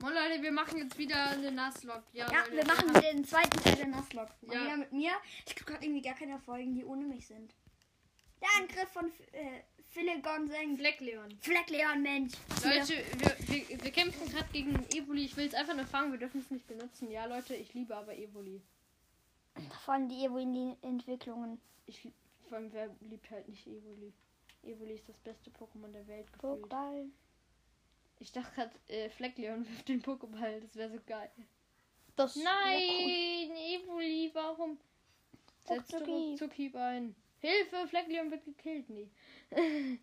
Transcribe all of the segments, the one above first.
Moin Leute, wir machen jetzt wieder eine Nuzlocke. Ja, Ja, wir machen haben- den zweiten Teil der. Mal Ja. wieder mit mir. Ich krieg gerade irgendwie gar keine Folgen, die ohne mich sind. Der Angriff von äh, Philigon senkt. Fleckleon. Fleckleon, Mensch. Leute, wir, wir, wir kämpfen gerade gegen Evoli. Ich will es einfach nur fangen, wir dürfen es nicht benutzen. Ja, Leute, ich liebe aber Evoli. Vor allem die Evoli-Entwicklungen. Ich, vor allem, wer liebt halt nicht Evoli? Evoli ist das beste Pokémon der Welt gefühlt. Pokéball. Ich dachte gerade, äh, Fleckleon wirft den Pokéball. Das wäre so geil. Das Nein, Evoli, warum? Setzt du. Ruckzucki ein. Hilfe, Fleckleon wird gekillt. Nee.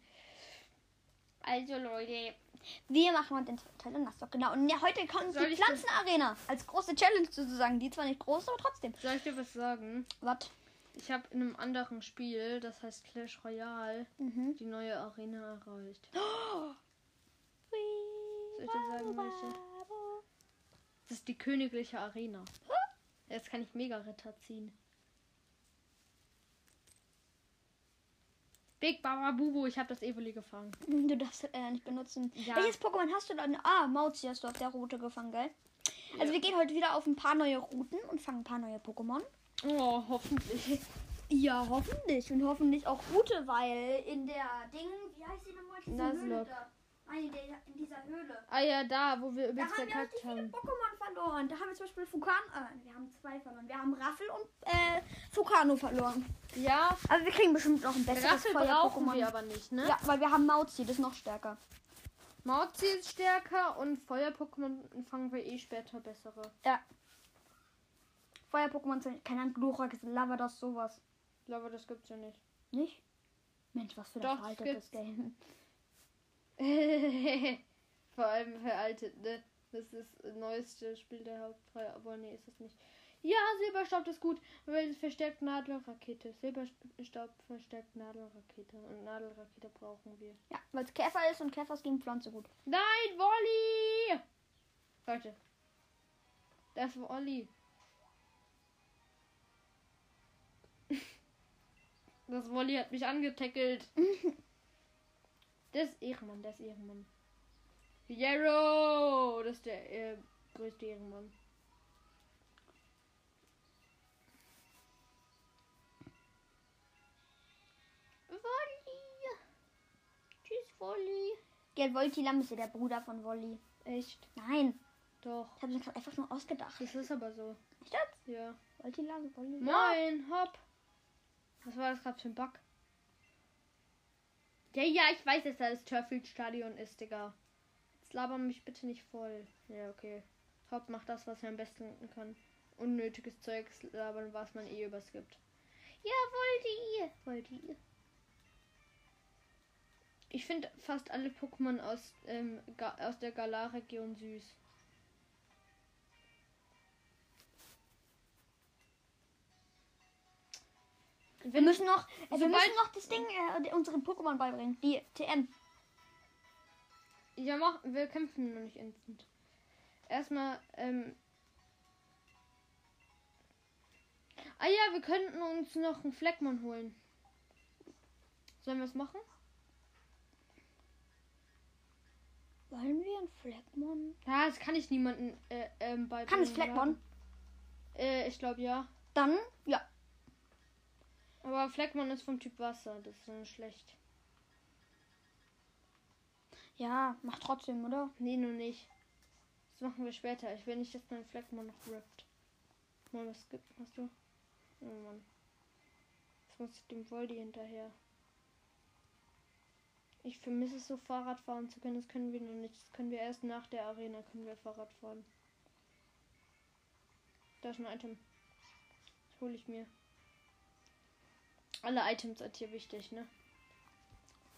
also, Leute. Wir machen heute den zweiten Teil der Nuzlocke. Genau. Und ja, heute kommt Soll die das- Pflanzenarena. Als große Challenge sozusagen. Die zwar nicht groß, aber trotzdem. Soll ich dir was sagen? Was? Ich habe in einem anderen Spiel, das heißt Clash Royale, Mhm. die neue Arena erreicht. Soll ich dir sagen, welche? Das ist die königliche Arena. Jetzt kann ich Mega-Ritter ziehen. Big Baba Bubu, ich habe das Evoli gefangen. Du darfst es äh, nicht benutzen. Ja. Welches Pokémon hast du dann? Ah, Mauzi hast du auf der Route gefangen, gell? Also Ja. wir gehen heute wieder auf ein paar neue Routen und fangen ein paar neue Pokémon. Oh, hoffentlich. Ja, hoffentlich. Und hoffentlich auch gute, weil in der Ding, wie heißt die nochmal? Nuzlocke. Da. Nein, in, dieser Höhle. Ah ja, da, wo wir Da übelst haben wir verkackt richtig viele haben. Pokémon verloren. Da haben wir zum Beispiel Fukan. Äh, wir haben zwei verloren. Wir haben Raffel und äh, Fukano verloren. Ja, Aber wir kriegen bestimmt noch ein besseres Raffel brauchen wir Feuer-Pokémon. aber nicht, ne? Ja, weil wir haben Mauzi, das ist noch stärker. Mauzi ist stärker und Feuer-Pokémon fangen wir eh später bessere. Ja. Feuer-Pokémon sind, keine Ahnung, Glurak, Lavados, sowas. Das gibt's ja nicht. Nicht? Mensch, was für ein veraltetes. Game. Vor allem veraltet, ne? Das ist das neueste Spiel der Hauptreihe, aber nee, ist es nicht. Ja, Silberstaub ist gut, weil es verstärkt Nadelrakete. Silberstaub verstärkt Nadelrakete und Nadelrakete brauchen wir. Ja, weil es Käfer ist und Käfer ist gegen Pflanze gut. Nein, Wolli! Leute. Das ist Olli. Das Wolli hat mich angetackelt. Das ist Ehrenmann, das ist Ehrenmann. Yarrow! Das ist der äh, größte Ehrenmann. Wolli! Tschüss, Wolli. Gell, Voltilam ist ja der Bruder von Wolli. Echt? Nein, Doch. ich habe mir gerade einfach nur ausgedacht. Das ist aber so. Echt jetzt? Ja. Voltilam, Wolli. Moin, hopp. Was war das gerade für ein Bug? Ja, ja, ich weiß, dass da das Turfield-Stadion ist, Digga. Jetzt laber mich bitte nicht voll. Ja, okay. Hopp macht das, was er am besten kann. Unnötiges Zeugs labern, was man eh überskippt. Ja, wollte ihr. Wollte ihr. Ich finde fast alle Pokémon aus, ähm, aus der Galar-Region süß. Wir müssen noch, äh, wir müssen noch das Ding, äh, unseren Pokémon beibringen. Die TM. Ja, mach, wir kämpfen noch nicht instant. Erstmal, ähm. Ah ja, wir könnten uns noch einen Fleckmon holen. Sollen wir es machen? Wollen wir ein Fleckmon? Ja, das kann ich niemanden äh, ähm, beibringen. Kann es Fleckmon? Äh, ich glaube ja. Dann, ja. Aber Fleckmon ist vom Typ Wasser. Das ist dann schlecht. Ja, mach trotzdem, oder? Nee, nur nicht. Das machen wir später. Ich will nicht, dass mein Fleckmon noch rippt. Mal, was gibt hast du? Oh Mann. Jetzt muss ich dem Voldi hinterher. Ich vermisse es so, Fahrrad fahren zu können. Das können wir noch nicht. Das können wir erst nach der Arena können wir Fahrrad fahren. Da ist ein Item. Das hole ich mir. Alle Items sind hier wichtig, ne?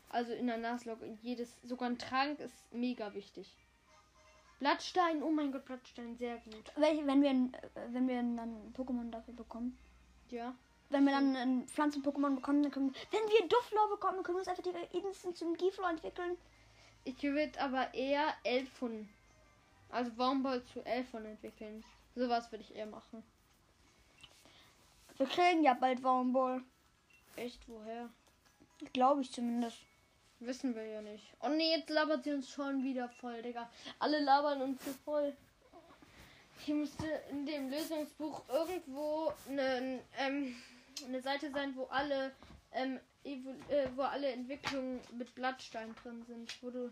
Also in der Nuzlocke jedes, sogar ein Trank ist mega wichtig. Blattstein, oh mein Gott, Blattstein, sehr gut. Wenn wir, wenn wir dann ein Pokémon dafür bekommen. Ja. Wenn wir dann ein Pflanzen-Pokémon bekommen, dann können wir, wenn wir Dufflor bekommen, dann können wir uns einfach direkt instant zum Giflor entwickeln. Ich würde aber eher Elfun. Also Wormball zu Elfun entwickeln. Sowas würde ich eher machen. Wir kriegen ja bald Warmball. Echt, woher? Glaube ich zumindest. Wissen wir ja nicht. Oh nee, jetzt labert sie uns schon wieder voll, Digga. Alle labern uns so voll. Hier müsste in dem Lösungsbuch irgendwo eine, ähm, eine Seite sein, wo alle, ähm, äh, wo alle Entwicklungen mit Blattstein drin sind. Wo du,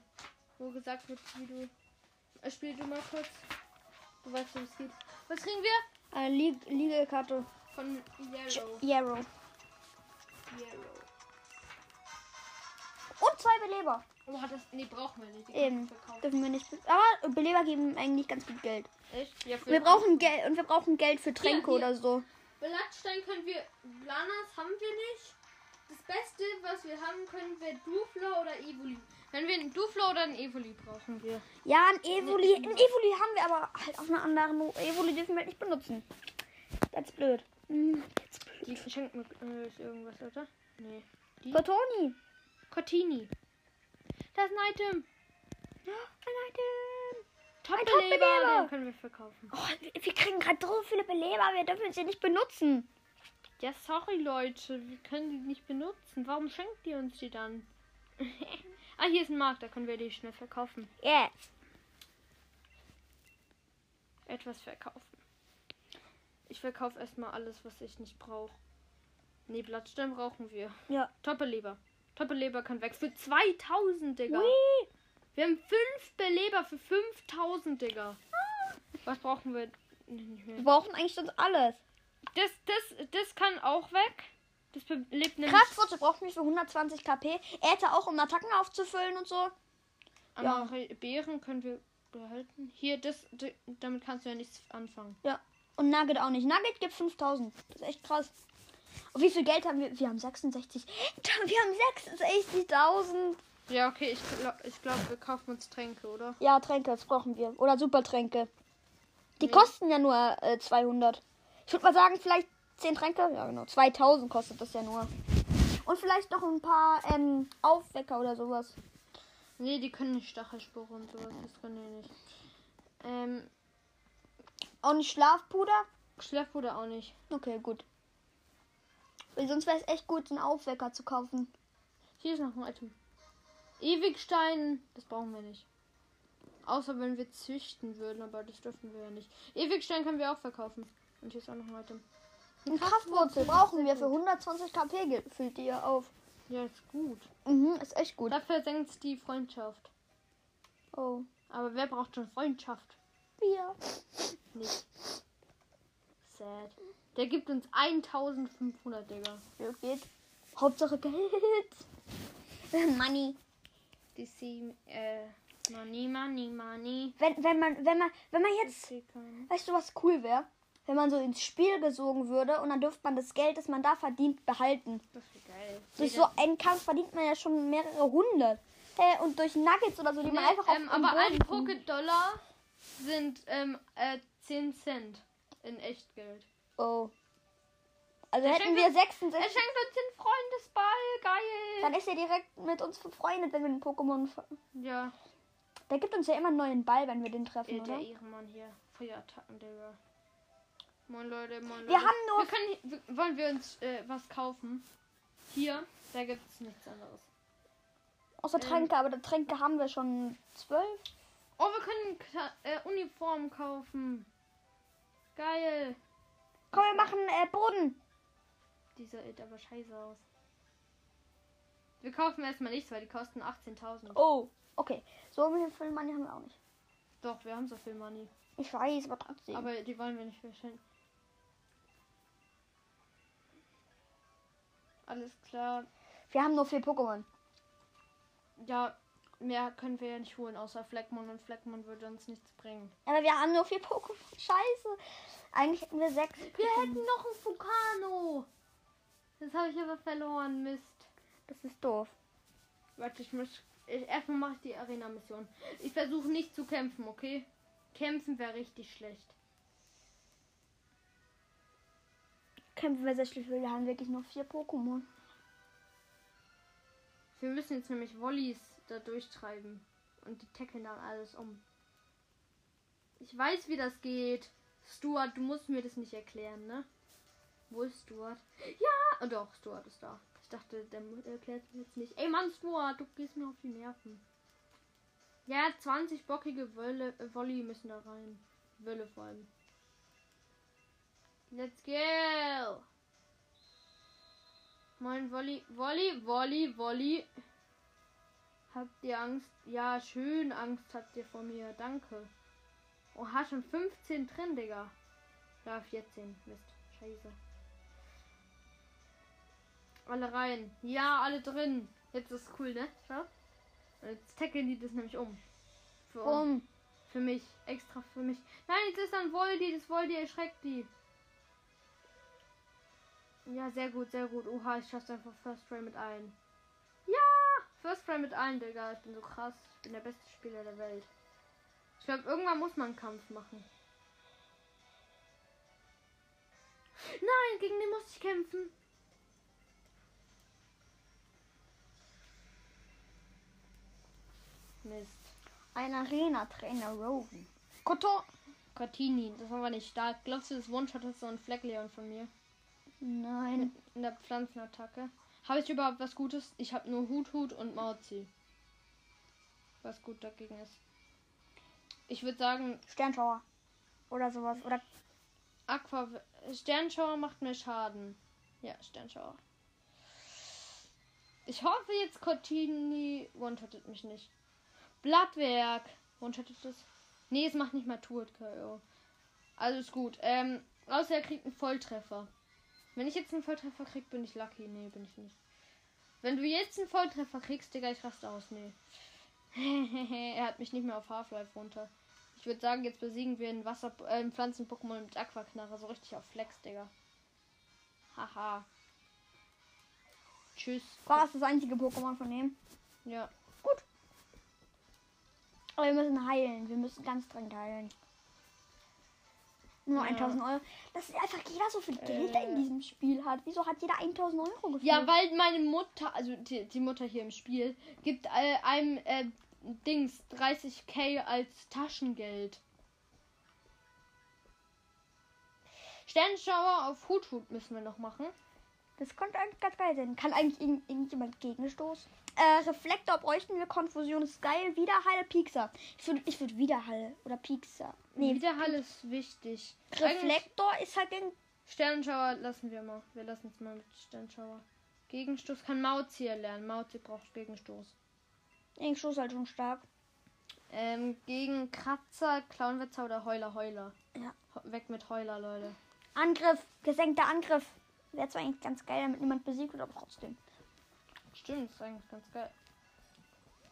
wo gesagt wird, wie du. Äh, spiel du mal kurz. Du weißt, wie es geht. Was kriegen wir? Eine Lie Liegekarte. Von Yarrow. Yarrow. Und zwei Beleber. Oh, das. Nee, brauchen wir nicht. Die Eben. Dürfen wir nicht. be- Aber Beleber geben eigentlich ganz gut Geld. Echt? Ja, Wir brauchen Geld und wir brauchen Geld für Tränke hier. oder so. Blattstein können wir. Blanas haben wir nicht. Das Beste, was wir haben, können wir Dufla oder Evoli. Wenn wir einen Dufla oder einen Evoli brauchen wir. Ja, ein Evoli. Ein Evoli haben wir aber halt auf einer anderen. Evoli dürfen wir halt nicht benutzen. Ist blöd. Hm, das ist blöd. Die verschenken mir äh, ist irgendwas, oder? Nee. Die? Bertoni. Cortini. Das ist ein Item. Ein Item. Top-Beleber, Top-Beleber. den können wir verkaufen. Oh, wir- wir kriegen gerade so viele Beleber. Wir dürfen sie nicht benutzen. Ja, sorry, Leute. Wir können die nicht benutzen. Warum schenkt ihr uns die dann? ah, hier ist ein Markt, da können wir die schnell verkaufen. Yes. Etwas verkaufen. Ich verkaufe erstmal alles, was ich nicht brauche. Nee, Blattstein brauchen wir. Ja. Toppeleber. Toppeleber kann weg. Für 2000, Digga. Ui. Wir haben fünf Beleber für 5000, Digga. Was brauchen wir Wir brauchen eigentlich sonst alles. Das, das, das kann auch weg. Das belebt nämlich Kraftwurzel braucht mich für 120 KP. Er hätte auch, um Attacken aufzufüllen und so. ja. Amare- Beeren können wir behalten. Hier, das, damit kannst du ja nichts anfangen. Ja. Und Nugget auch nicht. Nugget gibt 5000. Das ist echt krass. Und wie viel Geld haben wir? Wir haben 66. Wir haben 66.000. Ja, okay, ich glaube, ich glaub, wir kaufen uns Tränke, oder? Ja, Tränke, das brauchen wir. Oder Supertränke. Die Nee. kosten ja nur äh, 200. Ich würde mal sagen, vielleicht 10 Tränke. Ja, genau. 2000 kostet das ja nur. Und vielleicht noch ein paar ähm, Aufwecker oder sowas. Nee, die können nicht Stachelspore und sowas. Das können die nicht. Ähm, Auch nicht Schlafpuder? Schlafpuder auch nicht. Okay, gut. Weil sonst wäre es echt gut, einen Aufwecker zu kaufen. Hier ist noch ein Item. Ewigstein, das brauchen wir nicht. Außer wenn wir züchten würden, aber das dürfen wir ja nicht. Ewigstein können wir auch verkaufen. Und hier ist auch noch ein Item. Eine Kraftwurzel brauchen wir für 120 KP. Füllt die ihr auf. Ja, ist gut. Mhm, ist echt gut. Dafür senkt die Freundschaft. Oh. Aber wer braucht schon Freundschaft? Wir. Nicht. Sad. Der gibt uns 1500, Digga. Ja, geht. Hauptsache Geld. Money. Die äh, money, money, money. Wenn, wenn man, wenn man, wenn man jetzt, kann- weißt du, was cool wäre? Wenn man so ins Spiel gesogen würde und dann dürfte man das Geld, das man da verdient, behalten. Das wäre geil. Durch so einen Kampf verdient man ja schon mehrere hundert. Äh, und durch Nuggets oder so, die man Nee, einfach auf ähm, den aber ein Boden- Poké-Dollar sind ähm, äh, 10 Cent in Echtgeld. Oh. Also Er hätten wir uns- Er 66. schenkt uns den Freundesball, geil. Dann ist er direkt mit uns befreundet, wenn wir den Pokémon. Ja, Der gibt uns ja immer einen neuen Ball, wenn wir den treffen, der oder? Ehrenmann hier. Feuerattacken, Digga. Moin Leute, moin Leute. Wir haben nur- Wir können, wir, wollen wir uns äh, was kaufen? Hier, da gibt es nichts anderes. Außer ähm, Tränke, aber Tränke haben wir schon zwölf. Oh, wir können Kla- äh, Uniform kaufen. Geil. Komm, wir machen äh, Boden. Dieser sieht aber scheiße aus. Wir kaufen erstmal nichts, weil die kosten 18.000. Oh, okay. So viel Money haben wir auch nicht. Doch, wir haben so viel Money. Ich weiß, aber trotzdem. Aber die wollen wir nicht verschenken. Alles klar. wir haben nur vier Pokémon. Ja, mehr können wir ja nicht holen, außer Fleckmon und Fleckmon würde uns nichts bringen. Aber wir haben nur vier Pokémon. Scheiße. Eigentlich hätten wir sechs. Wir hätten noch einen Fukano. Das habe ich aber verloren. Mist. Das ist doof. Warte, ich muss. Ich, erstmal mache ich die Arena-Mission. Ich versuche nicht zu kämpfen, okay? Kämpfen wäre richtig schlecht. Kämpfen wir sehr schlecht, weil wir haben wirklich nur vier Pokémon. Wir müssen jetzt nämlich Wollies da durchtreiben. Und die tackeln dann alles um. Ich weiß, wie das geht. Stuart, du musst mir das nicht erklären, ne? Wo ist Stuart? Ja! Oh, doch, Stuart ist da. Ich dachte, der erklärt mir jetzt nicht. Ey, Mann, Stuart, du gehst mir auf die Nerven. Ja, 20 bockige Wölle, äh, Volley müssen da rein. Wölle vor allem. Let's go! Moin, Volley, Volley, Volley, Volley. Habt ihr Angst? Ja, schön Angst habt ihr vor mir. Danke. Oh, hat schon 15 drin, Digga. Ja, 14. Mist. Scheiße. Alle rein. Ja, alle drin. Jetzt ist cool, ne? Schau. Jetzt tackeln die das nämlich um. Für, Um. für mich. Extra für mich. Nein, jetzt ist dann Voldi. Das Voldi erschreckt die. Ja, sehr gut, sehr gut. Oha, ich schaff's einfach First Try mit allen. Ja! First Try mit allen, Digga. Ich bin so krass. Ich bin der beste Spieler der Welt. Ich glaube, irgendwann muss man einen Kampf machen. Nein, gegen den muss ich kämpfen. Mist. Ein Arena-Trainer Rogan. Koto. Cortini, das war nicht stark. Glaubst du, das One-Shot ist so ein Fleckleon von mir? Nein. In der Pflanzenattacke. Habe ich überhaupt was Gutes? Ich habe nur Hut, Hut und Mauzi. Was gut dagegen ist. Ich würde sagen, Sternschauer. Oder sowas. Oder Aqua. Sternschauer macht mir Schaden. Ja, Sternschauer. Ich hoffe jetzt Cortini one-shottet mich nicht. Blattwerk. One-shottet es? Nee, es macht nicht mal Tour KO. Also ist gut. Ähm, außer er kriegt einen Volltreffer. Wenn ich jetzt einen Volltreffer krieg, bin ich lucky. Nee, bin ich nicht. Wenn du jetzt einen Volltreffer kriegst, Digga, ich raste aus. Nee. er hat mich nicht mehr auf Half-Life runter. Ich würde sagen, jetzt besiegen wir einen Wasser äh, Pflanzen-Pokémon mit Aquaknarre. So richtig auf Flex, Digga. Haha. Tschüss. war es das einzige Pokémon von dem? Ja. Aber wir müssen heilen. Wir müssen ganz dringend heilen. Nur Ja. 1000 Euro. Dass einfach jeder so viel Geld Äh. in diesem Spiel hat. Wieso hat jeder 1000 Euro gefühlt? Ja, weil meine Mutter, also die, die Mutter hier im Spiel, gibt äh, einem äh, Dings 30k als Taschengeld. Sternschauer auf Hut Hut müssen wir noch machen. Das könnte eigentlich ganz geil sein. Kann eigentlich irgend, irgendjemand Gegenstoß? Äh, Reflektor bräuchten wir. Konfusion ist geil. Widerhall, Piekser. Ich würde ich würd Widerhall oder Piekser. Nee, Widerhall ist wichtig. Eigentlich- Reflektor ist halt gegen. Sternschauer lassen wir mal. Wir lassen es mal mit Sternschauer. Gegenstoß kann Mauzi erlernen. Mauzi braucht Gegenstoß. Gegenstoß halt schon stark. Ähm, gegen Kratzer, Clownwetzer oder Heuler, Heuler. Ja. Weg mit Heuler, Leute. Angriff. Gesenkter Angriff. Wäre zwar eigentlich ganz geil, damit niemand besiegt wird, aber trotzdem. Stimmt, ist eigentlich ganz geil.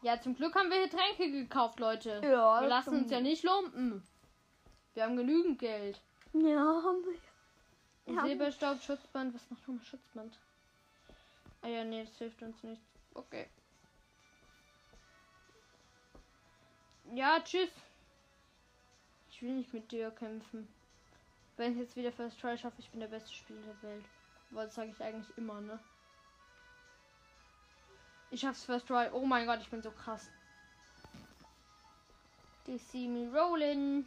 Ja, zum Glück haben wir hier Tränke gekauft, Leute. Ja, wir lassen uns ja nicht lumpen. Wir haben genügend Geld. Ja, haben wir. Ja. Silberstaub, Schutzband. Was macht nochmal Schutzband? Ah ja, nee, das hilft uns nicht. Okay. Ja, tschüss. Ich will nicht mit dir kämpfen. Wenn ich jetzt wieder First Try schaffe, ich bin der beste Spieler der Welt. Aber das sage ich eigentlich immer, ne? Ich schaff's First Try. Oh mein Gott, ich bin so krass. They see me rolling.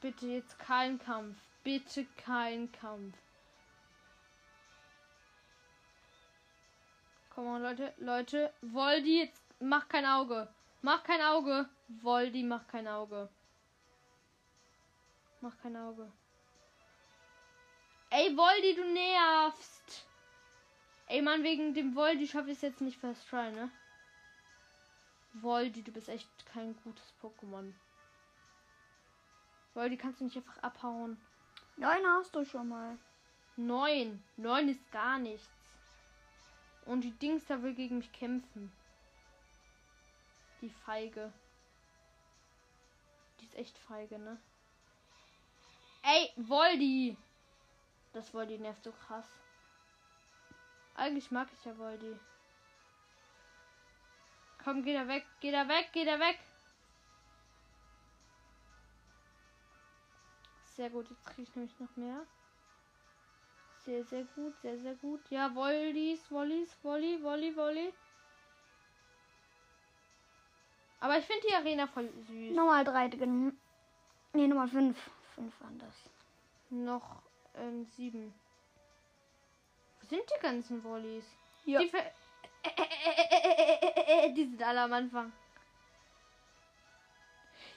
Bitte jetzt kein Kampf. Bitte kein Kampf. Komm on, Leute. Leute. Voldi, jetzt mach kein Auge. Mach kein Auge. Voldi, mach kein Auge. Mach kein Auge. Ey, Voldi, du nervst. Ey, Mann, wegen dem Voldi schaffe ich es jetzt nicht First Try, ne? Voldi, du bist echt kein gutes Pokémon. Voldi, kannst du nicht einfach abhauen? Neun hast du schon mal. Neun. Neun ist gar nichts. Und die Dings da will gegen mich kämpfen. Die Feige. Die ist echt feige, ne? Ey, Voldi! Das Voldi nervt so krass. Eigentlich mag ich ja Voldi. Komm, geh da weg, geh da weg, geh da weg! Sehr gut, jetzt kriege ich nämlich noch mehr. Sehr, sehr gut, sehr, sehr gut. Ja, Wollis, Wollis, Wolli, Wolli, Wolli. Aber ich finde die Arena voll süß. Nochmal drei. Nee, Nummer fünf. Fünf waren das. Noch ähm, sieben. Wo sind die ganzen Wollies? Ja. Die, die sind alle am Anfang.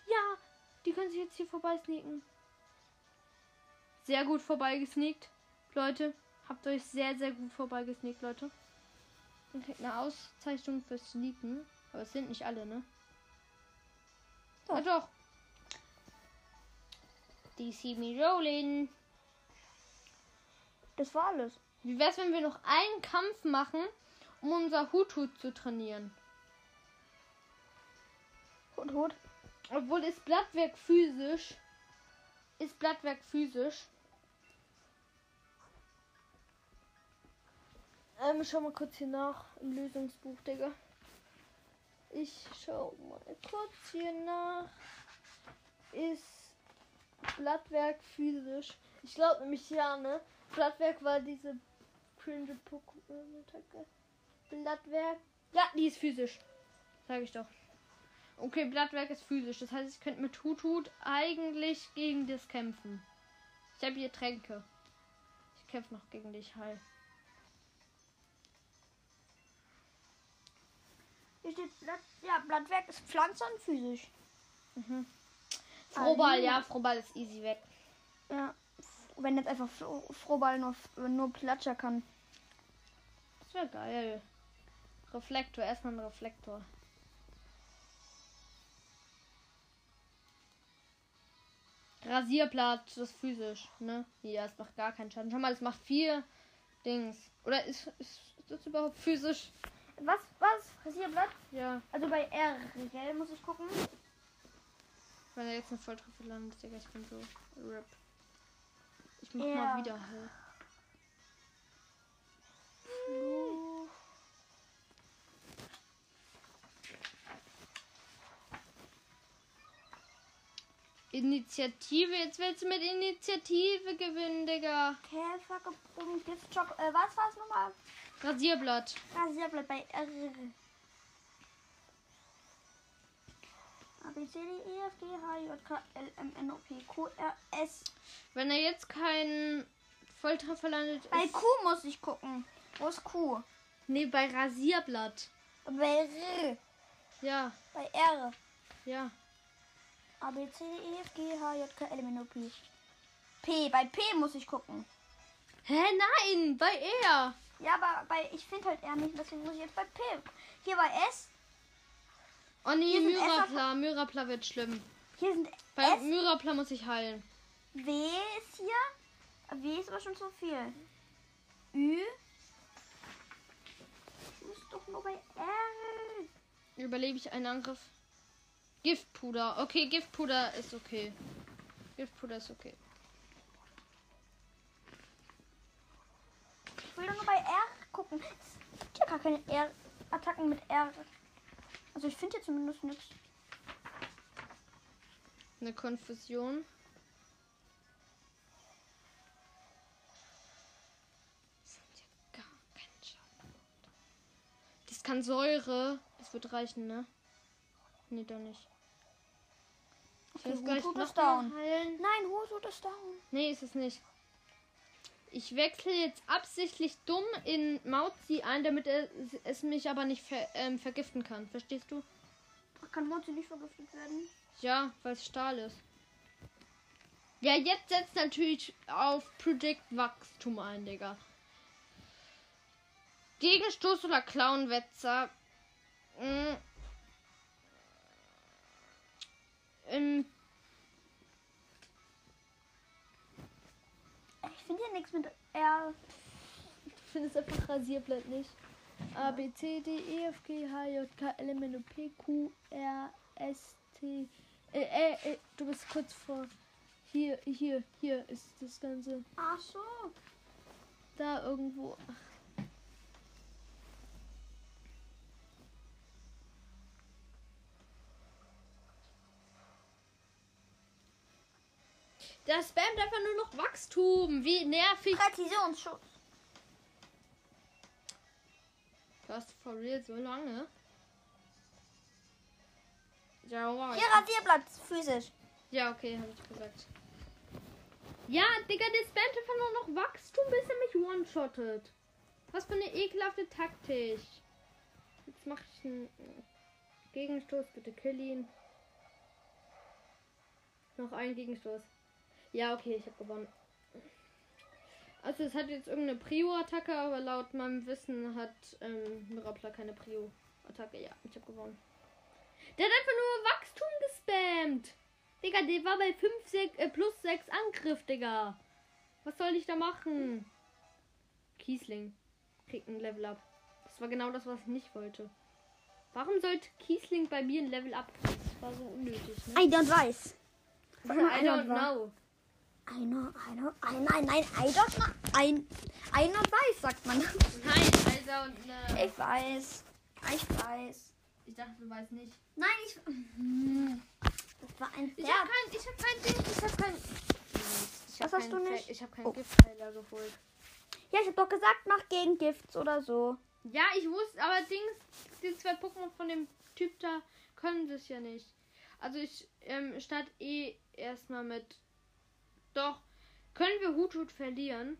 Ja, die können sich jetzt hier vorbei sneaken. Sehr gut vorbeigesneakt, Leute. Habt euch sehr, sehr gut vorbeigesneakt, Leute. Und kriegt eine Auszeichnung für Sneaken. Aber es sind nicht alle, ne? Doch. Ja, doch. Die see me rolling. Das war alles. Wie wär's, wenn wir noch einen Kampf machen, um unser Hut-Hut zu trainieren? Hut, Hut. Obwohl ist Blattwerk physisch. Ist Blattwerk physisch. Ähm, schau mal kurz hier nach im Lösungsbuch, Digga. Ich schau mal kurz hier nach. Ist Blattwerk physisch? Ich glaube nämlich ja, ne? Blattwerk war diese cringe Pokémon-Attacke. Blattwerk. Ja, die ist physisch. Sag ich doch. Okay, Blattwerk ist physisch. Das heißt, ich könnte mit Hut-Hut eigentlich gegen das kämpfen. Ich habe hier Tränke. Ich kämpfe noch gegen dich, Heil. Hier steht Blatt, ja, Blattwerk ist Pflanze und physisch. Mhm. Frohball, Ah, ja, Frohball ist easy weg. Ja. Wenn jetzt einfach Fro Frohball nur, nur Platscher kann. Das wäre geil. Reflektor, erstmal ein Reflektor. Rasierblatt, das ist physisch, ne? Ja, es macht gar keinen Schaden. Schau mal, es macht vier Dings. Oder ist, ist, ist das überhaupt physisch? Was? Was? Rasierblatt? Ja. Also bei R, gell, muss ich gucken. Wenn er jetzt eine Volltreffer landet, Digga, ich bin so RIP. Ich mach Ja. mal wieder Heil. Initiative, jetzt willst du mit Initiative gewinnen, Digga. Käfer gebrummt, Giftschock. Äh, was war es nochmal? Rasierblatt. Rasierblatt bei R. A, B, C, D, E, F, G, H, J, K, L, M, N, O, P, Q, R, S. Wenn er jetzt keinen Volltreffer landet, Bei. Q muss ich gucken. Wo ist Q? Nee, bei Rasierblatt. Bei R. Ja, Bei R. ja. A, B, C, D, E, F, G, H, J, K, L, M, N, O, P. P. Bei P muss ich gucken. Hä, nein, bei er. Ja, aber bei, ich finde halt R nicht, deswegen muss ich jetzt bei P. Hier bei S. Oh nee, Myrapla. Myrapla wird schlimm. Hier sind Bei S. Myrapla muss ich heilen. W ist hier. W ist aber schon zu viel. Ü. Du bist doch nur bei R. Überlebe ich einen Angriff? Giftpuder. Okay, Giftpuder ist okay. Giftpuder ist okay. Ich will doch nur bei R gucken. Es gibt ja gar keine R-Attacken mit R. Also ich finde hier zumindest nichts. Eine Konfusion. Das hat ja gar keinen Schaden. Das kann Säure. Das wird reichen, ne? Nee, doch nicht. Ich Okay, will gleich Hutut noch down. heilen. Nein, Husut ist down. Nee, ist es nicht. Ich wechsle jetzt absichtlich dumm in Mauzi ein, damit er es mich aber nicht ver ähm, vergiften kann. Verstehst du? Kann Mozi nicht vergiftet werden? Ja, weil es Stahl ist. Ja, jetzt setzt natürlich auf Predict Wachstum ein, Digga. Gegenstoß oder Clownwetzer. Mm. Ähm, finde hier nichts mit R. ich finde es einfach Rasierblatt nicht. A, B, C, D, E, F, G, H, J, K, L, M, N, O, P, Q, R, S, T. Äh, äh, äh, du bist kurz vor. Hier, hier, hier ist das Ganze. Ach so. Da irgendwo. Das spammt einfach nur noch Wachstum. Wie nervig. Präzisionsschutz. Was for real so lange? Ja, wow. Hier Rasierblatt, physisch. Ja, okay, habe ich gesagt. Ja, Digga, der spammt einfach nur noch Wachstum, bis er mich one-shottet. Was für eine ekelhafte Taktik. Jetzt mache ich einen Gegenstoß. Bitte kill ihn. Noch ein Gegenstoß. Ja, okay, ich habe gewonnen. Also es hat jetzt irgendeine Prio-Attacke, aber laut meinem Wissen hat ähm, Mirapla keine Prio-Attacke. Ja, ich habe gewonnen. Der hat einfach nur Wachstum gespammt. Digga, der war bei 5, 6, äh, plus 6 Angriff, Digga. Was soll ich da machen? Kiesling kriegt ein Level up. Das war genau das, was ich nicht wollte. Warum sollte Kiesling bei mir ein Level up kriegen? Das war so unnötig, ne? I don't weiß. I don't know. I know, I, nein, nein, know. Ein, not weiß, sagt man. Nein, also, ne. Ich weiß. Ich weiß. Ich dachte, du weißt nicht. Nein, ich. Das war ein Ich Pferd. hab kein, ich hab kein Ding, ich hab kein. Ich Was hab hast keinen du nicht? Fe- Ich hab keinen Oh. Giftheiler geholt. Ja, ich hab doch gesagt, mach gegen Gifts oder so. Ja, ich wusste, aber Dings, die zwei Pokémon von dem Typ da können das ja nicht. Also ich ähm, starte eh erstmal mit. Doch, können wir Hutut verlieren?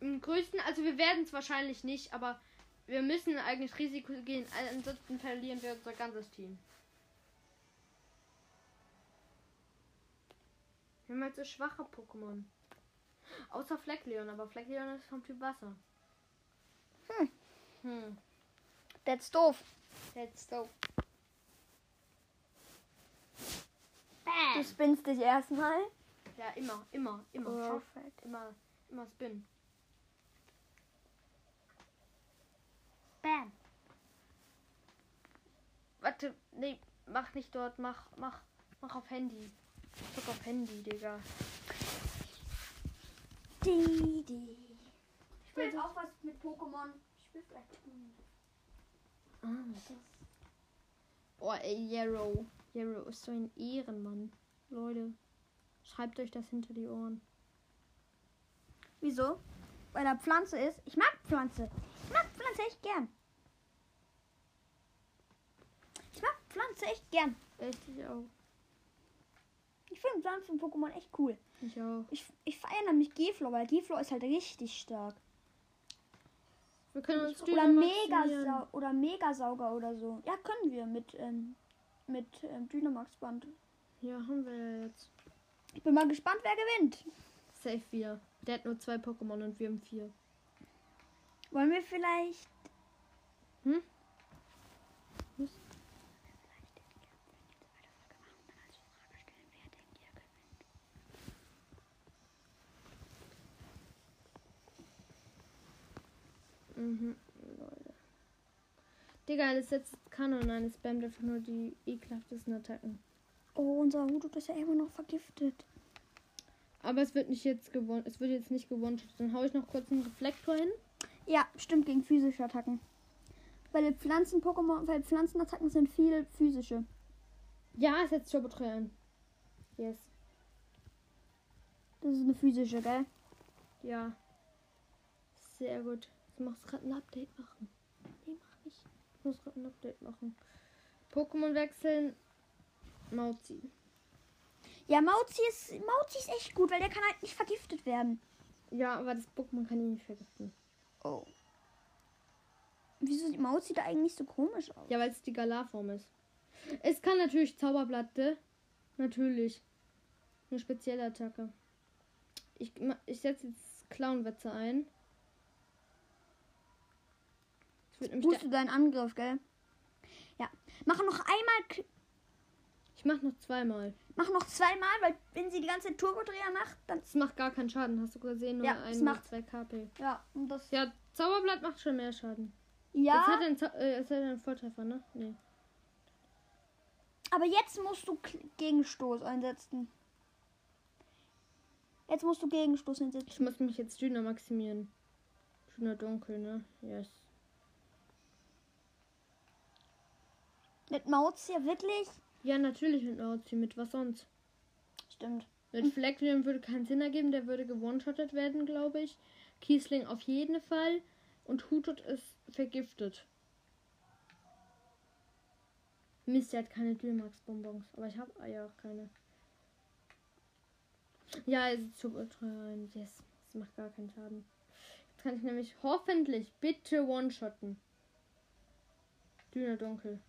Im größten, also wir werden es wahrscheinlich nicht, aber wir müssen eigentlich Risiko gehen. Ansonsten verlieren wir unser ganzes Team. Wir haben halt so schwache Pokémon. Außer Fleckleon, aber Fleckleon ist vom Typ Wasser. Hm. Hm. That's doof. Let's go. Du spinnst dich erstmal. Ja, immer, immer, immer. Schau, Perfekt. Immer, immer Spin. Bam. Warte, nee, mach nicht dort, mach, mach, mach auf Handy. Drück auf Handy, Digga. Die. Ich will jetzt auch was mit Pokémon. Ich spiel vielleicht. Oh, ey, Yarrow. Yarrow ist so ein Ehrenmann. Leute, schreibt euch das hinter die Ohren. Wieso? Weil er Pflanze ist. Ich mag Pflanze. Ich mag Pflanze echt gern. Ich mag Pflanze echt gern. Echt, ich auch. Ich finde Pflanzen in Pokémon echt cool. Ich auch. Ich, ich feiere nämlich Geflo, weil Geflo ist halt richtig stark. Wir können uns Oder Dynamaximieren. Mega oder Megasauger oder so. Ja, können wir mit ähm, mit ähm, Dynamax Band. Ja, haben wir jetzt. Ich bin mal gespannt, wer gewinnt. Safe wir. Der hat nur zwei Pokémon und wir haben vier. Wollen wir vielleicht Hm? Mhm, Leute. Digga, das setzt Kanon ein. Es spammt einfach nur die ekelhaftesten Attacken. Oh, unser Hudut ist ja immer noch vergiftet. Aber es wird nicht jetzt gewonnen. Es wird jetzt nicht gewonnen. Dann hau ich noch kurz einen Reflektor hin. Ja, stimmt gegen physische Attacken. Weil Pflanzen-Pokémon, weil Pflanzenattacken sind viel physische. Ja, es setzt Turbo 3 ein. Yes. Das ist eine physische, gell? Ja. Sehr gut. Du machst gerade ein Update machen. Nee, mach nicht. Ich muss gerade ein Update machen. Pokémon wechseln. Mauzi. Ja, Mauzi ist, Mauzi ist echt gut, weil der kann halt nicht vergiftet werden. Ja, aber das Pokémon kann ihn nicht vergiften. Oh. Wieso sieht Mauzi da eigentlich so komisch aus? Ja, weil es die Galar-Form ist. Es kann natürlich Zauberblatte. Natürlich. Eine spezielle Attacke. Ich, ich setze jetzt Clownwetze ein. Es wird nämlich der, Booste deinen Angriff, gell? Ja. Mach noch einmal, ich mach noch zweimal. mach noch zweimal, weil wenn sie die ganze Turbodreher macht, dann. Es macht gar keinen Schaden, hast du gesehen? Nur Ja, ein macht- zwei KP. Ja, und das. Ja, Zauberblatt macht schon mehr Schaden. Ja, Jetzt hat er einen, Zau- äh, jetzt hat er einen Volltreffer, ne? Nee. aber jetzt musst du Gegenstoß einsetzen. Jetzt musst du Gegenstoß einsetzen. Ich muss mich jetzt dünner maximieren. Dünner dunkel, ne? Yes. Mit Mauzi ja wirklich. Ja, natürlich mit Mauzi, mit was sonst? Stimmt. Mit Fleckleon würde keinen Sinn ergeben, der würde gewone-shottet werden, glaube ich. Kiesling auf jeden Fall. Und Hutut ist vergiftet. Mist, der hat keine Dülmax-Bonbons. Aber ich habe ja auch keine. Ja, er sitzt super rein. Yes. Das macht gar keinen Schaden. kann ich nämlich hoffentlich bitte one-shotten. Dünner Dunkel.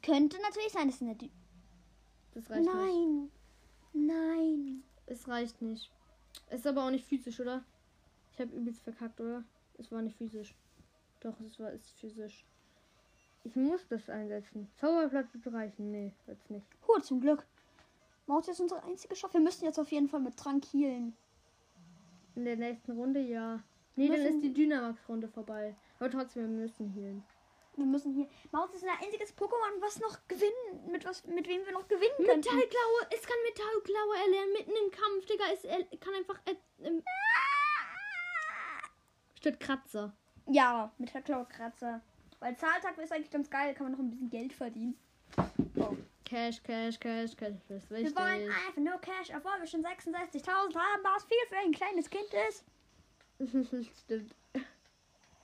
Es könnte natürlich sein, dass in der Dü Das reicht nicht. Nein. Nein. Es reicht nicht. Es ist aber auch nicht physisch, oder? Ich habe übelst verkackt, oder? Es war nicht physisch. Doch, es war ist physisch. Ich muss das einsetzen. Zauberblatt wird reichen. Nee, wird's nicht. Huh, zum Glück. Maus ist unsere einzige Chance. Wir müssen jetzt auf jeden Fall mit Trank healen. In der nächsten Runde ja. Nee, dann ist die Dynamax-Runde vorbei. Aber trotzdem, wir müssen healen. Wir müssen hier. Maus ist ein einziges Pokémon, was noch gewinnen, mit was, mit wem wir noch gewinnen können. Metallklaue, es kann Metallklaue erlernen mitten im Kampf, Digga. Es er, kann einfach. Äh, ähm, statt Kratzer. Ja, der Kratzer. Weil Zahltag ist eigentlich ganz geil, kann man noch ein bisschen Geld verdienen. Oh. Cash, Cash, Cash, Cash. Das ist Wir wichtig. wollen einfach nur Cash, obwohl wir schon 66.000 haben, was viel für ein kleines Kind ist. Stimmt.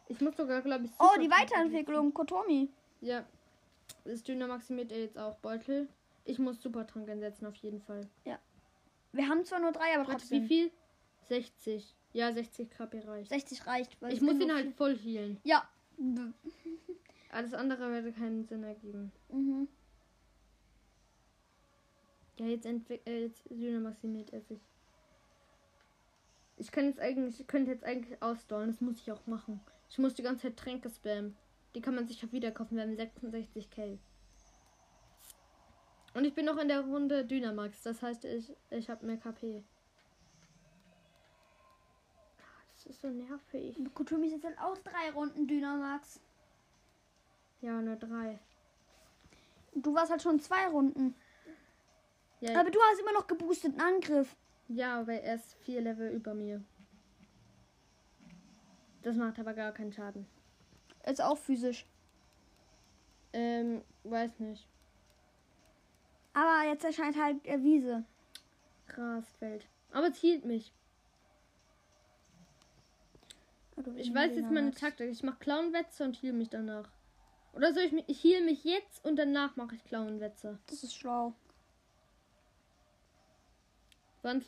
Ich muss sogar, glaube ich. Oh, die Weiterentwicklung, Kotomi. Ja. Das Dünner maximiert er jetzt auch Beutel. Ich muss Supertrank einsetzen, auf jeden Fall. Wir haben zwar nur drei, aber Warte, trotzdem. wie viel? 60. Ja, 60 KP reicht. 60 reicht. Weil Ich muss ihn halt voll healen. Ja. Alles andere würde keinen Sinn ergeben. Mhm. Ja, jetzt entwickelt äh, jetzt Dünner maximiert er sich. Ich kann jetzt eigentlich, ich könnte jetzt eigentlich ausdollen, das muss ich auch machen. Ich muss die ganze Zeit Tränke spammen. Die kann man sich auch wieder kaufen, wir haben 66k. Und ich bin noch in der Runde Dynamax, das heißt, ich, ich habe mehr KP. Ah, Das ist so nervig. Kotomi ist jetzt auch drei Runden Dynamax. Ja, nur drei. Du warst halt schon zwei Runden. Ja, Aber du hast immer noch geboosteten Angriff. ja, weil er ist vier Level über mir. Das macht aber gar keinen Schaden. Ist auch physisch. Ähm, weiß nicht. Aber jetzt erscheint halt äh, Wiese. Grasfeld. Aber es hielt mich. Ich weiß jetzt meine Taktik. Ich mache Clownwetze und heal mich danach. Oder soll ich mich. Ich heal mich jetzt und danach mache ich Clownwetze. Das ist schlau.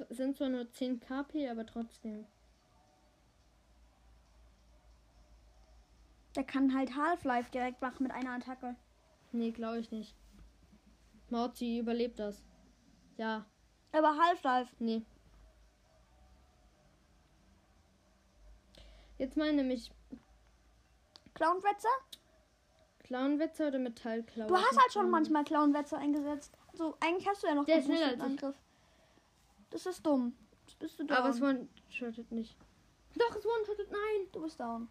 Sind zwar nur 10 KP, aber trotzdem. Der kann halt Half-Life direkt machen mit einer Attacke. Nee, glaube ich nicht. Mauzi überlebt das. Ja, Aber Half-Life. nee. Jetzt meine nämlich Clownwetzer? Clownwetze oder Metallklaue. Du hast halt schon manchmal Clownwetzer eingesetzt. Also eigentlich hast du ja noch Der ist. Angriff. Das ist dumm. Jetzt bist du down. Aber es one-shottet nicht. Doch, es one-shottet, nein. du bist down.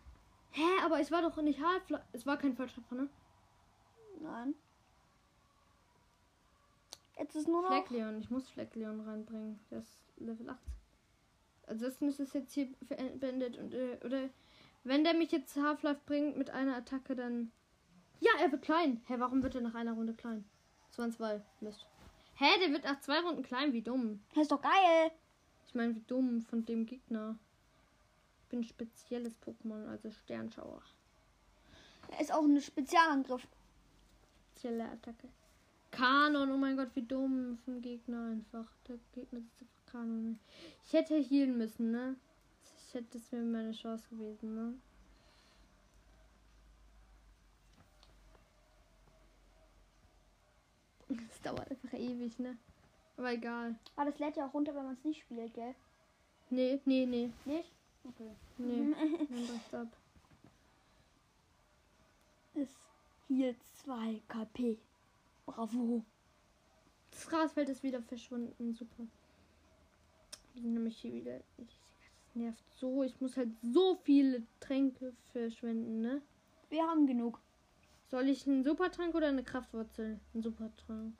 Hä, aber es war doch nicht half. Es war kein Volltreffer, ne? Nein. Jetzt ist nur noch. Fleckleon. Ich muss Fleckleon reinbringen. Der ist Level 8. Also das ist es jetzt hier beendet. Und, äh, oder wenn der mich jetzt Half-Life bringt mit einer Attacke, dann... Ja, er wird klein. Hä, warum wird er nach einer Runde klein? Es waren zwei. Mist. Hä, der wird nach zwei Runden klein. Wie dumm. Das ist doch geil. Ich meine, wie dumm von dem Gegner. Ich bin spezielles Pokémon, also Sternschauer. Er ist auch ein Spezialangriff. Spezielle Attacke. Kanon, oh mein Gott, wie dumm vom Gegner einfach. Der Gegner ist einfach Kanon. Ich hätte healen müssen, ne? Ich hätte es mir meine Chance gewesen, ne? Es dauert einfach ewig, ne? Aber egal. Aber das lädt ja auch runter, wenn man es nicht spielt, gell? Nee, nee, nee. Nicht? Okay. Nee. Dann bricht's ab. ist hier 2 KP. Bravo. Das Grasfeld ist wieder verschwunden. Super. Wir sind nämlich hier wieder. Ich, das nervt so. Ich muss halt so viele Tränke verschwenden, ne? Wir haben genug. Soll ich einen Supertrank oder eine Kraftwurzel? Ein Supertrank.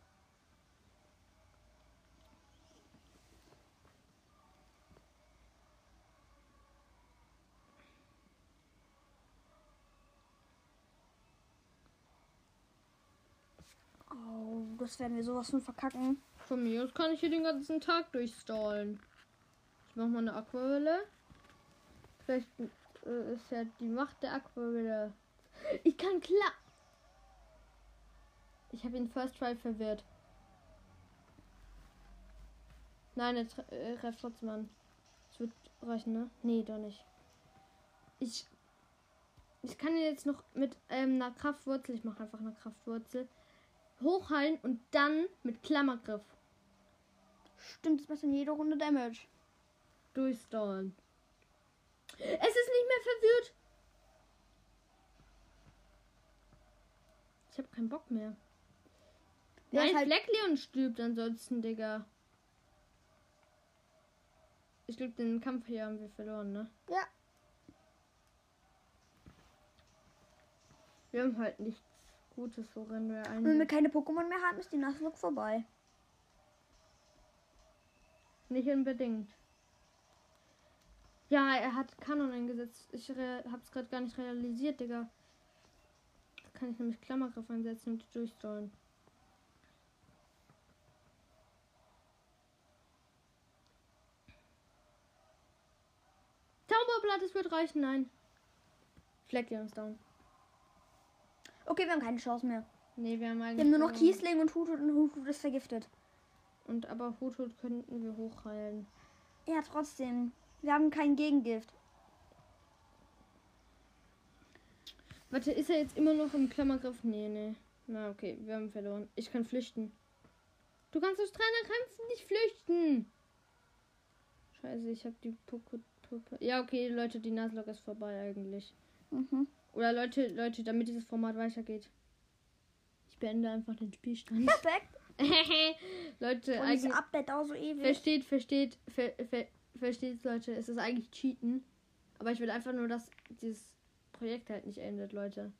Das werden wir sowas von verkacken. Von mir aus kann ich hier den ganzen Tag durchstallen. Ich mach mal eine Aquaville. Vielleicht äh, ist ja die Macht der Aquaville. Ich kann klar. Ich habe ihn First Try verwirrt. Nein, tre- äh, greift trotzdem an. Es wird reichen, ne? Nee, doch nicht. Ich. Ich kann jetzt noch mit ähm, einer Kraftwurzel, ich mache einfach eine Kraftwurzel, hochheilen und dann mit Klammergriff Stimmt, das macht in jeder Runde Damage. durchstallen. Es ist nicht mehr verwirrt. Ich habe keinen Bock mehr. Der Nein, halt- Fleckleon stirbt ansonsten, Digga. Ich glaube, den Kampf hier haben wir verloren, ne? Ja. Wir haben halt nichts Gutes, worin wir Und wenn wir ein. keine Pokémon mehr haben, ist die Nuzlocke vorbei. Nicht unbedingt. Ja, er hat Kanon eingesetzt. Ich hab's gerade gar nicht realisiert, Digga. Da kann ich nämlich Klammergriff einsetzen und die durchstollen. Zauberblatt, es wird reichen, nein. Fleckleon ist down. Okay, wir haben keine Chance mehr. Nee, wir haben eigentlich. Wir haben nur noch. Kiesling und Hutut und Hutut ist vergiftet. Und aber Hutut könnten wir hochheilen. Ja, trotzdem. Wir haben kein Gegengift. Warte, ist er jetzt immer noch im Klammergriff? Nee, nee. Na, okay, wir haben verloren. Ich kann flüchten. Du kannst aus Trainerkämpfen nicht flüchten. Scheiße, ich habe die Puppe. Ja, okay, Leute, die Nuzlocke ist vorbei eigentlich. Mhm. Oder Leute, Leute, damit dieses Format weitergeht. Ich beende einfach den Spielstand. Perfekt. Leute, Und eigentlich. Update auch so ewig. Versteht, versteht, ver, ver, versteht, Leute. Es ist eigentlich Cheaten. Aber ich will einfach nur, dass dieses Projekt halt nicht endet, Leute.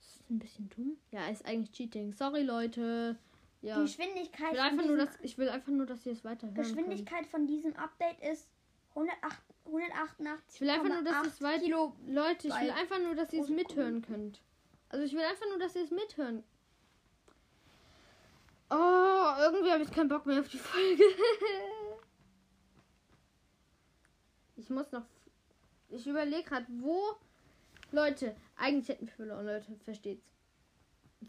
Ist das ein bisschen dumm? Ja, ist eigentlich Cheating. Sorry, Leute. Ja. Die Ich Geschwindigkeit, will von einfach nur, diesem, dass, ich will einfach nur, dass ihr es weiter hören könnt. Geschwindigkeit von diesem Update ist 108, 188. Ich will einfach nur, dass es weit- Kilo. Leute, ich will einfach nur, dass ihr es mithören könnt. Also ich will einfach nur, dass ihr es mithören. Oh, irgendwie habe ich keinen Bock mehr auf die Folge. ich muss noch. Ich überlege gerade, wo. Leute, eigentlich hätten wir verloren, Leute, versteht's.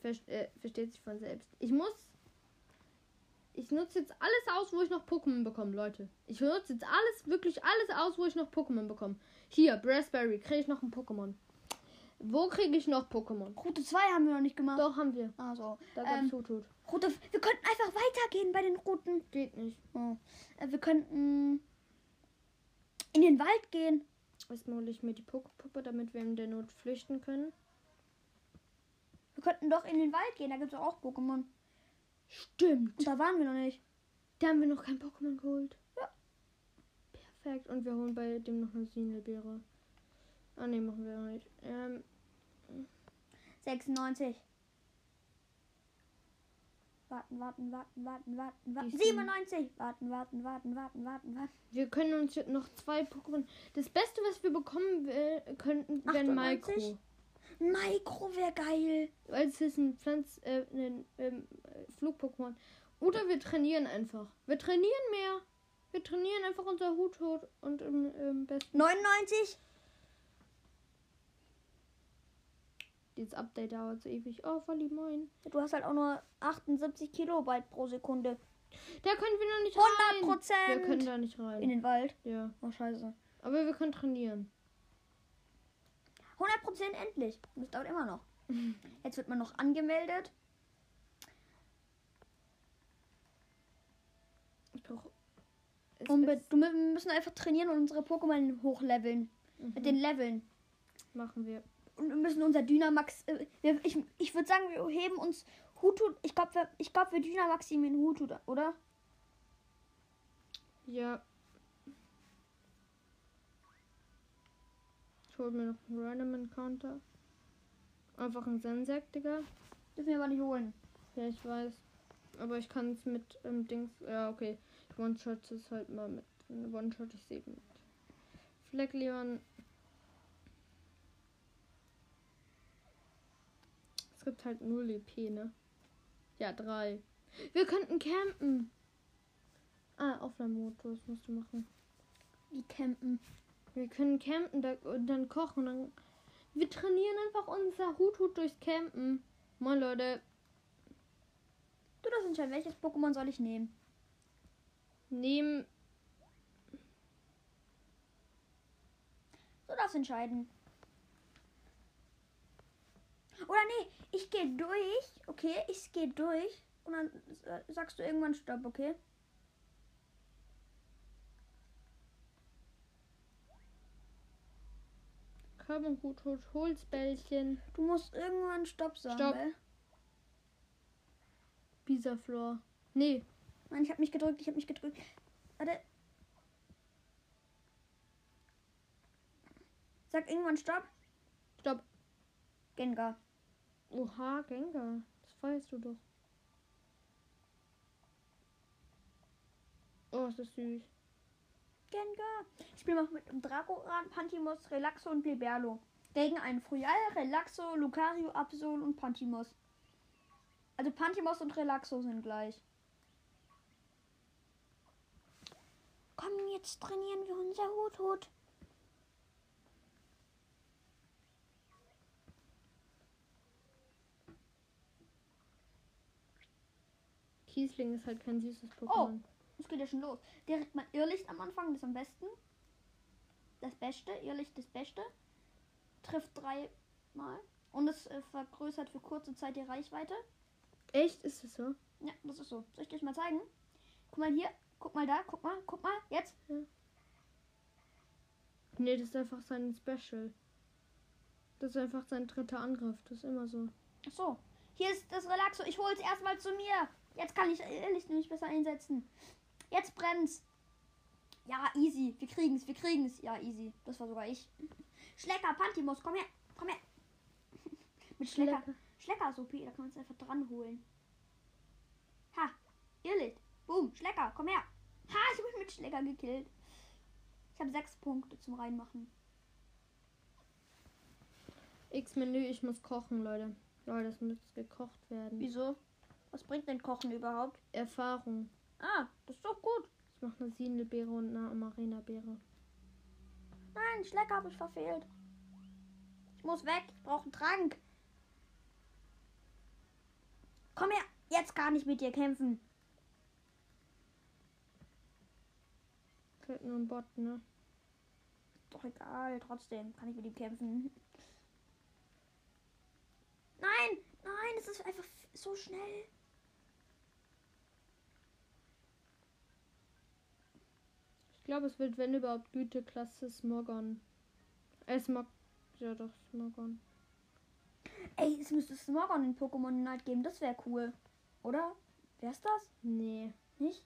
Ver äh, versteht sich von selbst. Ich muss. Ich nutze jetzt alles aus, wo ich noch Pokémon bekomme, Leute. Ich nutze jetzt alles, wirklich alles aus, wo ich noch Pokémon bekomme. Hier, Raspberry, kriege ich noch ein Pokémon. Wo kriege ich noch Pokémon? Route 2 haben wir noch nicht gemacht. Doch, haben wir. Also, Da gab's ähm, Hutut. Route. Wir könnten einfach weitergehen bei den Routen. Geht nicht. Oh. Äh, wir könnten in den Wald gehen. Erstmal hole ich mir die Pokepuppe, damit wir in der Not flüchten können. Wir könnten doch in den Wald gehen. Da gibt es auch Pokémon. Stimmt. Und da waren wir noch nicht. Da haben wir noch kein Pokémon geholt. Ja. Perfekt. Und wir holen bei dem noch eine Sinelbeere. Ah, ne, machen wir noch nicht. Ähm, 96. Warten, warten, warten, warten, warten, warten. Die 97. Warten, warten, warten, warten, warten, warten. wir können uns jetzt noch zwei Pokémon. Das Beste, was wir bekommen äh, könnten, wären 98? Micro. Wäre geil. Weil es ist ein Pflanz, äh, ein ähm, äh, Flug-Pokémon. Oder wir trainieren einfach. Wir trainieren mehr. Wir trainieren einfach unser Hut und im ähm, besten. 99. Dieses Update dauert so ewig. Oh, die Moin. Du hast halt auch nur 78 Kilobyte pro Sekunde. Da können wir noch nicht 100 rein. Wir können Prozent. da nicht rein. In den Wald. ja. Oh, scheiße. Aber wir können trainieren. 100 Prozent endlich. Und das dauert immer noch. Jetzt wird man noch angemeldet. Ich brauche. Und wir müssen einfach trainieren und unsere Pokémon hochleveln. Mit den Leveln. machen wir. Und wir müssen unser Dynamax. Äh, wir, ich ich würde sagen, wir heben uns Hutu. Ich glaube, wir, ich glaub, wir Dynamaximieren Hutu, oder? Ja. Ich hol mir noch einen Random Encounter. Einfach ein Sensek, Digga. Dürfen wir aber nicht holen. Ja, ich weiß. Aber ich kann es mit ähm, Dings. Ja, okay. Ich One-Shot es halt mal mit. One-Shot ich sehe mit. Fleckleon. Es gibt halt 0 EP, ne? Ja, 3. Wir könnten campen. Ah, Offline-Modus musst du machen. Die campen. Wir können campen da, und dann kochen. Dann wir trainieren einfach unser Hut-Hut durchs Campen. Moin, Leute. Du darfst entscheiden, welches Pokémon soll ich nehmen? Nehmen da darfst entscheiden. Oder nee, ich gehe durch. Okay, ich gehe durch. Und dann äh, sagst du irgendwann Stopp, okay? Hol, Holzbällchen. Du musst irgendwann Stopp sagen. Stopp. Bell. Bisaflor. Nee, Nein, ich habe mich gedrückt, ich habe mich gedrückt. Warte. Sag irgendwann Stopp. stopp. Gengar. Oha, Gengar. Das weißt du doch. Oh, ist das süß. Gengar. Ich spiele noch mit dem Dragoran, Pantimos, Relaxo und Liberlo. Gegen einen Froyal, Relaxo, Lucario, Absol und Pantimos. Also Pantimos und Relaxo sind gleich. Komm, jetzt trainieren wir unser Hut-Hut. Kiesling ist halt kein süßes Oh, Pokémon. Es geht ja schon los. Direkt mal Irrlicht am Anfang, das ist am besten. Das Beste, Irrlicht das Beste. Trifft dreimal. Und es äh, vergrößert für kurze Zeit die Reichweite. Echt? Ist das so? Ja, das ist so. Soll ich dir das mal zeigen? Guck mal hier. Guck mal da. Guck mal. Guck mal. Jetzt. Nee, das ist einfach sein Special. Das ist einfach sein dritter Angriff. Das ist immer so. Ach so. Hier ist das Relaxo. Ich hol's erstmal zu mir. Jetzt kann ich Irrlicht nämlich besser einsetzen. Jetzt bremst. Ja, easy. Wir kriegen's. Wir kriegen's. Ja, easy. Das war sogar ich. Schlecker, Pantimos. Komm her. Komm her. Mit Schlecker. Schlecker ist OP, da kann man es einfach dran holen. Ha, Irrlicht. Boom, Schlecker, komm her. Ha, ich habe mich mit Schlecker gekillt. Ich habe sechs Punkte zum Reinmachen. X-Menü, ich muss kochen, Leute. Leute, es muss gekocht werden. Wieso? Was bringt denn Kochen überhaupt? Erfahrung. Ah, das ist doch gut. Ich mache eine Sinelbeere und eine Amarena-Beere. Nein, Schlecker habe ich verfehlt. Ich muss weg, ich brauche einen Trank. Komm her, jetzt kann ich mit dir kämpfen. Fällt nur ein Bot, ne? Doch egal, trotzdem kann ich mit ihm kämpfen. Nein, nein, es ist einfach so schnell. Glaube, es wird, wenn überhaupt, Güteklasse Smogon. Äh, Smog. Ja, doch, Smogon. Ey, es müsste Smogon in Pokémon Unite geben, das wäre cool. Oder? Wär's das? Nee. Nicht?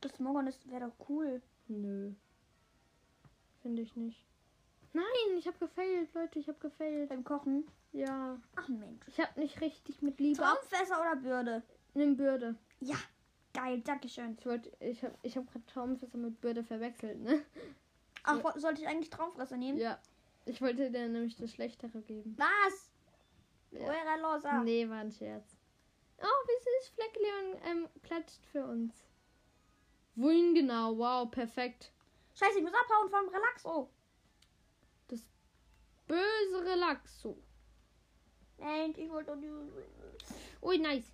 Das Smogon ist wäre doch cool. Nö. Finde ich nicht. Nein, ich habe gefailt, Leute, ich habe gefailt. Beim Kochen. Ja. Ach Mensch. Ich habe nicht richtig mit Liebe. Traumfässer oder Bürde? Nimm Bürde. Ja, geil, dankeschön. Ich ich habe ich hab gerade Traumfässer mit Bürde verwechselt, ne? Ach, wo- sollte ich eigentlich Traumfresser nehmen? Ja. Ich wollte dir nämlich das Schlechtere geben. Was? Ja. Loser. Nee, war ein Scherz. Oh, wie süß, Fleckleon ähm, klatscht für uns. Wohin genau? Wow, perfekt. Scheiße, ich muss abhauen vom Relaxo. Böse Relaxo. Nein, ich wollte. Ui, nice.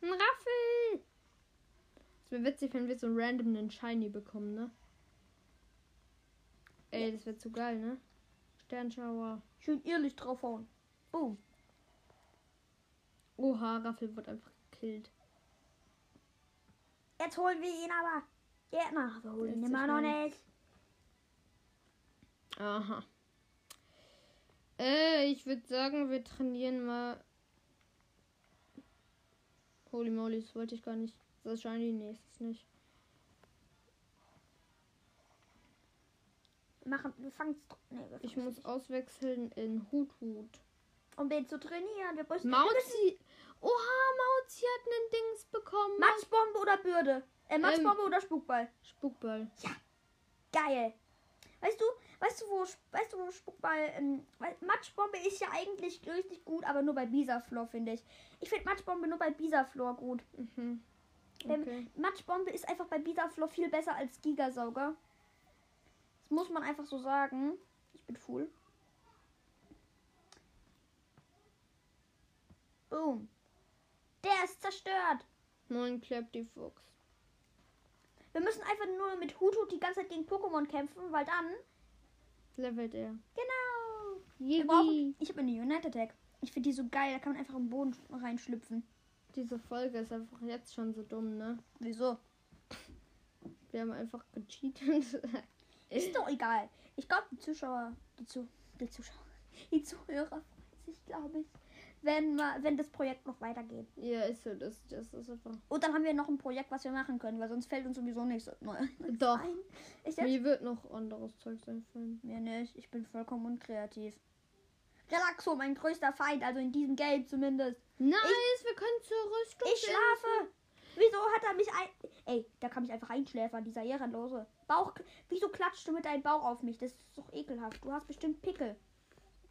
Ein Raffel. Es wäre witzig, wenn wir so random einen Shiny bekommen, ne? Ey, das wäre zu geil, ne? Sternschauer. Schön Irrlicht draufhauen. Boom. Oha, Raffel wird einfach gekillt. Jetzt holen wir ihn aber. Ja, na, wir holen ihn immer noch nicht. Aha. Äh, ich würde sagen, wir trainieren mal. Holy moly, das wollte ich gar nicht. Das ist Shiny, nee, ist es nicht. Machen, wir fangen nee, Ich muss auswechseln in Hut Hut. Um den zu trainieren. Wir müssen Mauzi. Oha, Mauzi hat einen Dings bekommen. Matschbombe oder Bürde? Äh, Matschbombe oder Spukball? Spukball. Geil. Weißt du, weißt du, wo, weißt du, wo Spuckball, ähm, weil Matschbombe ist ja eigentlich richtig gut, aber nur bei Bisaflor, finde ich. Ich finde Matschbombe nur bei Bisaflor gut. Mhm. Okay. Matschbombe ist einfach bei Bisaflor viel besser als Gigasauger. Das muss man einfach so sagen. Ich bin full. Boom. Der ist zerstört. Moin, Clap die Fuchs. Wir Wir müssen einfach nur mit Hutu die ganze Zeit gegen Pokémon kämpfen, weil dann. Levelt er. Genau. Wir brauchen, ich habe eine Unite Attack. Ich finde die so geil, da kann man einfach im Boden reinschlüpfen. Diese Folge ist einfach jetzt schon so dumm, ne? Wieso? Wir haben einfach gecheatet. Ist doch egal. Ich glaube, die Zuschauer, die, Zu die Zuschauer, die Zuhörer freuen sich, glaube ich, wenn, wenn das Projekt noch weitergeht. ja, ist so. Das, das ist einfach. Und dann haben wir noch ein Projekt, was wir machen können, weil sonst fällt uns sowieso nichts Neues Doch. ein. Ich? Mir wird noch anderes Zeug einfallen. Mir nicht. Ich bin vollkommen unkreativ. Relaxo, mein größter Feind, also in diesem Game zumindest. Nice, wir können zur Rüstung. Ich schlafe. Wieso hat er mich ein... Ey, da kann mich einfach einschläfern, dieser Ehrenlose. Bauch... Wieso klatscht du mit deinem Bauch auf mich? Das ist doch ekelhaft. Du hast bestimmt Pickel.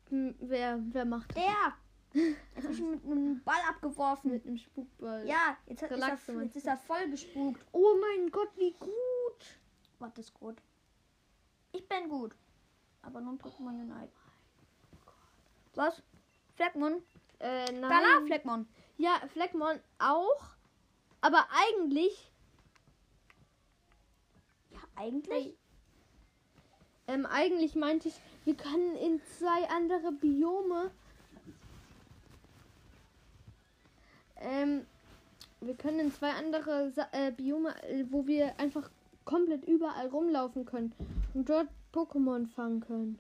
Hm, Wer, wer macht das? Der! Jetzt hab ich ihn mit einem Ball abgeworfen. Mit einem Spukball. Ja, jetzt, hat, ist, Relaxo, er, jetzt ist er voll gespukt. Oh mein Gott, wie gut. Was ist gut? Ich bin gut. Aber nun Pokémon Unite. Was? Fleckmon? Äh, nein. Da la, Fleckmon. Ja, Fleckmon auch. Aber eigentlich, Ja, eigentlich. ähm, eigentlich meinte ich, wir können in zwei andere Biome. Ähm, wir können in zwei andere Sa äh, Biome, äh, wo wir einfach komplett überall rumlaufen können und dort Pokémon fangen können.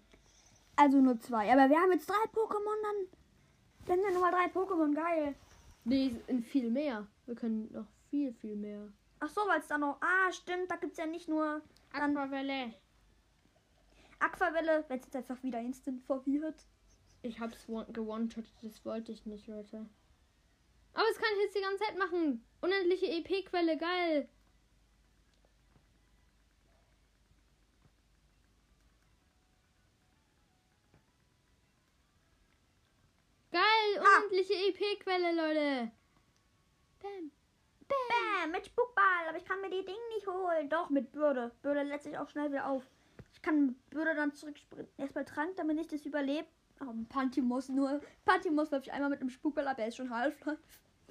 Also nur zwei. Aber wir haben jetzt drei Pokémon dann. Wir haben ja nur drei Pokémon. Geil. Nee, viel mehr. Wir können noch viel, viel mehr. Ach so, weil es da noch. Ah, stimmt. Da gibt es ja nicht nur Aquavelle. Aquavelle. Wenn es jetzt einfach wieder instant verwirrt. Ich hab's gewone-shottet, das wollte ich nicht, Leute. Aber das kann ich jetzt die ganze Zeit machen. Unendliche EP-Quelle, geil. Geil, Ah. unendliche EP-Quelle, Leute. Bam. Bäm, mit Spukball. Aber ich kann mir die Dinge nicht holen. Doch, mit Bürde. Bürde lädt sich auch schnell wieder auf. Ich kann mit Bürde dann zurückspringen. Erstmal Trank, damit ich das überlebe. Oh, Pantimos nur. Pantimos läuft ich einmal mit einem Spukball ab. Er ist schon Half-Life.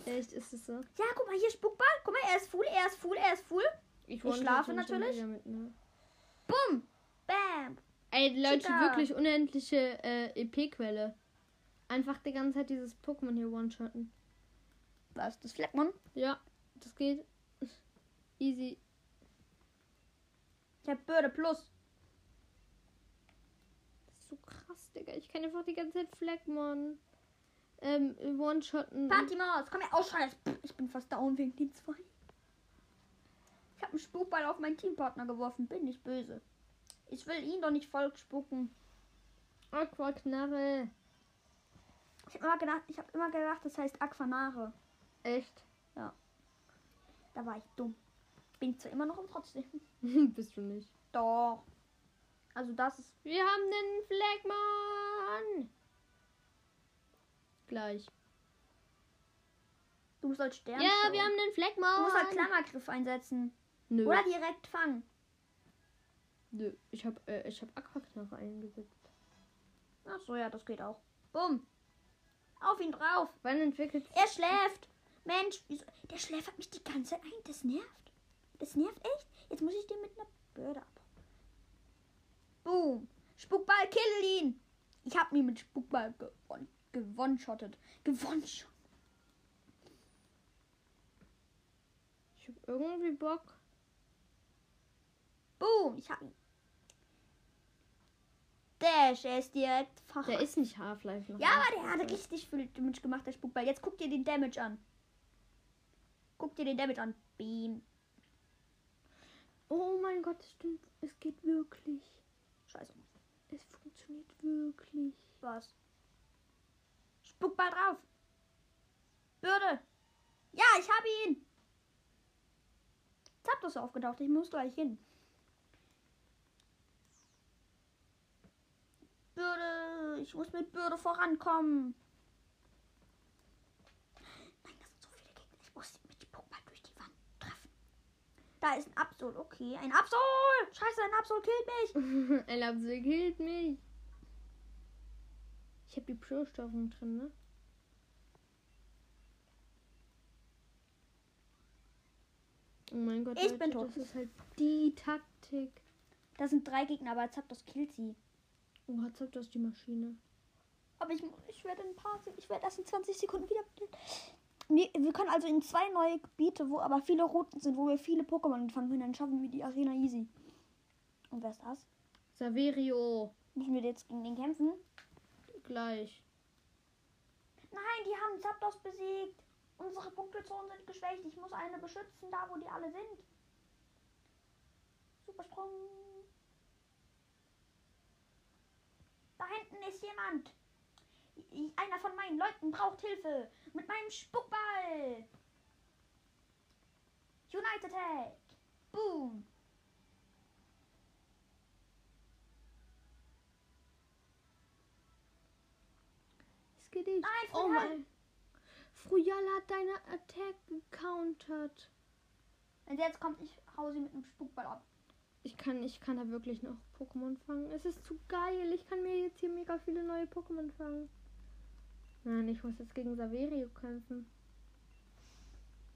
Echt, ist es so? Ja, guck mal, hier Spukball. Guck mal, er ist full, er ist full, er ist full. Ich, schlafe mich dann natürlich. wieder Mit, ne? Bumm. Bam. Ey, Leute, Chica. wirklich unendliche äh, EP-Quelle. Einfach die ganze Zeit dieses Pokémon hier one-shotten. Was? Das Fleckmon? Ja, das geht. Easy. Ich hab Bürde plus. Das ist so krass, Digga. Ich kann einfach die ganze Zeit Fleckmon ähm, one-shotten. Pantimos, komm her. Scheiße. Pff, Ich bin fast down wegen Team 2. Ich habe einen Spukball auf meinen Teampartner geworfen. Bin nicht böse. Ich will ihn doch nicht voll spucken. Aquaknarre. Ich habe immer gedacht, ich habe immer gedacht, das heißt Aquanare. Echt? Da war ich dumm. Bin ich zwar immer noch, aber trotzdem. Bist du nicht. Doch. Also das ist. Wir haben den Fleckmon. Gleich. Du musst als Stern. Ja, schauen. wir haben den Fleckmon. Du musst halt Klammergriff einsetzen. Nö. Oder direkt fangen. Nö. Ich hab, äh, ich hab Aquaknarre eingesetzt. Ach so, ja, das geht auch. Bumm. Auf ihn drauf. Wann entwickelt Er schläft. Mensch, wieso? der schläfert mich die ganze Zeit ein. Das nervt. Das nervt echt. Jetzt muss ich den mit einer Bürde ab. Boom. Spukball, kill ihn. Ich hab ihn mit Spukball gewonnen. Gewonshottet. Gewonshottet. Ich hab irgendwie Bock. Boom. Ich hab ihn. Dash, er ist direkt Der verhaftet. ist nicht Half-Life noch. Ja, aber der hat richtig viel Damage gemacht, der Spukball. Jetzt guck dir den Damage an. Guck dir den Damage an. Beam. Oh mein Gott, das stimmt. Es geht wirklich. Scheiße. Es funktioniert wirklich. Was? Spukball drauf. Bürde. Ja, ich habe ihn. Zapdos ist aufgetaucht. Ich muss gleich hin. Bürde. Ich muss mit Bürde vorankommen. Nein, das sind so viele Gegner. Ich muss mit Spukball durch die Wand treffen. Da ist ein Absol. Okay, ein Absol. Scheiße, ein Absol killt mich. Ella, sie killt mich. Ich habe die Pro-Stoffen drin, ne? Oh mein Gott, Ich bin tot. das ist halt die Taktik. Da sind drei Gegner, aber Zapdos killt sie. Oh, hat Zapdos die Maschine. Aber ich, ich werde ein paar, ich werde erst in 20 Sekunden wieder. Wir, wir können also in zwei neue Gebiete, wo aber viele Routen sind, wo wir viele Pokémon fangen können, dann schaffen wir die Arena easy. Und wer ist das? Saverio. Müssen wir jetzt gegen den kämpfen? Gleich. Nein, die haben Zapdos besiegt. Unsere Punktezonen sind geschwächt. Ich muss eine beschützen, da wo die alle sind. Supersprung. Da hinten ist jemand. Einer von meinen Leuten braucht Hilfe. Mit meinem Spuckball. United Attack. Boom. Nicht. Nein, oh mein. Frujal hat deine Attack gecountert. Und jetzt kommt ich hau sie mit einem Spuckball ab. Ich kann, ich kann da wirklich noch Pokémon fangen. Es ist zu geil. Ich kann mir jetzt hier mega viele neue Pokémon fangen. Nein, ich muss jetzt gegen Saverio kämpfen.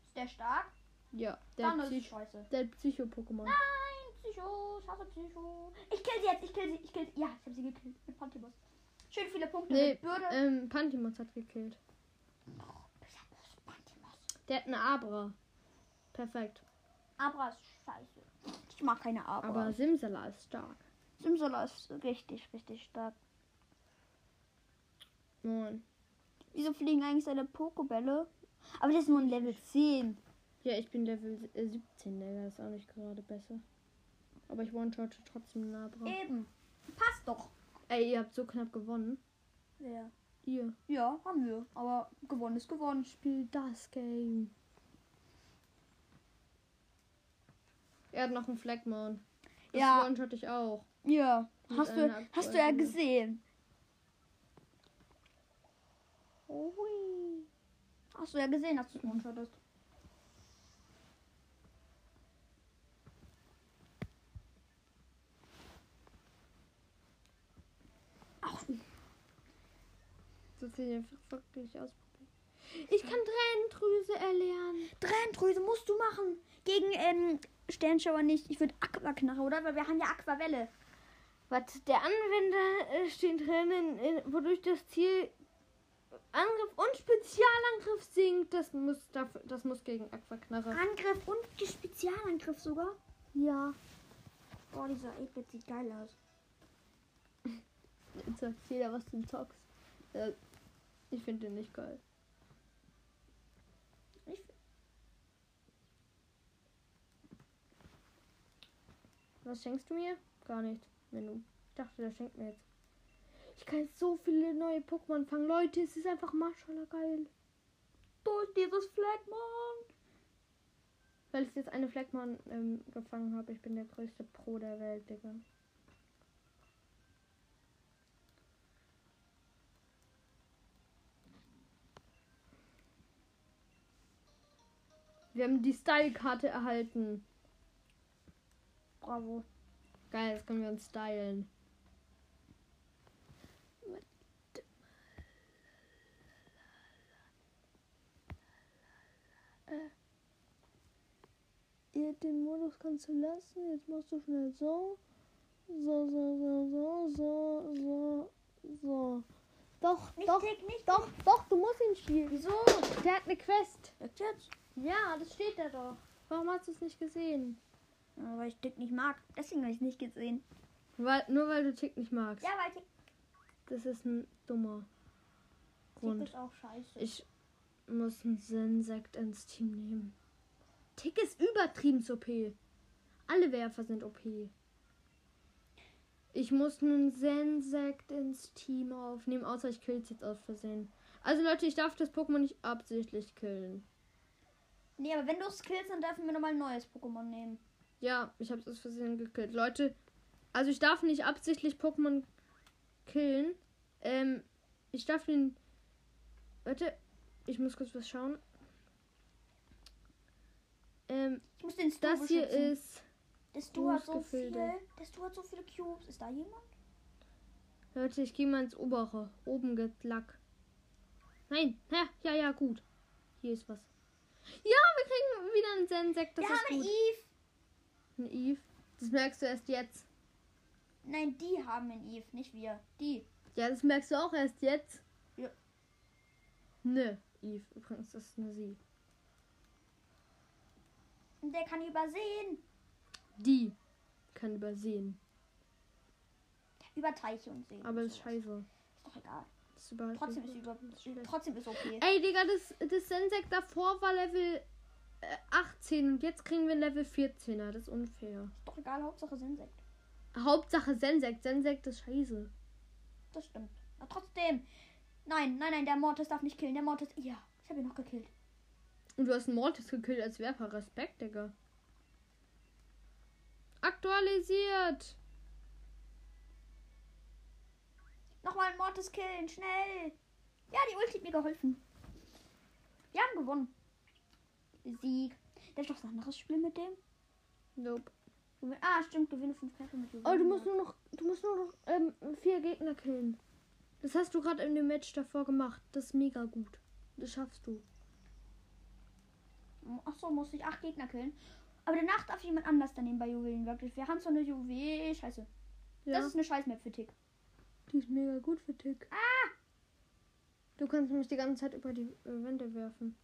Ist der stark? Ja, der, Dann Psych scheiße. der Psycho-Pokémon. Nein, Psycho, ich hasse Psycho. Ich kill sie jetzt, ich kill sie, ich kill sie. Ja, ich habe sie gekillt mit Pantibus. Schön viele Punkte Nee, mit Bürde. ähm, Pantimos hat gekillt. Der hat eine Abra. Perfekt. Abra ist scheiße. Ich mag keine Abra. Aber Simsala ist stark. Simsala ist richtig, richtig stark. Moin. Wieso fliegen eigentlich seine Pokobälle? Aber das ist nur ein Level 10. Ja, ich bin Level äh, 17, Digga. Das ist auch nicht gerade besser. Aber ich one-shotte trotzdem eine Abra. Eben. Passt doch. Ey, ihr habt so knapp gewonnen. Ja. Ihr. Ja, haben wir. Aber gewonnen ist gewonnen. Spiel das Game. Er hat noch einen Flagmon. Das Ja. one-shot ich auch. Ja. Mit Hast du, hast du ja gesehen. Ui. Hast du ja gesehen, dass du es Ach, Das sieht einfach wirklich ausprobieren. Ich kann Tränendrüse erlernen. Tränendrüse musst du machen. Gegen ähm, Sternschauer nicht. Ich würde Aquaknarre, oder? Weil wir haben ja Aquavelle. Was der Anwender äh, steht drinnen, äh, wodurch das Ziel Angriff und Spezialangriff sinkt. Das muss dafür, das muss gegen Aquaknarre. Angriff und Spezialangriff sogar. Ja. Boah, dieser 8-Bit sieht geil aus. Jetzt sagt jeder, was du zockst. Äh, ich finde den nicht geil. Ich, Was schenkst du mir? Gar nicht. Du. Ich dachte, der schenkt mir jetzt. Ich kann jetzt so viele neue Pokémon fangen. Leute, es ist einfach Maschallah geil. durch dieses Flagmon. Weil ich jetzt eine Fleckmon ähm, gefangen habe. Ich bin der größte Pro der Welt, Digga. Wir haben die Style-Karte erhalten. Bravo. Geil, das können wir uns stylen. Äh. Den Modus kannst du lassen. Jetzt machst du schnell so. So, so, so, so, so, so, so. Doch, Nicht doch, tick, nicht doch, doch, du musst ihn spielen. Wieso? Der hat eine Quest. Jetzt jetzt. Ja, das steht da doch. Warum hast du es nicht gesehen? Ja, weil ich Tick nicht mag. Deswegen habe ich es nicht gesehen. Weil, nur weil du Tick nicht magst. Ja, weil Tick, Das ist ein dummer Tick Grund. ist auch scheiße. Ich muss einen Sensekt ins Team nehmen. Tick ist übertrieben OP. Alle Werfer sind OP. Ich muss einen Sensekt ins Team aufnehmen, außer ich kill's jetzt aus Versehen. Also Leute, ich darf das Pokémon nicht absichtlich killen. Nee, aber wenn du es killst, dann dürfen wir nochmal ein neues Pokémon nehmen. Ja, ich habe es aus Versehen gekillt. Leute, also ich darf nicht absichtlich Pokémon killen. Ähm, ich darf den. Warte, ich muss kurz was schauen. Ähm, Ich muss den Stu das hier ist. Der Stu hat so Gefilde. viel. Der Stu hat so viele Cubes. Ist da jemand? Leute, ich gehe mal ins obere. Oben geht's Lack. Nein, ja, ja, ja, gut. Hier ist was. Ja, wir kriegen wieder einen Sensek. Das Wir ist gut. Eve. Ein Eve. Das merkst du erst jetzt. Nein, die haben einen Eve, nicht wir. Die. Ja, das merkst du auch erst jetzt. Ja. Ne, Eve. Übrigens, das ist eine Sie. Und der kann übersehen. Die kann übersehen. Über Teiche und Seen. Aber und das ist scheiße. Ist doch egal. Das ist überhaupt Trotzdem nicht ist, über, trotzdem ist okay. Ey, Digga, das, das Sensek davor war Level äh, 18 und jetzt kriegen wir Level 14er. Das ist unfair. Ist doch egal, Hauptsache Sinsekt. Hauptsache Sensek. Sensek ist scheiße. Das stimmt. Aber trotzdem. Nein, nein, nein, der Mortis darf nicht killen. Der Mortis. Ja, ich habe ihn noch gekillt. Und du hast einen Mortis gekillt als Werfer. Respekt, Digga. Aktualisiert. Nochmal Mortis killen, schnell. Ja, die Ulti hat mir geholfen. Wir haben gewonnen. Sieg. Darf ich noch ein anderes Spiel mit dem? Nope. Ah, stimmt, gewinne fünf Kämpfe mit Oh, du musst nur noch, du musst nur noch ähm, vier Gegner killen. Das hast du gerade in dem Match davor gemacht. Das ist mega gut. Das schaffst du. Ach so, muss ich acht Gegner killen. Aber danach darf jemand anders daneben bei Juwelen wirklich. Wir haben so eine Juwel. Scheiße. Ja, Das ist eine Scheißmap für Tick. Die ist mega gut für Tick. Ah! Du kannst nämlich die ganze Zeit über die äh, Wände werfen.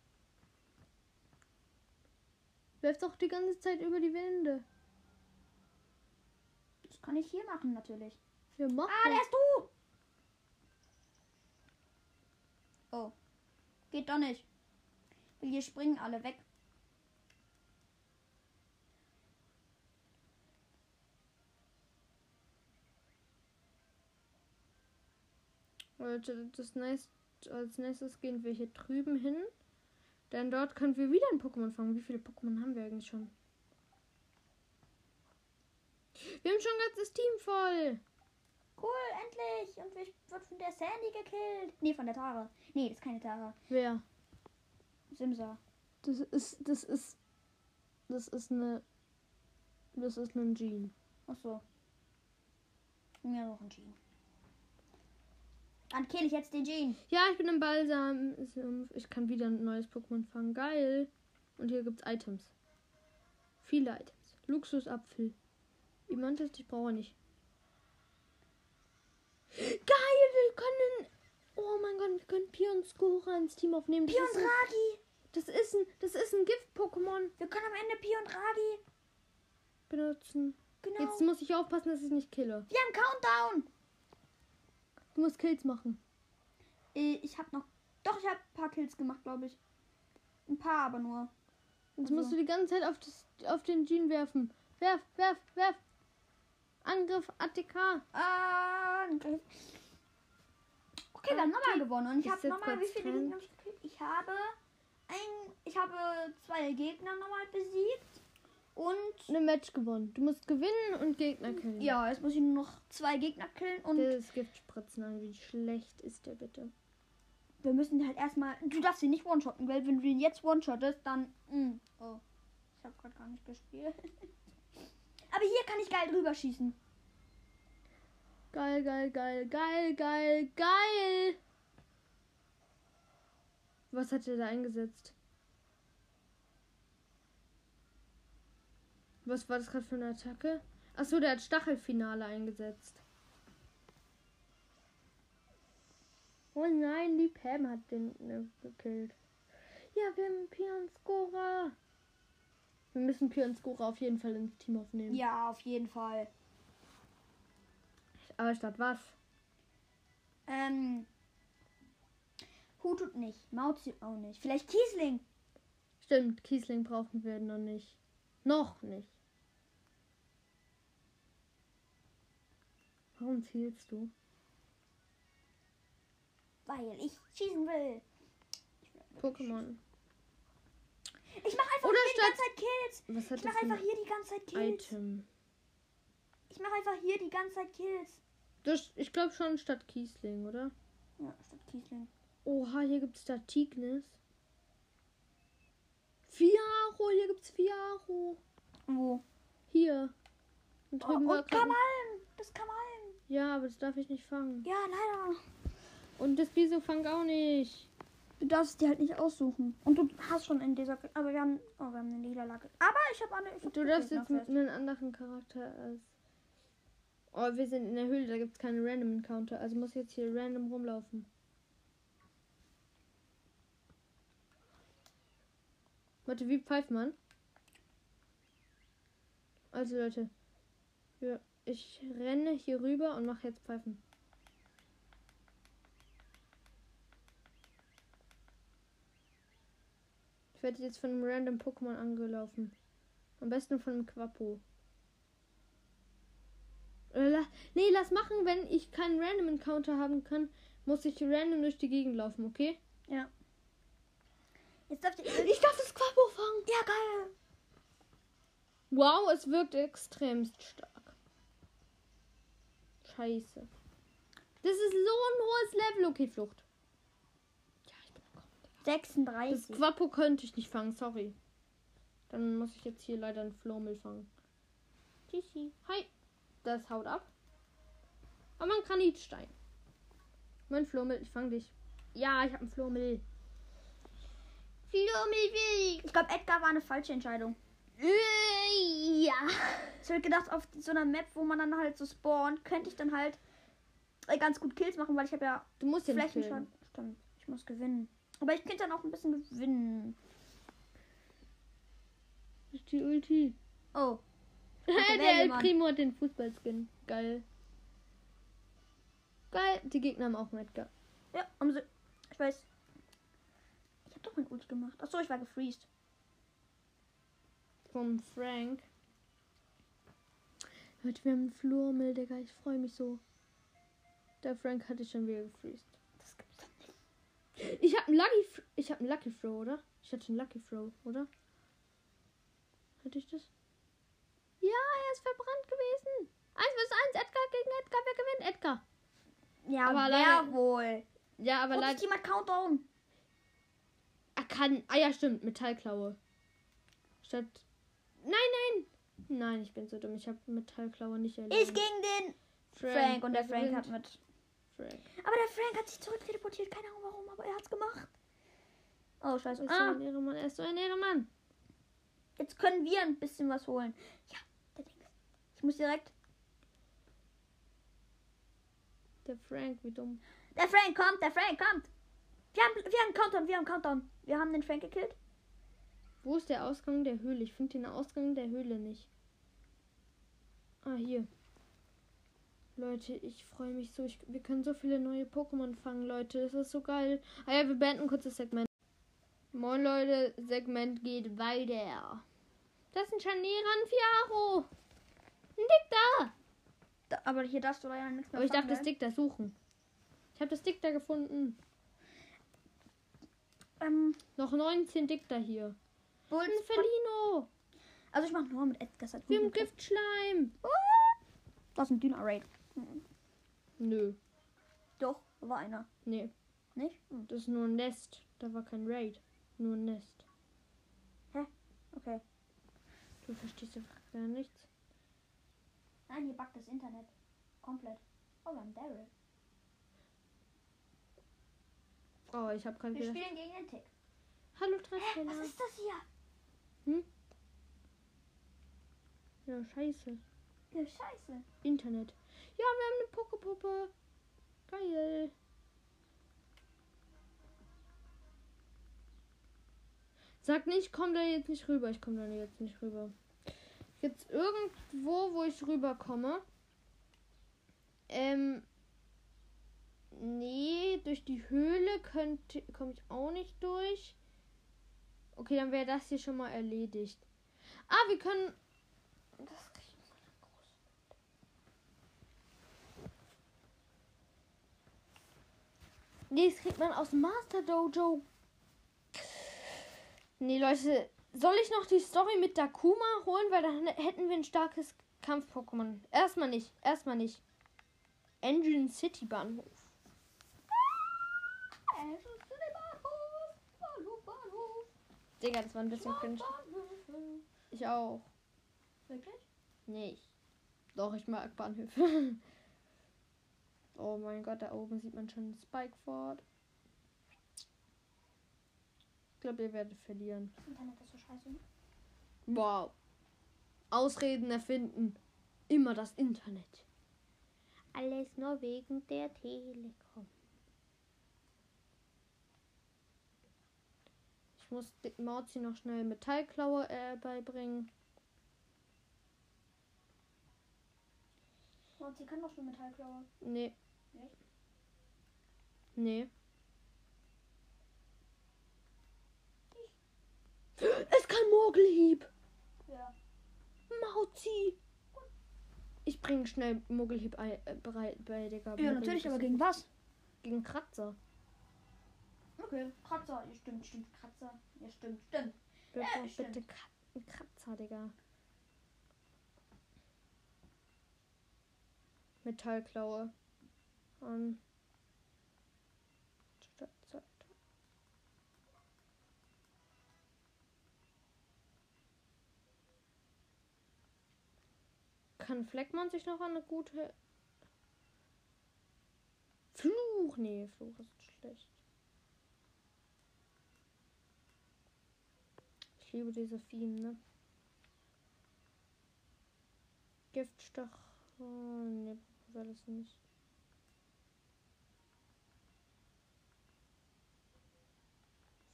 Werf doch die ganze Zeit über die Wände. Das kann ich hier machen natürlich. Ja, mach Ah, der ist du! Oh. Geht doch nicht. Will hier springen alle weg. Leute, das nächst, als nächstes gehen wir hier drüben hin. Denn dort können wir wieder ein Pokémon fangen. Wie viele Pokémon haben wir eigentlich schon? Wir haben schon ein ganzes Team voll. Cool, endlich! Und ich wird von der Sandy gekillt. Nee, von der Tara. Nee, das ist keine Tara. Wer? Simsa. Das ist, das ist, das ist eine, das ist ein Jean. Ach so. Ja, noch ein Jean. Dann kill ich jetzt den Jean. Ja, ich bin im Balsam. Ich kann wieder ein neues Pokémon fangen. Geil. Und hier gibt's Items. Viele Items. Luxusapfel. Imantis, ich brauche nicht. Geil, wir können. Oh mein Gott, wir können Pion Skora ins Team aufnehmen. Das Pion ein, Ragi. das ist ein, das ist ein Gift-Pokémon Wir können am Ende Pion Ragi. benutzen. Genau. Jetzt muss ich aufpassen, dass ich nicht kille. Wir haben Countdown. Du musst Kills machen. Äh, Ich habe noch. Doch, ich habe ein paar Kills gemacht, glaube ich. Ein paar aber nur. Jetzt Also- musst du die ganze Zeit auf, das, auf den Jean werfen. Werf, werf, werf. Angriff ATK. Ah, okay. Wir haben nochmal gewonnen. Und ich habe nochmal, wie viele. Gegner? Ich habe ein, ich habe zwei Gegner nochmal besiegt. Und Eine Match gewonnen. Du musst gewinnen und Gegner killen. ja, jetzt muss ich nur noch zwei Gegner killen. Und Das Gift spritzen an. Wie schlecht ist der bitte? wir müssen halt erstmal. Du darfst ihn nicht one-shotten, weil wenn du ihn jetzt one-shottest, dann. mm, oh. Ich habe gerade gar nicht gespielt. aber hier kann ich geil drüber schießen. Geil, geil, geil, geil, geil, geil. Was hat er da eingesetzt? Was war das gerade für eine Attacke? Achso, der hat Stachelfinale eingesetzt. Oh nein, die Pam hat den ne, gekillt. Ja, wir haben Pion Skora. Wir müssen Pion Skora auf jeden Fall ins Team aufnehmen. Ja, auf jeden Fall. Aber statt was? Ähm. Hutut nicht. Mauzi auch nicht. Vielleicht Kiesling. Stimmt, Kiesling brauchen wir noch nicht. Noch nicht. Warum zielst du? Weil ich schießen will. Pokémon. Ich mache einfach Oder hier die ganze Zeit Kills. Was hat Ich für einfach ein hier die ganze Zeit Kills. Item? Ich mache einfach hier die ganze Zeit Kills. Das, ich glaube schon statt Kiesling, oder? Ja, statt Kiesling. Oha, hier gibt es statt Tignis. Fiaro, hier gibt's Fiaro. Wo? Hier. Und Oh, und Kamalm. Das Kamalm. Ja, aber das darf ich nicht fangen. Ja, leider. Und das Bisofang auch nicht. Du darfst die halt nicht aussuchen. Und du hast schon in dieser. Aber wir haben. Oh, wir haben eine Niederlage. Aber ich habe eine. Ich hab Du darfst jetzt mit einem anderen Charakter als. Oh, wir sind in der Höhle, da gibt es keine Random Encounter. Also muss ich jetzt hier random rumlaufen. Warte, wie pfeift man? Also Leute, ja, ich renne hier rüber und mache jetzt Pfeifen. Ich werde jetzt von einem random Pokémon angelaufen. Am besten von einem Quappo. Oder la nee, lass machen, wenn ich keinen Random Encounter haben kann, muss ich random durch die Gegend laufen, okay? Jetzt darf ich. Ich darf das Quappo fangen. Ja, geil. Wow, es wirkt extremst stark. Scheiße. Das ist so ein hohes Level. Okay, Flucht. Ja, ich bin. Das 36. Quappo könnte ich nicht fangen, sorry. Dann muss ich jetzt hier leider einen Flormel fangen. Tschüssi. Hi. Das haut ab. Aber ein Granitstein. Mein Flormel, ich fang dich. Ja, ich habe einen Flormel. Flormel will. Ich glaube, Edgar war eine falsche Entscheidung. Äh, ja. Ich habe gedacht, auf so einer Map, wo man dann halt so spawnt, könnte ich dann halt äh, ganz gut Kills machen, weil ich habe ja Du musst den Flächen schon. Stimmt, ich muss gewinnen. Aber ich könnte dann auch ein bisschen gewinnen. Das ist die Ulti. Oh. der El? Primo hat den Fußballskin. Geil. Geil. Die Gegner haben auch Edgar. Ja, haben sie. Ich weiß. Ich habe doch mein Ulti gemacht. Achso, ich war gefreezed. Vom Frank. Leute, wir haben einen Flurmel, Digga. Ich freue mich so. Der Frank hatte ich schon wieder gefreezed. Das gibt's doch nicht. Ich habe einen Lucky, ich habe einen Lucky Throw, oder? Ich hatte einen Lucky Throw, oder? Hatte ich das? Ja, er ist verbrannt gewesen. 1 vs 1, Edgar gegen Edgar. Wer gewinnt? Edgar. Ja, Aber wer leider- wohl? Ja, aber leider. jemand Countdown? Er kann. Ah ja, stimmt. Metallklaue. Statt. Nein, nein. Nein, ich bin so dumm. Ich habe Metallklaue nicht erlebt. Ich gegen den Frank, und der Frank hat mit. Frank. Aber der Frank hat sich zurückteleportiert. Keine Ahnung warum, aber er hat's gemacht. Oh, scheiße. Er ist so Ah, ein Ehrenmann. Er ist so ein Ehrenmann. jetzt können wir ein bisschen was holen. Ja, der Ding. Ich muss direkt. Der Frank, wie dumm. Der Frank kommt, der Frank kommt. Wir haben, wir haben Countdown, wir haben Countdown. Wir haben den Frank gekillt. Wo ist der Ausgang der Höhle? Ich finde den Ausgang der Höhle nicht. Ah, hier. Leute, ich freue mich so. Ich, wir können so viele neue Pokémon fangen, Leute. Das ist so geil. Ah ja, wir beenden kurz das Segment. Moin, Leute. Segment geht weiter. Das ist ein Scharnierer, ein Fiaro. Ein Dick da. Da, aber hier darfst du leider nichts mehr Aber ich darf das? Dick da suchen. Ich habe das Dick da gefunden. Ähm, Noch 19 Dick da hier. Bulls. Felino. Also ich mach nur mit Edgar. seit Wir haben. Giftschleim. Das ist ein dünner Raid. Nö. Doch, da war einer. Nee. Nicht? Hm. Das ist nur ein Nest. Da war kein Raid. Nur ein Nest. Okay. Du verstehst einfach gar nichts. Nein, hier backt das Internet. Komplett. Oh, wir haben Daryl. Oh, ich habe gerade Wir gedacht. spielen gegen den Tick. Hallo Hä, Treffsteller. was ist das hier? Ja, scheiße. Ja, scheiße. Internet. Ja, wir haben eine Pokepuppe. Geil. Sag nicht, komm da jetzt nicht rüber. Ich komme da jetzt nicht rüber. Jetzt irgendwo, wo ich rüberkomme. Ähm. Nee, durch die Höhle könnte komme ich auch nicht durch. Okay, dann wäre das hier schon mal erledigt. Ah, wir können. Das. Nee, das kriegt man aus Master Dojo. Nee, Leute, soll ich noch die Story mit Dakuma holen? Weil dann hätten wir ein starkes Kampf-Pokémon. Erstmal nicht, erstmal nicht. Engine City Bahnhof. Digga, das war ein bisschen cringe. Ich auch. Wirklich? Nicht. Doch, ich mag Bahnhöfe. oh mein Gott, da oben sieht man schon Spikeford. glaube, ihr werdet verlieren. Das Internet ist so scheiße. Wow. Ausreden erfinden. Immer das Internet. Alles nur wegen der Telekom. Ich muss Mauzi noch schnell Metallklaue äh, beibringen. Und sie kann doch schon Metallklaue. Nee. Nicht? Nee. Es kann Mogelhieb. Ja. Mauzi. Ich bringe schnell Mogelhieb ei- äh, bereit bei Digga. Ja, natürlich, aber gegen was? gegen Kratzer. Okay, Kratzer. Ja, stimmt, stimmt, Kratzer. Ja, stimmt, stimmt. Bitte, Ja, bitte Kratzer, Digga. Metallklaue. Ähm. Statt- statt- Kann Fleckmann sich noch an eine gute. Fluch? Nee, Fluch ist schlecht. Ich liebe diese Theme, ne? Giftstach. Oh, ne, soll es nicht.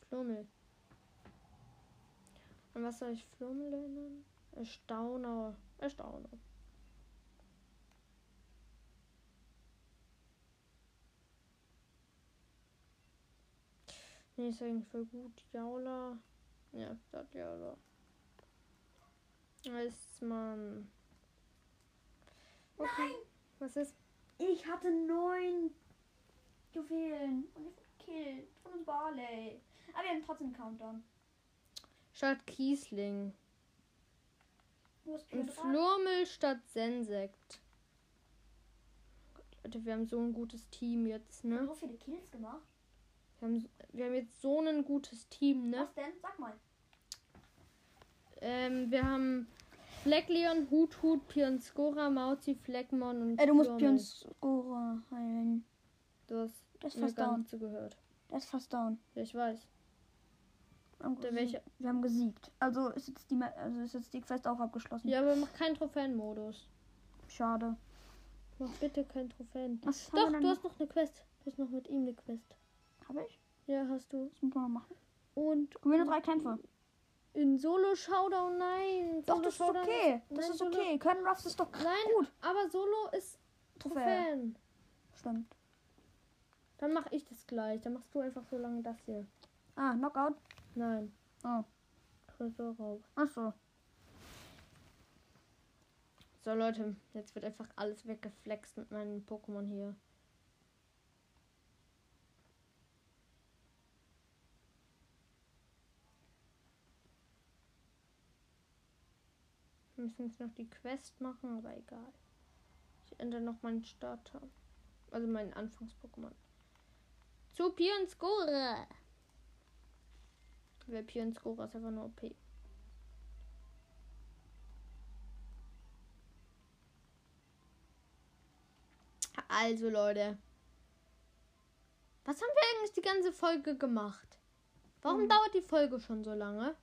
Flummel. An was soll ich Flummel erinnern? Erstauner. Erstauner. Nee, ist eigentlich voll gut. Jaula. Ja, das Jaula. Eismann. Okay. Nein! Was ist? Ich hatte neun Juwelen und ich wurde gekillt von uns Barley. Aber wir haben trotzdem einen Countdown. Statt Kiesling. Und. Flurmel statt Sensekt. Leute, wir haben so ein gutes Team jetzt, Wir haben ne? so viele Kills gemacht. Wir haben, wir haben jetzt so ein gutes Team, ne? Was denn? Sag mal. Ähm, wir haben Fleckleon, Hut, Hut, Pionscora, Mauzi, Fleckmon und Ey, du musst Flurmel. Pions Scorer heilen. Du hast Das ist fast down. zugehört. Der ist fast down. Ja, ich weiß. Wir haben, Der gesiegt. welche? Wir haben gesiegt. Also ist jetzt die, also ist jetzt die Quest auch abgeschlossen. Ja, aber mach keinen Trophäenmodus. Schade. Mach bitte keinen Trophäen. Doch, du hast noch eine Quest. Du hast noch mit ihm eine Quest. Habe ich? Ja, hast du. Das muss man noch machen. Und Gewinne drei Kämpfe. in Solo Showdown, nein. Doch, Solo das ist Showdown okay. Das nein, ist Solo- okay. Können Ruffs ist doch Nein, gut. aber Solo ist Trophäe. Trophäen. Stimmt. Dann mach ich das gleich. Dann machst du einfach so lange das hier. Ah, Knockout. Nein. Oh. Tresorraub. Ach so. So Leute, jetzt wird einfach alles weggeflext mit meinen Pokémon hier. Wir müssen jetzt noch die Quest machen, aber egal. Ich ändere noch meinen Starter. Also meinen Anfangs-Pokémon. Zu Pionscora. Weil Pionscora ist einfach nur OP. Also Leute. Was haben wir eigentlich die ganze Folge gemacht? Warum Hm. dauert die Folge schon so lange?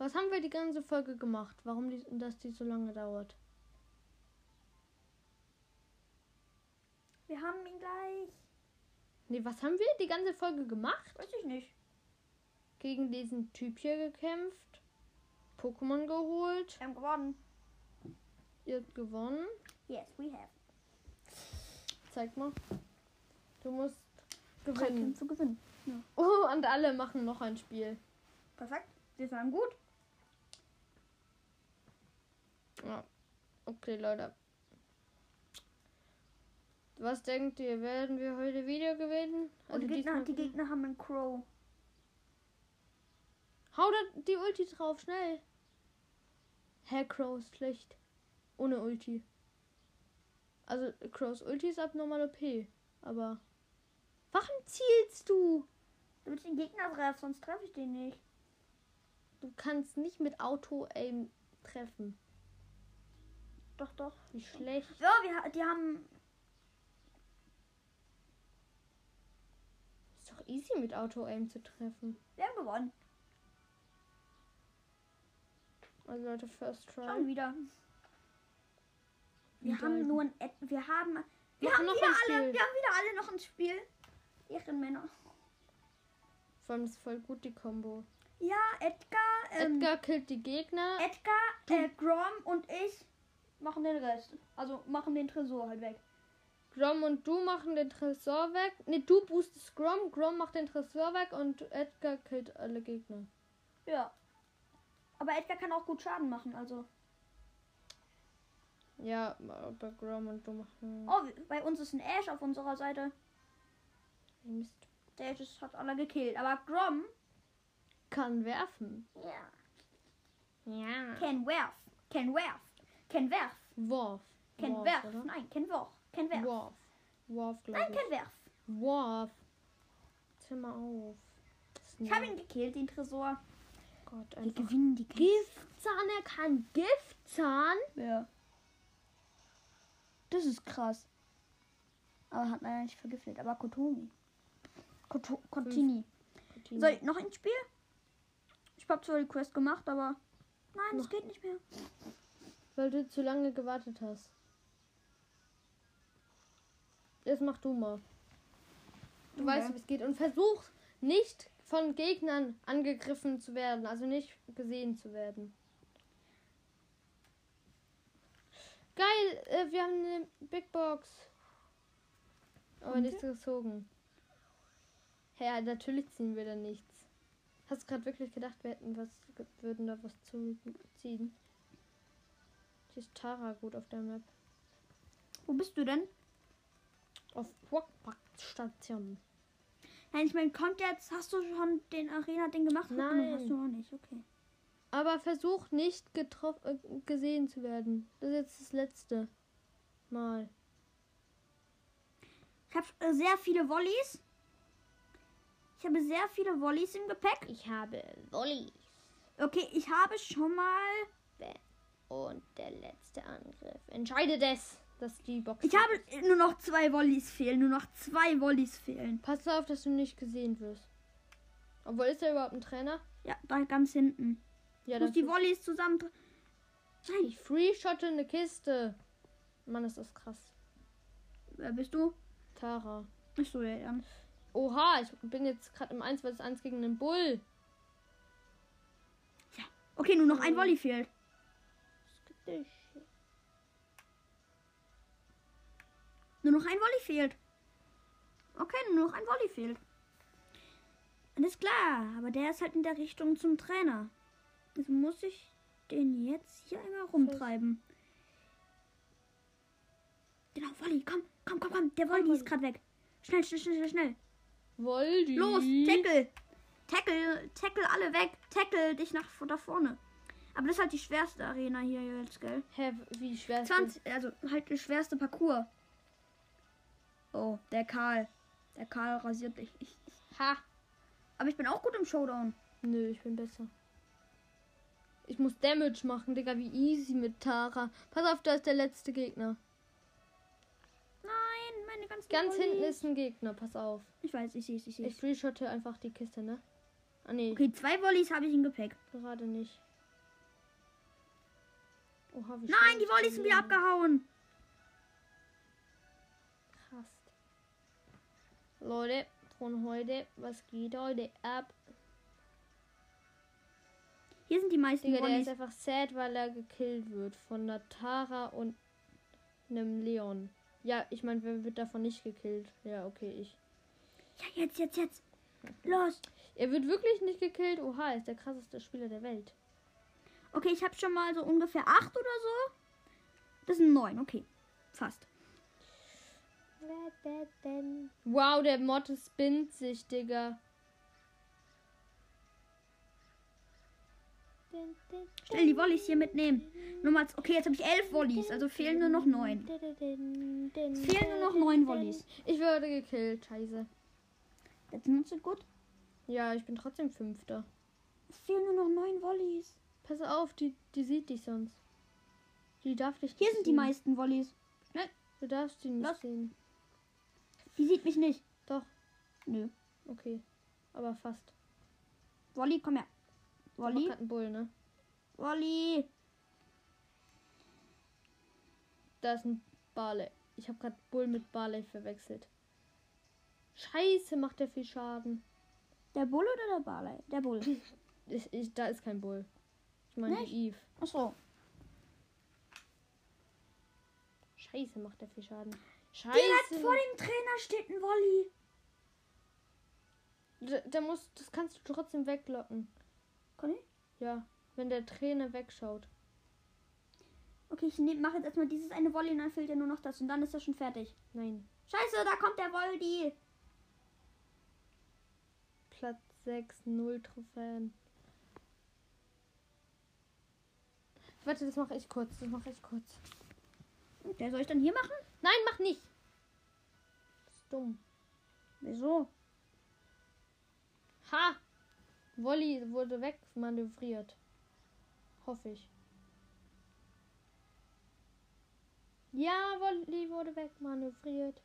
Was haben wir die ganze Folge gemacht? Warum die, dass die so lange dauert? Wir haben ihn gleich. Nee, was haben wir die ganze Folge gemacht? Weiß ich nicht. Gegen diesen Typ hier gekämpft. Pokémon geholt. Wir haben gewonnen. Ihr habt gewonnen. Yes, we have. Zeig mal. Du musst gewinnen. Kämpfe gewinnen. Oh, und alle machen noch ein Spiel. Perfekt. Wir sind gut. Ja. Okay, Leute. Was denkt ihr? Werden wir heute wieder gewinnen? Und die, Gegner, die Gegner haben einen Crow. Hau da die Ulti drauf, schnell. Herr Crow ist schlecht. Ohne Ulti. Also Crows Ulti ist abnormal OP. Aber. Warum zielst du? Damit ich den Gegner treffe, sonst treffe ich den nicht. Du kannst nicht mit Auto-Aim treffen. Doch, doch. Wie schlecht. So, wir, die haben. Ist doch easy mit Auto-Aim zu treffen. Wir haben gewonnen. Also Leute, First Try. Schon wieder. Wir Wieder haben nur ein. Et- Wir haben. Wir Noch- haben noch wieder alle. Spiel. Wir haben wieder alle noch ein Spiel. Ehrenmänner. Vor allem ist voll gut die Combo. Ja, Edgar. Ähm, Edgar killt die Gegner. Edgar, äh, Grom und ich machen den Rest. Also machen den Tresor halt weg. Grom und du machen den Tresor weg. Ne, du boostest Grom. Grom macht den Tresor weg und Edgar killt alle Gegner. Ja. Aber Edgar kann auch gut Schaden machen, also. Ja, aber Grom und du machen. Oh, bei uns ist ein Ash auf unserer Seite. Mist. Der Ash hat alle gekillt. Aber Grom Kann werfen. ja. Ja. can werf. Can werf. Can werf. Worf. Can Worf, werf. oder? Nein, can werf. Can werf. Worf. Worf, Nein, glaube ich. can werf. Worf. Mal auf. Ich habe ihn gekillt, den Tresor. Gott, Wir einfach. gewinnen die Giftzahn, er kann Giftzahn. Ja. Das ist krass. Aber hat leider nicht vergiftet. Aber Kotomi. Koto. Soll ich noch ein Spiel? Ich habe zwar die Quest gemacht, aber nein, es geht nicht mehr. Weil du zu lange gewartet hast. Jetzt mach du mal. Du Okay. weißt, wie es geht. Und versuch nicht von Gegnern angegriffen zu werden. Also nicht gesehen zu werden. Geil, äh, wir haben eine Big Box. Aber Okay. nichts gezogen. Ja, natürlich ziehen wir da nichts. Hast du gerade wirklich gedacht, wir hätten was, würden da was zu ziehen? Ist Tara gut auf der Map. Wo bist du denn? Auf Walkback-Station. Nein, ich meine, kommt jetzt, hast du schon den Arena-Ding gemacht? Nein. Hast du noch nicht, okay. Aber versuch nicht getroffen, äh, gesehen zu werden. Das ist jetzt das letzte Mal. Ich habe äh, sehr viele Volleys. Ich habe sehr viele Volleys im Gepäck. Ich habe Wolli. Okay, ich habe schon mal. Und der letzte Angriff. Entscheidet es, dass die Box. Ich habe nur noch zwei Volleys fehlen. Nur noch zwei Volleys fehlen. Pass auf, dass du nicht gesehen wirst. Obwohl, ist da überhaupt ein Trainer? Ja, da ganz hinten. Ja, Ich muss die Volleys zusammen. Nein, ich free-shotte eine Kiste. Mann, ist das krass. wer bist du? Tara. Ach so, ja, ja. Oha, ich bin jetzt gerade im 1 vs 1 gegen einen Bull. Okay, nur noch ein Volley fehlt. Nur noch ein Volley fehlt. Okay, nur noch ein Volley fehlt. Alles klar, aber der ist halt in der Richtung zum Trainer. Jetzt muss ich den jetzt hier einmal rumtreiben. Genau, Volley, komm, komm, komm, komm. Der Volley ist gerade weg. Schnell, schnell, schnell, schnell, schnell. Voldi. Los, tackle. Tackle, tackle alle weg. Tackle dich nach da vorne. Aber das ist halt die schwerste Arena hier jetzt, gell? Hä, wie schwer ist das? 20, also halt das schwerste Parcours. Oh, der Karl. Der Karl rasiert dich. Ich, ich, Ha. aber ich bin auch gut im Showdown. Nö, ich bin besser. Ich muss Damage machen, Digga, wie easy mit Tara. Pass auf, da ist der letzte Gegner. Nein, meine ganzen Ganz Volleys. hinten ist ein Gegner, pass auf. Ich weiß, ich sehe es, ich sehe Ich es. freeshotte einfach die Kiste, ne? Ah, nee, Okay, zwei Volleys habe ich im Gepäck. gerade nicht. Oha, Nein, die Volleys sind wieder abgehauen. Krass. Leute, von heute, was geht heute ab? Hier sind die meisten Digga, der ist einfach sad, weil er gekillt wird von einer Tara und einem Leon. Ja, ich meine, wer wird davon nicht gekillt? Ja, okay, ich. Ja, jetzt, jetzt, jetzt. Los. Er wird wirklich nicht gekillt. Oha, er ist der krasseste Spieler der Welt. Okay, ich habe schon mal so ungefähr acht oder so. Das sind neun, okay. Fast. Wow, der Motte spinnt sich, Digga. Schnell die Volleys hier mitnehmen. Nummer, okay, jetzt habe ich elf Volleys, also fehlen nur noch neun. Es fehlen nur noch neun Volleys. Ich wurde gekillt, scheiße. Jetzt nutzt gut. Ja, ich bin trotzdem Fünfter. Es fehlen nur noch neun Volleys. Pass auf, die, die sieht dich sonst. Die darf dich Hier nicht sind die sehen. meisten Volleys. Du darfst die nicht Los. sehen. Die sieht mich nicht. Doch. Nö. Okay. Aber fast. Wolli, komm her. Wolli? Wolli. gerade ein Bull, ne? Wolli. Da ist ein Barley. Ich habe gerade Bull mit Barley verwechselt. Scheiße, macht der viel Schaden. Der Bull oder der Barley? Der Bull. Ich, ich, da ist kein Bull. Meine Nicht? die Eve. Achso. Scheiße, macht der viel Schaden. Direkt Scheiße. vor dem Trainer steht ein Wolli. Da, da muss, das kannst du trotzdem weglocken. Kann ich? Ja, wenn der Trainer wegschaut. Okay, ich mache jetzt erstmal dieses eine Wolli und dann fehlt ja nur noch das und dann ist er schon fertig. Nein. Scheiße, da kommt der Wolli. Platz 6, 0 Trophäen. Warte, das mache ich kurz. Das mache ich kurz. Der soll ich dann hier machen? Nein, mach nicht. Das ist dumm. Wieso? Ha! Wolli wurde wegmanövriert. Hoffe ich. Ja, Wolli wurde wegmanövriert.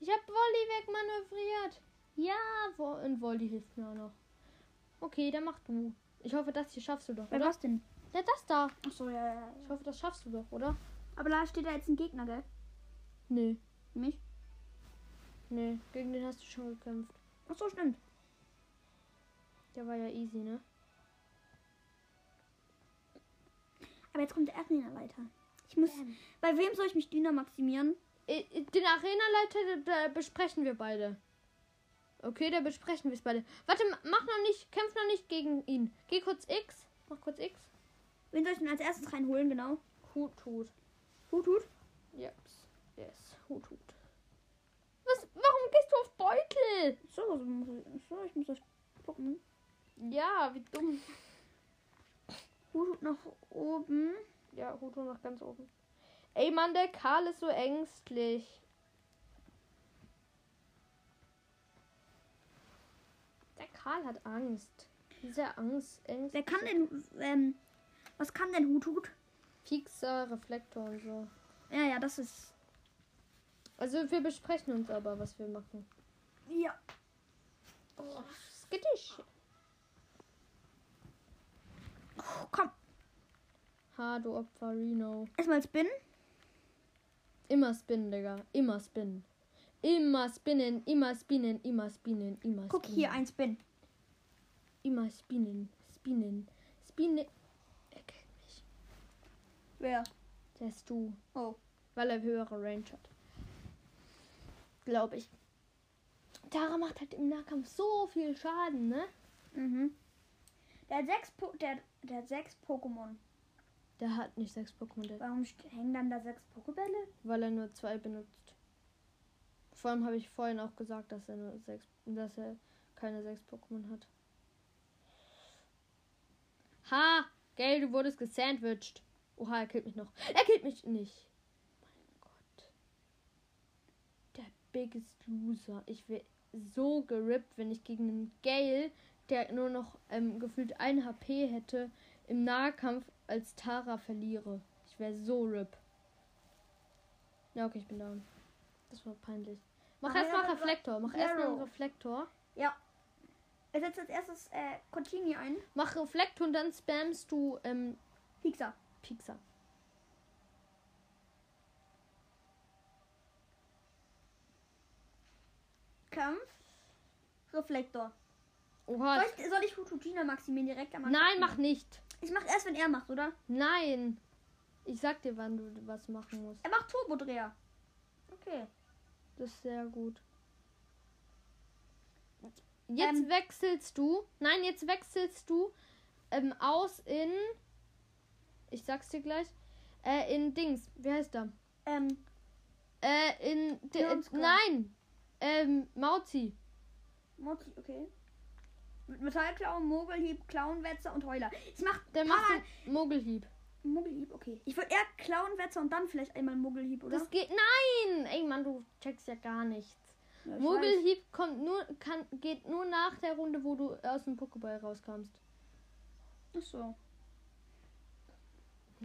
Ich habe Wolli wegmanövriert. Ja, Wo und Wolli hilft mir auch noch. Okay, dann mach du. Ich hoffe, das hier schaffst du doch, Wer oder? was denn? Ja, das da. Achso, ja, ja, ja. Ich hoffe, das schaffst du doch, oder? Aber da steht da jetzt ein Gegner, gell? Nee. Mich? Nee, gegen den hast du schon gekämpft. Achso, stimmt. Der war ja easy, ne? Aber jetzt kommt der Arena-Leiter. Ich muss. Bei wem soll ich mich Dynam maximieren? Den Arenaleiter, da besprechen wir beide. Okay, da besprechen wir es beide. Warte, ma- mach noch nicht, kämpf noch nicht gegen ihn. Geh kurz X. Mach kurz X. Wen soll ich denn als erstes reinholen, genau? Hut, Hut. Hut, Hut. Yes. Yes. Hut, Hut. Was? Warum gehst du auf Beutel? So, so, so, ich muss das gucken. Ja, wie dumm. Hut, nach oben. Ja, Hut, Hut nach ganz oben. Ey, Mann, der Karl ist so ängstlich. Der Karl hat Angst. Dieser Angst, Ängst. Wer kann denn. Ähm, was kann denn Hut, Hut? Fixer, Reflektor und so. Ja, ja, das ist. Also wir besprechen uns aber, was wir machen. Ja. Oh, skittisch. Oh, komm. Ha, du Opfer, Reno. Erstmal Spin. Immer spinnen, Digga. Immer spinnen. Immer spinnen, immer spinnen, immer spinnen, immer Guck spinnen. hier, ein Spin. Immer spinnen, spinnen, spinnen. Er. Wer? Der ist du. Oh. Weil er höhere Range hat. Glaube ich. Tara macht halt im Nahkampf so viel Schaden, ne? Mhm. Der hat sechs, po der, der hat sechs Pokémon. Der hat nicht sechs Pokémon, Warum hängen dann da sechs Pokébälle? weil er nur zwei benutzt. Vor allem habe ich vorhin auch gesagt, dass er nur sechs, dass er keine sechs Pokémon hat. Ha! Gell, du wurdest gesandwiched. Oha, er killt mich noch. Er killt mich nicht. Mein Gott. Der biggest loser. Ich wäre so gerippt, wenn ich gegen einen Gale, der nur noch ähm, gefühlt ein HP hätte, im Nahkampf als Tara verliere. Ich wäre so rip. Ja, okay, ich bin down. Das war peinlich. Mach erstmal ja, Reflektor. Mach erstmal einen Zero. Reflektor. Ja. Er setzt als erstes äh, Continue ein. Mach Reflektor und dann spammst du ähm, Pixar. Pixar. Kampf. Reflektor. Oha. Soll ich, soll ich Hutugina maximieren direkt am Anfang? Nein, mach nicht. Ich mach erst, wenn er macht, oder? Nein. Ich sag dir, wann du was machen musst. Er macht Turbodreher. Okay. Das ist sehr gut. Jetzt Ähm. wechselst du. Nein, jetzt wechselst du ähm, aus in. Ich sag's dir gleich. Äh, in Dings. Wie heißt der? Ähm, Äh, in. Leonska. nein! Ähm, Mauzi. Mozzi, okay. Mit Metallklauen, Mogelhieb, Klauenwetzer und Heuler. Ich mach Der macht den Mogelhieb. Mogelhieb, okay. Ich würde eher Klauenwetzer und dann vielleicht einmal Mogelhieb, oder? Das geht. Nein! Ey, Mann, du checkst ja gar nichts. Ja, weiß. Mogelhieb kommt nur, kann, geht nur nach der Runde, wo du aus dem Pokéball rauskamst. Ach so.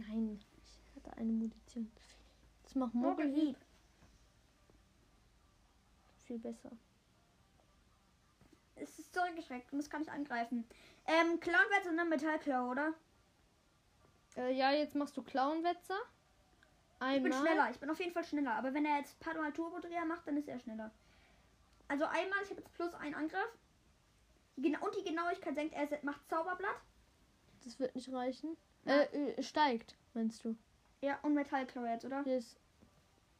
Nein, ich hatte eine Munition. Das macht Mogelhieb viel besser. es ist zurückgeschreckt und es kann nicht angreifen. Ähm, Clownwetzer und dann Metallklau, oder? Äh, ja, jetzt machst du Clownwetzer. Ich Einmal. bin schneller, ich bin auf jeden Fall schneller. Aber wenn er jetzt Padmal Turbo-Dreher macht, dann ist er schneller. Also einmal, ich habe jetzt plus einen Angriff. Die Gena- Und die Genauigkeit senkt, er macht Zauberblatt. Das wird nicht reichen. Ja. Äh, äh, steigt, meinst du? Ja, und Metallklaue jetzt, oder? Ist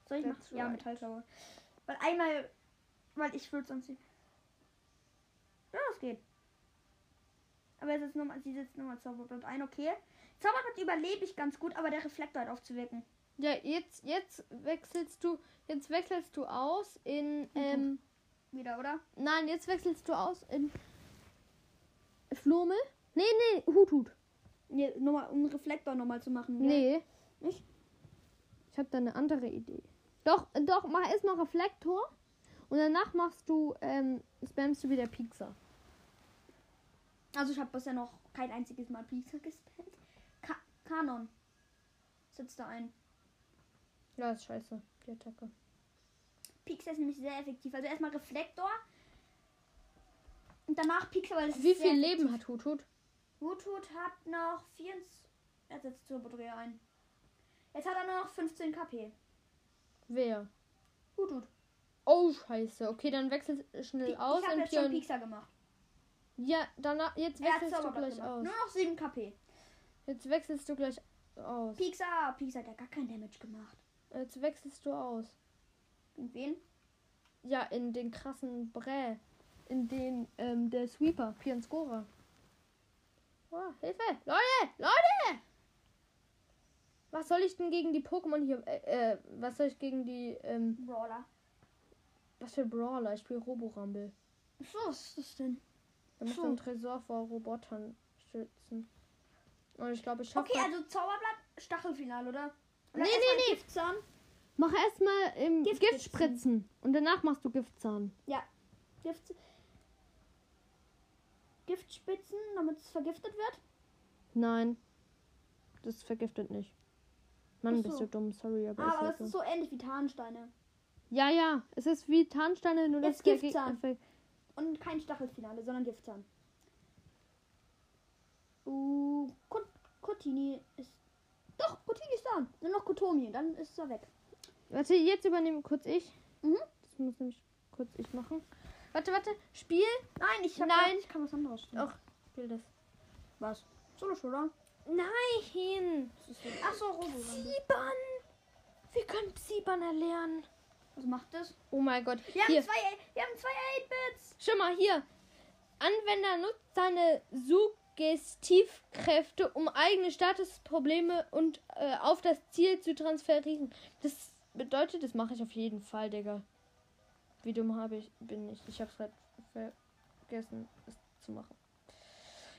Soll ich machen? Ja, right. Metallklaue. Weil einmal, weil ich würde sonst nicht. Ja, das geht. Aber jetzt nochmal, sie setzt nochmal Zauberblatt ein, okay. Zauberblatt überlebe ich ganz gut, aber der Reflektor hat aufzuwirken. Ja, jetzt, jetzt wechselst du, jetzt wechselst du aus in, ähm, Wieder, oder? nein, jetzt wechselst du aus in Flummel? Nee, nee, Hut, Hut. Nee, nochmal, um einen Reflektor nochmal zu machen. gell? Nee. Nicht? Ich habe da eine andere Idee. Doch, doch, mach erstmal Reflektor und danach machst du, ähm, spammst du wieder Pixar. Also ich habe bisher noch kein einziges Mal Pizza gespammt. Ka Kanon. Setzt da ein. Ja, ist scheiße, die Attacke. Pixar ist nämlich sehr effektiv. Also erstmal Reflektor. Und danach Pixar, weil es Wie viel Leben hat Hut, Hut? Hutut hat noch 24. Er setzt Turbodreher ein. Jetzt hat er nur noch 15 KP. Wer? Hutut. Oh, scheiße. Okay, dann wechselt schnell Ich aus habe in jetzt schon. Pixar gemacht. Ja, danach, jetzt wechselst du gleich gemacht. aus. Nur noch 7 KP. Jetzt wechselst du gleich aus. Pixar. Pixar hat ja gar kein Damage gemacht. Jetzt wechselst du aus. Und wen? Ja, in den krassen Brä. In den, ähm, der Sweeper, Pianscora. Oh, Hilfe! Leute! Leute! Was soll ich denn gegen die Pokémon hier, äh, äh, was soll ich gegen die, ähm, Brawler. was für Brawler? Ich spiele Roborumble. Was ist das denn? Da muss So. ein Tresor vor Robotern schützen. Und ich glaube, ich schaffe Okay, also Zauberblatt, Stachelfinal, oder? Nee, Oder nee, erstmal nee. Giftzahn. Mach erstmal im Gift Gift, spritzen. Und danach machst du Giftzahn. Gift, Giftspitzen, damit es vergiftet wird. Nein. Das vergiftet nicht. Mann, Ach bist so. du dumm, sorry, aber Ah, ist aber halt das so. ist so ähnlich wie Tarnsteine. Ja, ja, es ist wie Tarnsteine, nur der Giftzahn. Und kein Stachelfinale, sondern Giftzahn. Uh, Kot Kotini ist. Doch, Kotini ist da. Nur noch Kotomi, dann ist er weg. Warte, jetzt übernehme kurz ich. Mhm. Das muss nämlich kurz ich machen. Warte, warte, Spiel. Nein, ich hab Nein. ich kann was anderes spielen. Ach, spiel das. Was? Solo Showdown? Nein. Ach so, Robo. Siebern. Wir können Siebern erlernen. Was macht das? Oh mein Gott. Wir haben Hier, zwei, wir haben zwei 8-Bits. schau mal hier. Anwender nutzt seine Suggestivkräfte, um eigene Statusprobleme und äh, auf das Ziel zu transferieren. Das bedeutet, das mache ich auf jeden Fall, Digga. Wie dumm habe ich bin ich? Ich habe es gerade vergessen, es zu machen.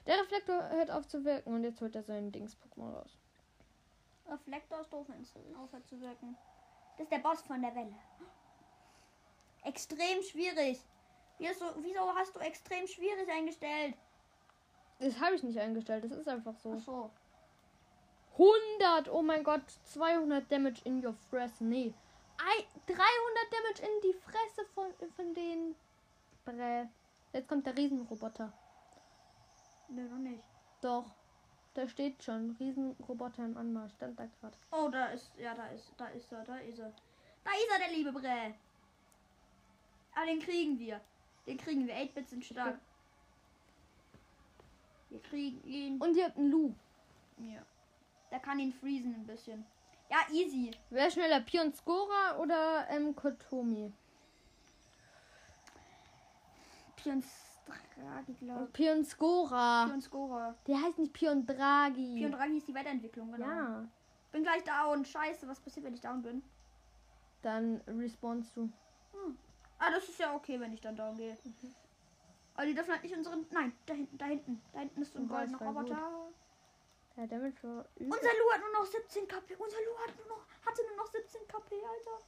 Der Reflektor hört auf zu wirken und jetzt holt er seinen Dings-Pokémon raus. Reflektor ist doof, wenn es aufhört zu wirken. Das ist der Boss von der Welle. Extrem schwierig. Wieso, wieso hast du extrem schwierig eingestellt? Das habe ich nicht eingestellt, das ist einfach so. Ach so. 100, oh mein Gott, 200 Damage in your fresse. Nee. Ei, 300 Damage in die Fresse von, von den. Brä. Jetzt kommt der Riesenroboter. Nö, noch nicht. Doch. Da steht schon. Riesenroboter im Anmarsch. Stand da gerade. Oh, da ist, ja, da ist, da ist er, da ist er. Da ist er, der liebe Brä. Aber den kriegen wir. Den kriegen wir. 8-Bits sind stark. Wir kriegen ihn. Und ihr habt einen Lu. Ja. Der kann ihn freezen ein bisschen. Ja, easy. Wer schneller? Pion Scora oder ähm, Kotomi? Pion Draghi, glaube ich. Pion Scora. Pion Scorer. Der heißt nicht Pion Draghi. Pion Draghi ist die Weiterentwicklung, genau. ja. Bin gleich down. Scheiße, was passiert, wenn ich down bin? Dann respawnst du. Ah, das ist ja okay, wenn ich dann down gehe. Aber die dürfen halt nicht unseren. Nein, da hinten, da hinten. Da hinten ist so ein goldener voll gut. Ja, Damage war. Unser Lu hat nur noch 17 KP. Unser Lu hat nur noch, hatte nur noch 17 KP, Alter.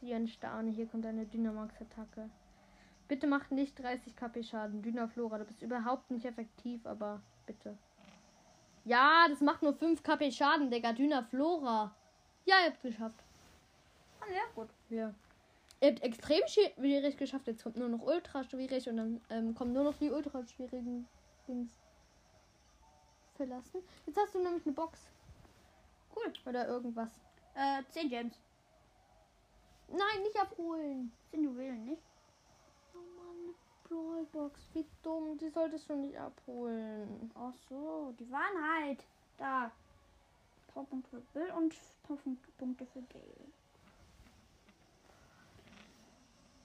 Jan Stane, hier kommt eine Dynamax-Attacke. Bitte macht nicht 30 KP Schaden. Dynaflora, du bist überhaupt nicht effektiv, aber bitte. Ja, das macht nur 5 KP Schaden, Digga. Dynaflora. Ja, ihr habt's geschafft. Ah, ja, gut. Ja. Er hat extrem schwierig geschafft. Jetzt kommt nur noch ultra schwierig und dann ähm, kommen nur noch die ultra schwierigen Dings verlassen. Jetzt hast du nämlich eine Box. Cool. Oder irgendwas. Äh, 10 Gems. Nein, nicht abholen. 10 Juwelen, nicht? Oh Mann, Brawlbox. Wie dumm. Die solltest du nicht abholen. Ach so, die waren halt da. Powerpunkte für Bill und Powerpunkte für Gale.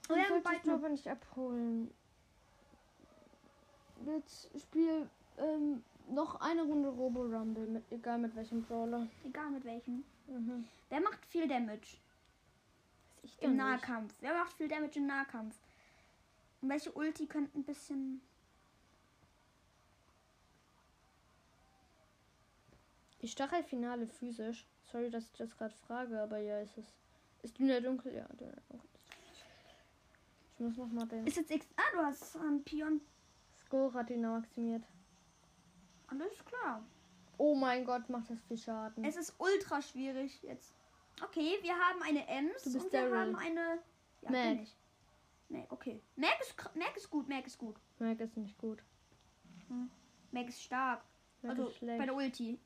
Die Ja, solltest du aber nicht abholen. Jetzt spiel ähm, noch eine Runde Robo Rumble, mit, egal mit welchem Brawler. Egal mit welchem. Mhm. Wer macht viel Damage ich im doch nicht. Nahkampf? Wer macht viel Damage im Nahkampf? Und welche Ulti könnte ein bisschen. Ich Stachelfinale physisch. Sorry, dass ich das gerade frage, aber ja, ist es. Ist Dünner dunkel? Ja, Dünner dunkel. Ich muss noch mal den. Ist jetzt X. Ah, du hast einen Pion. Score hat ihn maximiert. Alles klar. Oh mein Gott, macht das viel Schaden. Es ist ultra schwierig jetzt. Okay, wir haben eine Ems Du bist und wir Daryl. haben eine. Ja, Mac. Nee, okay. Mac ist, Mac ist gut, Mac ist gut. Mac ist nicht gut. Mac ist stark. Mac also ist bei der Ulti.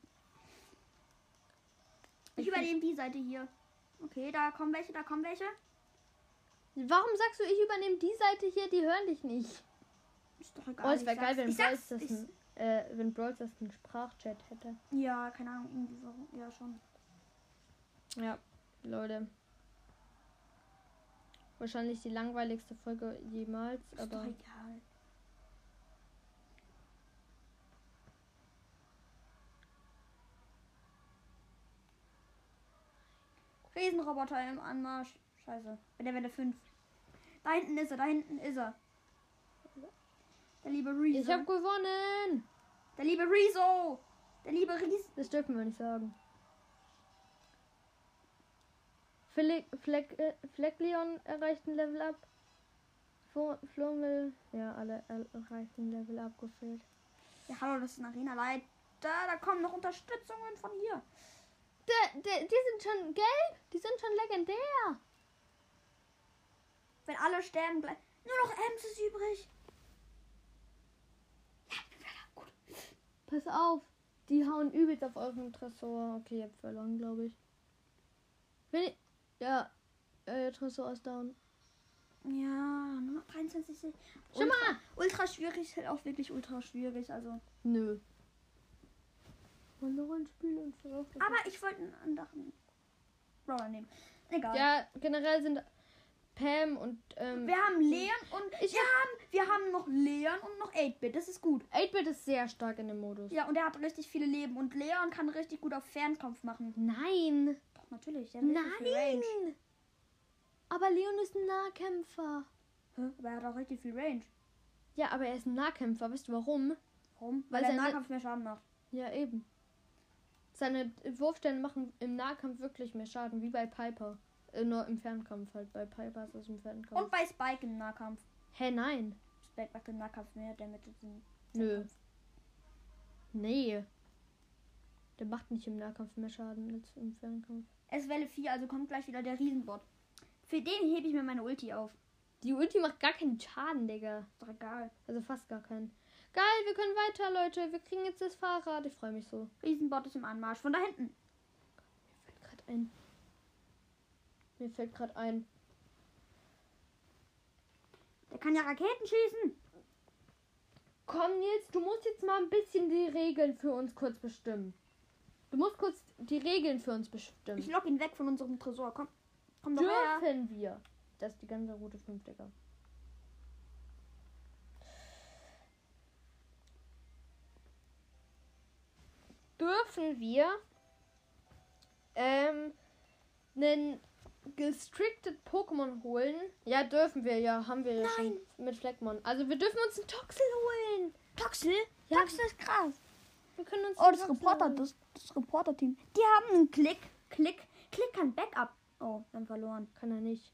Ich Ich übernehme die Seite hier. Okay, da kommen welche, da kommen welche. Warum sagst du, ich übernehme die Seite hier? Die hören dich nicht. Ist doch egal. Oh, es wäre geil, wenn ich sag's, das ich- äh, wenn Brawl das einen Sprachchat hätte. Ja, keine Ahnung, irgendwie so. Ja, schon. Ja, Leute. Wahrscheinlich die langweiligste Folge jemals, Ist doch aber egal. Riesenroboter im Anmarsch. Scheiße. Bei der Welle 5. Da hinten ist er, da hinten ist er. Der liebe Rezo. ich habe gewonnen. Der liebe Rezo. Der liebe Rezo. Das dürfen wir nicht sagen. Fleck, Fleck, äh, Fleckleon erreicht ein Level up. Flomel, ja, alle er- erreichen Level up gefehlt. Ja, hallo, das ist ein Arena-Leiter. Da kommen noch Unterstützungen von hier. Der, der, die sind schon gelb, die sind schon legendär. Wenn alle sterben gleich. Nur noch Ems ist übrig. Ja, ich bin wieder gut. Pass auf, die hauen übelst auf euren Tresor. Okay, ihr habt verloren, glaube ich. Wenn ich, ja, äh, Tresor ist down. Ja, nur noch 23. Se- Schau Ultra, mal. ultra schwierig ist halt auch wirklich ultra schwierig. Also. Nö. Und noch ein Spiel und. Aber ich wollte einen anderen Brawler nehmen. Egal. Ja, generell sind Pam und ähm, Wir haben Leon und Ich wir haben, wir haben noch Leon und noch 8-Bit. Das ist gut. 8-Bit ist sehr stark in dem Modus. Ja, und er hat richtig viele Leben. Und Leon kann richtig gut auf Fernkampf machen. Nein. Doch, natürlich. Der. Nein. Aber Leon ist ein Nahkämpfer. Hä? Aber er hat auch richtig viel Range. Ja, aber er ist ein Nahkämpfer. Weißt du warum? Warum? Weil Weil er seine- Nahkampf mehr Schaden macht. Ja, eben. Seine Wurfstellen machen im Nahkampf wirklich mehr Schaden, wie bei Piper. Äh, nur im Fernkampf halt. Bei Piper ist es im Fernkampf. Und bei Spike im Nahkampf. Hä, nein. Spike macht im Nahkampf mehr Damage. als im Nö. Nee. Der macht nicht im Nahkampf mehr Schaden als im Fernkampf. Es ist Welle 4, also kommt gleich wieder der Riesenbot. Für den hebe ich mir meine Ulti auf. Die Ulti macht gar keinen Schaden, Digga. Ist doch egal. Also fast gar keinen. Geil, wir können weiter, Leute. Wir kriegen jetzt das Fahrrad. Ich freue mich so. Riesenbot ist im Anmarsch. Von da hinten. Mir fällt gerade ein. Mir fällt gerade ein. Der kann ja Raketen schießen. Komm, Nils, du musst jetzt mal ein bisschen die Regeln für uns kurz bestimmen. Du musst kurz die Regeln für uns bestimmen. Ich lock ihn weg von unserem Tresor. Komm. Komm doch her. Dürfen wir? Das ist die ganze rote 5, Digga. Dürfen wir ähm, einen gestricted Pokémon holen? Ja, dürfen wir, ja, haben wir ja schon mit Fleckmon. Also wir dürfen uns einen Toxel holen. Toxel? Ja. Toxel ist krass. Wir können uns Oh, das Reporter, das, das Reporter-Team. Die haben einen Klick. Klick. Klick kann Backup. Oh, wir haben verloren. Kann er nicht.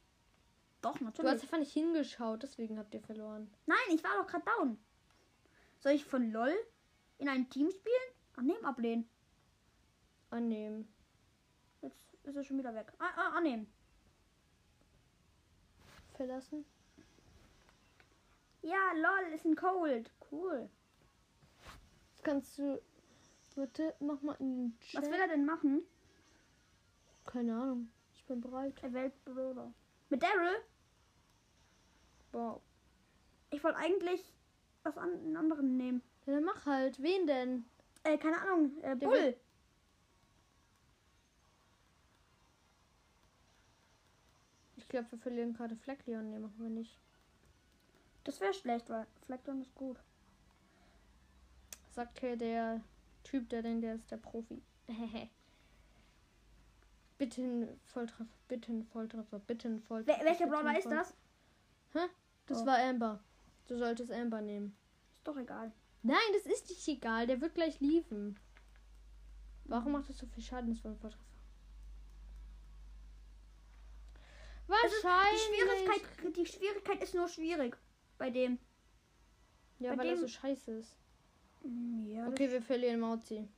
Doch, Du hast natürlich. einfach nicht hingeschaut, deswegen habt ihr verloren. Nein, ich war doch gerade down. Soll ich von LOL in ein Team spielen? Annehmen, ablehnen. Annehmen. Jetzt ist er schon wieder weg. Ah, ah, annehmen. Verlassen? Ja, lol, ist ein Cold. Cool. Kannst du. Bitte, mach mal in den Chat. Was will er denn machen? Keine Ahnung. Ich bin bereit. Er wählt Brawler. Mit Daryl? Wow. Ich wollte eigentlich was an, einen anderen nehmen. Ja, dann mach halt. Wen denn? Äh, keine Ahnung. Äh, Der Bull. will- Ich glaube, wir verlieren gerade Fleckleon. Nee, machen wir nicht. Das wäre schlecht, weil Fleckton ist gut. Sagt hier der Typ, der denkt, der ist der Profi. bitte ein Volltreffer, bitte ein Volltreffer, bitte ein Volltreffer. Wer, welcher Brawler ist das? Das Oh. war Amber. Du solltest Amber nehmen. Ist doch egal. Nein, das ist nicht egal. Der wird gleich liefen. Warum macht das so viel Schaden? Das war ein Volltreffer. Die Wahrscheinlich. Schwierigkeit, die Schwierigkeit ist nur schwierig bei dem. ja, bei weil dem- so scheiße ist. Mm, Ja, Okay, wir verlieren Mauzi.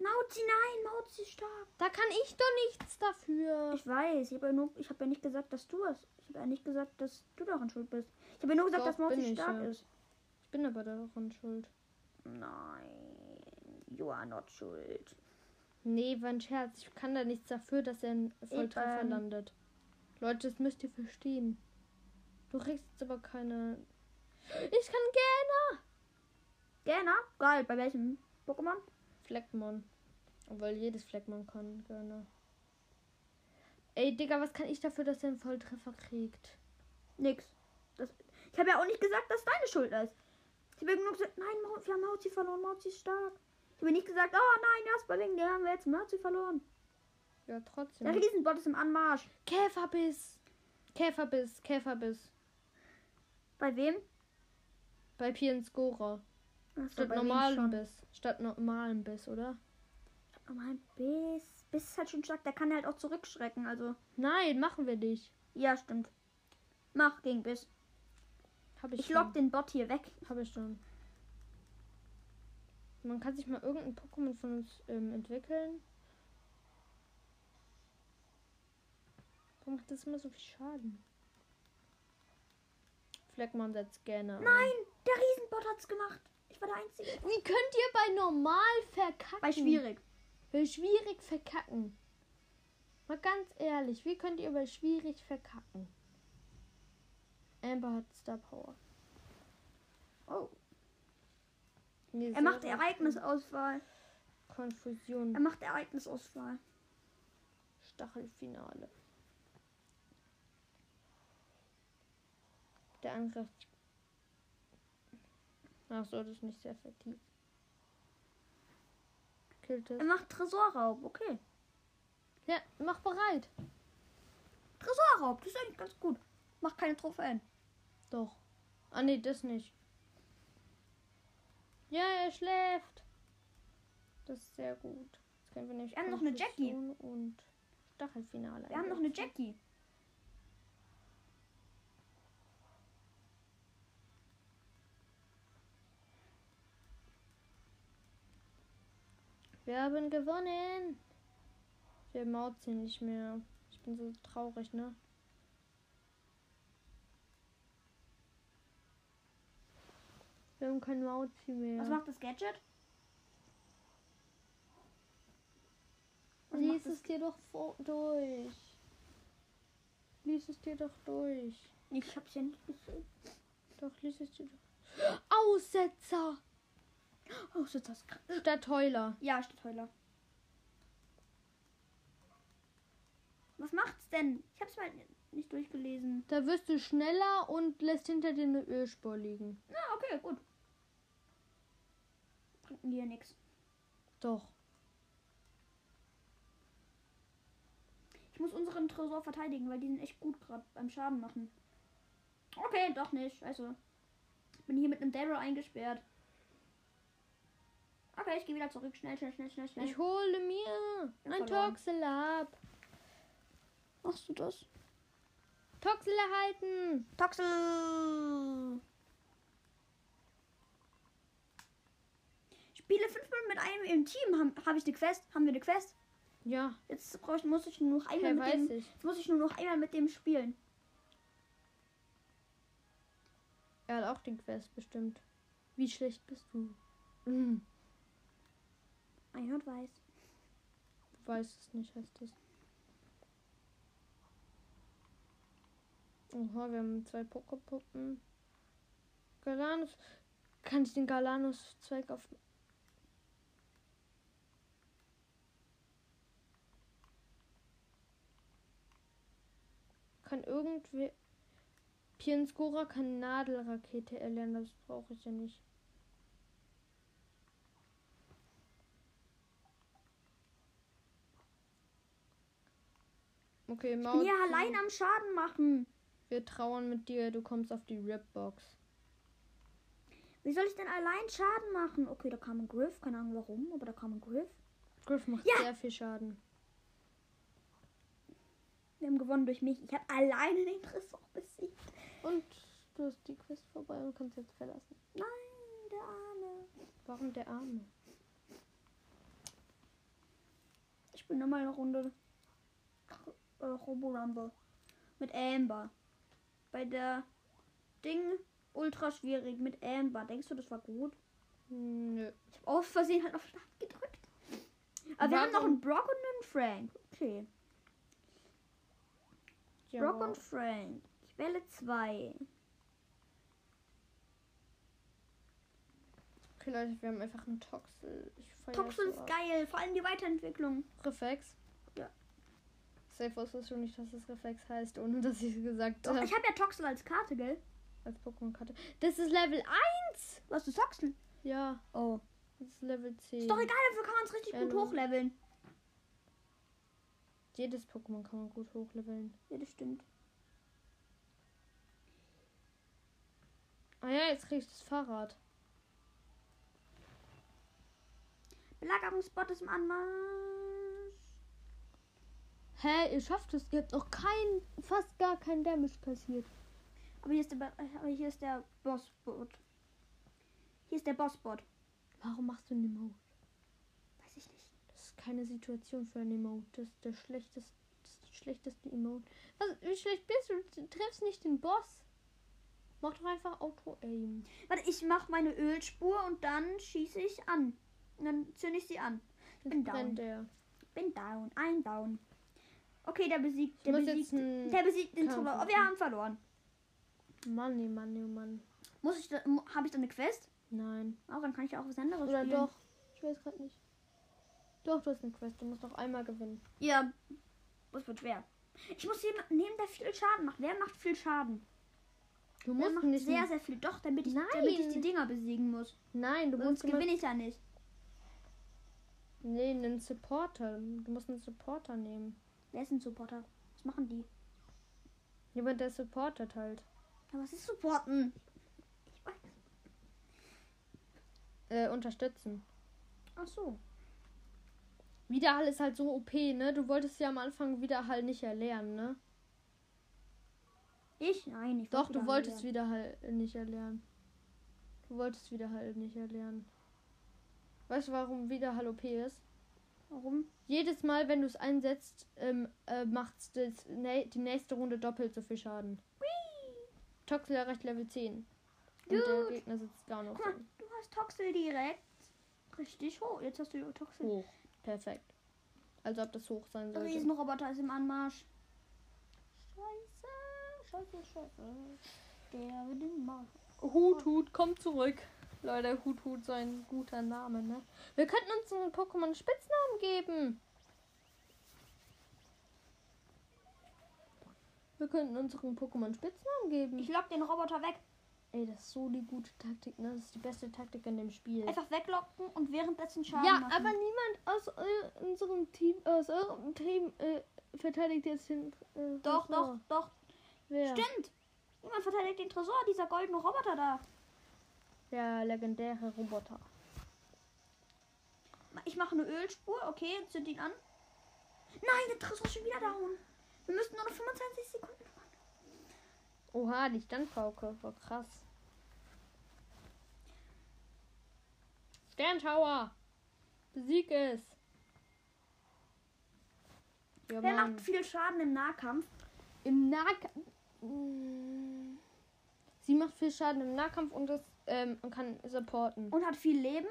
Mauzi, nein, Mauzi ist stark. Da kann ich doch nichts dafür. Ich weiß, ich habe ja, nur- ich hab ja nicht gesagt, dass du es. Ich habe ja nicht gesagt, dass du daran schuld bist. Ich habe ja nur gesagt, Doch, dass Mauzi stark ja. ist. Ich bin aber daran schuld. Nein, you are not schuld. Nee, war ein Scherz. Ich kann da nichts dafür, dass er ein Volltreffer landet. Leute, das müsst ihr verstehen. Du kriegst jetzt aber keine. Ich kann gerne. Gerne? Geil, bei welchem Pokémon? Fleckmon. Obwohl jedes Fleckmon kann gerne. Ey, Digga, was kann ich dafür, dass er einen Volltreffer kriegt? Nix. Das, ich habe ja auch nicht gesagt, dass deine Schuld ist. Ich habe nur gesagt, nein, wir haben Mauzi verloren, Mauzi ist stark. Ich habe nicht gesagt, oh nein, Jasper, wegen dir haben wir jetzt Mauzi verloren. Ja, Der trotzdem. Riesenbot ist im Anmarsch. Käferbiss. Käferbiss, Käferbiss. Bei wem? Bei Pienscora. Achso, Statt normalem? Biss. Statt normalem Biss, oder? Normal Biss. Biss ist halt schon stark, der kann halt auch zurückschrecken, also. Nein, machen wir nicht. Ja, stimmt. Mach gegen Biss. Hab ich, Ich schon. lock den Bot hier weg. Habe ich schon. Man kann sich mal irgendein Pokémon von uns ähm, entwickeln. Warum macht das immer so viel Schaden? Fleckmann setzt gerne. ein. Nein, der Riesenbot hat's gemacht. Ich war der Einzige. Wie könnt ihr bei normal verkacken? Bei schwierig. Bei schwierig verkacken. Mal ganz ehrlich, wie könnt ihr bei schwierig verkacken? Amber hat Star Power. Oh. Nee, Er macht Ereignisauswahl. Konfusion. Er macht Ereignisauswahl. Stachelfinale. Der Angriff. Ach so, das ist nicht sehr effektiv. Killt es. Er macht Tresorraub. Okay. Ja, mach bereit. Tresorraub, das ist eigentlich ganz gut. Macht keine Trophäen. Doch. Ah nee, das nicht. Ja, er schläft. Das ist sehr gut. Jetzt können wir nämlich Wir haben noch eine Jackie. Und Stachelfinale. Wir haben noch eine. Jackie. Wir haben gewonnen. Wir mauzen nicht mehr. Ich bin so traurig, ne? Wir haben kein Mauzi mehr. Was macht das Gadget? Lies es dir doch durch. Lies es dir doch durch. Ich hab's ja nicht gesehen. Doch, lies es dir doch. Aussetzer! Oh, ist das krass. Statt Heuler. Ja, steht Heuler. Was macht's denn? Ich hab's mal nicht durchgelesen. Da wirst du schneller und lässt hinter dir eine Ölspur liegen. Na, okay, gut. Bringt mir hier nichts. Doch. Ich muss unseren Tresor verteidigen, weil die sind echt gut gerade beim Schaden machen. Okay, doch nicht. Scheiße. Ich bin hier mit einem Daryl eingesperrt. Okay, ich gehe wieder zurück. Schnell, schnell, schnell, schnell, schnell. Ich hole mir Ja, ein verloren. Toxel ab. Machst du das? Toxel erhalten. Toxel! Spiele fünfmal mit einem im Team. Habe hab ich eine Quest? Haben wir eine Quest? Ja, Jetzt brauch ich, muss ich nur noch einmal hey, mit dem, ich. jetzt muss ich nur noch einmal mit dem spielen. Er hat auch den Quest bestimmt. Wie schlecht bist du? Mhm. Ein und weiß. Du weißt es nicht, heißt das. Oha, wir haben zwei Pokepuppen. Galanus. Kann ich den Galanus-Zweig auf. Kann irgendwie. Pienskora kann Nadelrakete erlernen, das brauche ich ja nicht. Okay, Ich bin Maul. hier allein am Schaden machen. Wir trauern mit dir, du kommst auf die Ripbox. Wie soll ich denn allein Schaden machen? Okay, da kam ein Griff. Keine Ahnung warum, aber da kam ein Griff. Griff macht Ja. sehr viel Schaden. Wir haben gewonnen durch mich. Ich habe alleine den Tresor besiegt. Und du hast die Quest vorbei und kannst jetzt verlassen. Nein, der Arme. Warum der Arme? Ich bin nochmal eine Runde äh, Robo Rumble mit Amber. Bei der Ding ultra schwierig mit Amber. Denkst du, das war gut? Nö. Ich habe aus Versehen halt auf Start gedrückt. Aber wir haben noch einen Brock und einen Frank. Okay. Ja, Brock und Frank. Ich wähle zwei. okay, Leute, wir haben einfach einen Toxel. Toxel ist geil. Vor allem die Weiterentwicklung. Reflex? Safe wusstest du nicht, dass es Reflex heißt, ohne dass ich es gesagt habe. ich habe ja Toxel als Karte, gell? Als Pokémon-Karte. Das ist Level 1! Was du Toxel? Ja, Oh. das ist Level 10. Ist doch egal, dafür kann man es richtig Ja, gut hochleveln. Jedes Pokémon kann man gut hochleveln. Ja, das stimmt. Ah ja, jetzt krieg ich das Fahrrad. Belagerungsbot ist im Anmarsch. Hä, ihr schafft es. Ihr habt noch kein, fast gar kein Damage kassiert. Aber hier ist der, Ba- aber hier ist der Bossbot. Hier ist der Bossbot. Warum machst du einen Emote? Weiß ich nicht. Das ist keine Situation für ein Emote. Das ist der schlechteste, das ist die schlechteste Emote. Was, wie schlecht bist du? Du triffst nicht den Boss. Mach doch einfach Auto-Aim. Warte, ich mache meine Ölspur und dann schieße ich an. Und dann zünde ich sie an. Jetzt bin down. der. Bin down. Ein down. Okay, der besiegt. Der besiegt, der besiegt den Trevor. Oh, wir haben verloren. Mann, nee, Mann, nee, Mann. Muss ich da, habe ich da eine Quest? Nein. Auch dann kann ich auch was anderes Oder spielen. doch. Ich weiß gerade nicht. Doch, du hast eine Quest. Du musst noch einmal gewinnen. Ja, das wird schwer. Ich muss jemanden nehmen, der viel Schaden macht. Wer macht viel Schaden? Du musst macht nicht. sehr, sehr viel. Doch, damit ich, Nein. damit ich die Dinger besiegen muss. Nein, du Sonst musst gewinne ich ja nicht. Nee, einen Supporter. Du musst einen Supporter nehmen. Wer ist ein Supporter? Was machen die? Jemand, der supportet halt. Ja, was ist Supporten? Ich weiß. Äh, unterstützen. Ach so. Widerhall ist halt so OP, ne? Du wolltest ja am Anfang Widerhall nicht erlernen, ne? Ich? Nein, ich Doch, du wolltest wieder. Widerhall nicht erlernen. Du wolltest Widerhall nicht erlernen. Weißt du, warum Widerhall OP ist? Warum? Jedes Mal, wenn du es einsetzt, ähm, äh, macht das, ne, die nächste Runde doppelt so viel Schaden. Toxel erreicht Level 10. Und der. Gegner sitzt gar noch Guck mal, du hast Toxel direkt richtig hoch. Jetzt hast du Toxel. hoch. Perfekt. Also ob das hoch sein sollte. Riesenroboter ist im Anmarsch. Scheiße, scheiße, scheiße. Der will den Marsch. Hut, Hut, komm zurück. Leute, Hut, Hut, so ein guter Name, ne? Wir könnten uns einen Pokémon Spitznamen geben. Wir könnten unseren Pokémon Spitznamen geben. Ich lock den Roboter weg. Ey, das ist so die gute Taktik, ne? Das ist die beste Taktik in dem Spiel. Einfach weglocken und währenddessen Schaden ja, machen. aber niemand aus unserem Team, aus eurem Team äh, verteidigt jetzt den. Äh, Doch, Tresor. doch, doch. Wer? Stimmt. Niemand verteidigt den Tresor, dieser goldene Roboter da. Der legendäre Roboter. Ich mache eine Ölspur, okay, zünd ihn an. Nein, der Tresor ist schon wieder down. Wir müssen nur noch 25 Sekunden fahren. Oha, die Standpauke. War krass. Sterntower. Besieg es. Ja, Mann. macht viel Schaden im Nahkampf? Im Nahkampf. Mm. Sie macht viel Schaden im Nahkampf und, das, ähm, und kann supporten. Und hat viel Leben.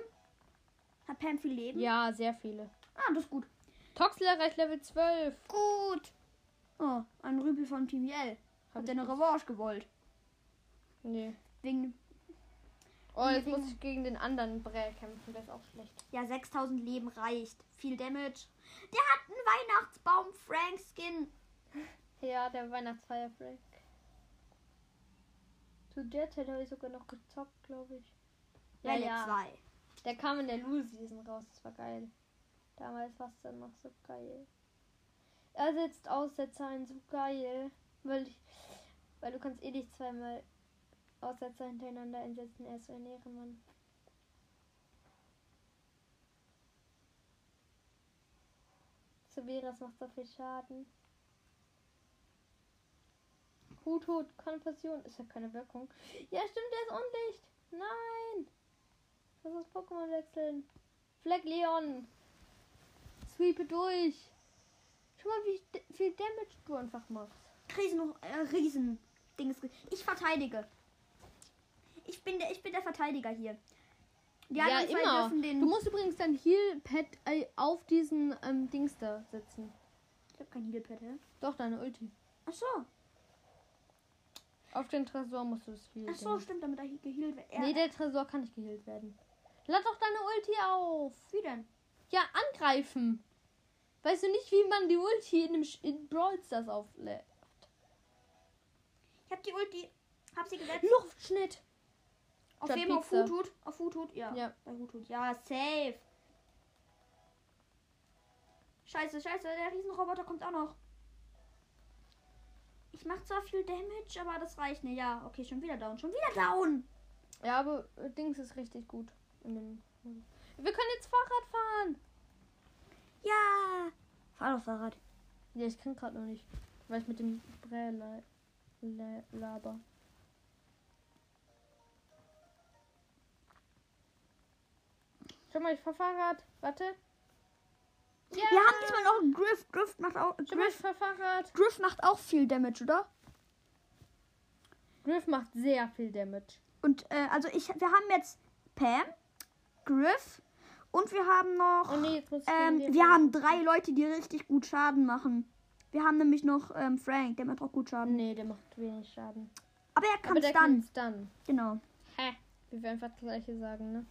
Hat Pam viel Leben? Ja, sehr viele. Ah, das ist gut. Toxel erreicht Level 12. Gut. Oh, ein Rüpel von Team Yell. Hat der eine Revanche gewollt? Nee. Wegen, Oh, jetzt Wegen- muss ich gegen den anderen Brä kämpfen. Der ist auch schlecht. ja, 6000 Leben reicht. Viel Damage. Der hat einen Weihnachtsbaum Frank Skin. Ja, der Weihnachtsfeier Frank. Zu der Zeit habe ich sogar noch gezockt, glaube ich. Ja, ja. 2. Der kam in der Lul-Season raus. Das war geil. Damals war es dann noch so geil. Er setzt Aussetzer ein, so geil. Weil, ich, weil du kannst eh nicht zweimal Aussetzer hintereinander einsetzen. Er ist so ein Ehrenmann. Severas macht so viel Schaden. Hut, Hut, Konfusion. Ist ja keine Wirkung. Ja, stimmt, der ist undicht. Nein. Lass uns Pokémon wechseln. Fleck Leon. Sweepe durch. Schau mal, wie viel Damage du einfach machst. Riesen, äh, Riesen. Dings. Ich verteidige. Ich bin der, ich bin der Verteidiger hier. Die dürfen den. Du musst übrigens dein Heal-Pad äh, auf diesen ähm, Dings da setzen. ich hab kein Healpad, hä? Doch, deine Ulti. Ach so. Auf den Tresor musst du das Heal. Ach so, stimmt, damit er hier geheilt wird. Er- Nee, der Tresor kann nicht geheilt werden. Lad doch deine Ulti auf. Wie denn? Ja, angreifen. Weißt du nicht, wie man die Ulti in, dem Sch- in Brawl Stars auflädt? Ich hab die Ulti. Hab sie gesetzt. Luftschnitt. Auf wem? Auf. Hutut? Auf Hutut? Ja. Ja. Bei Hutut. Ja, safe. Scheiße, scheiße, der Riesenroboter kommt auch noch. Ich mach zwar viel Damage, aber das reicht nicht. Ja, okay, schon wieder down. Schon wieder down. Ja, aber äh, Dings ist richtig gut. Wir können jetzt Fahrrad fahren. Ja. Fahr doch Fahrrad. Ja, ich kann gerade noch nicht. Weil ich mit dem la- laber. Schau mal, ich fahr Fahrrad. Warte. Ja. Wir haben diesmal noch einen Griff. Griff macht auch, Griff. Griff macht auch viel Damage, oder? Griff macht sehr viel Damage. Und äh, also ich, wir haben jetzt Pam, Griff und wir haben noch, Oh nee, ähm, wir haben drei Leute, die richtig gut Schaden machen. Wir haben nämlich noch ähm, Frank, der macht auch gut Schaden. Nee, der macht wenig Schaden. Aber er kann kann's dann. Genau. Hä? Wie wir einfach das gleiche sagen, ne?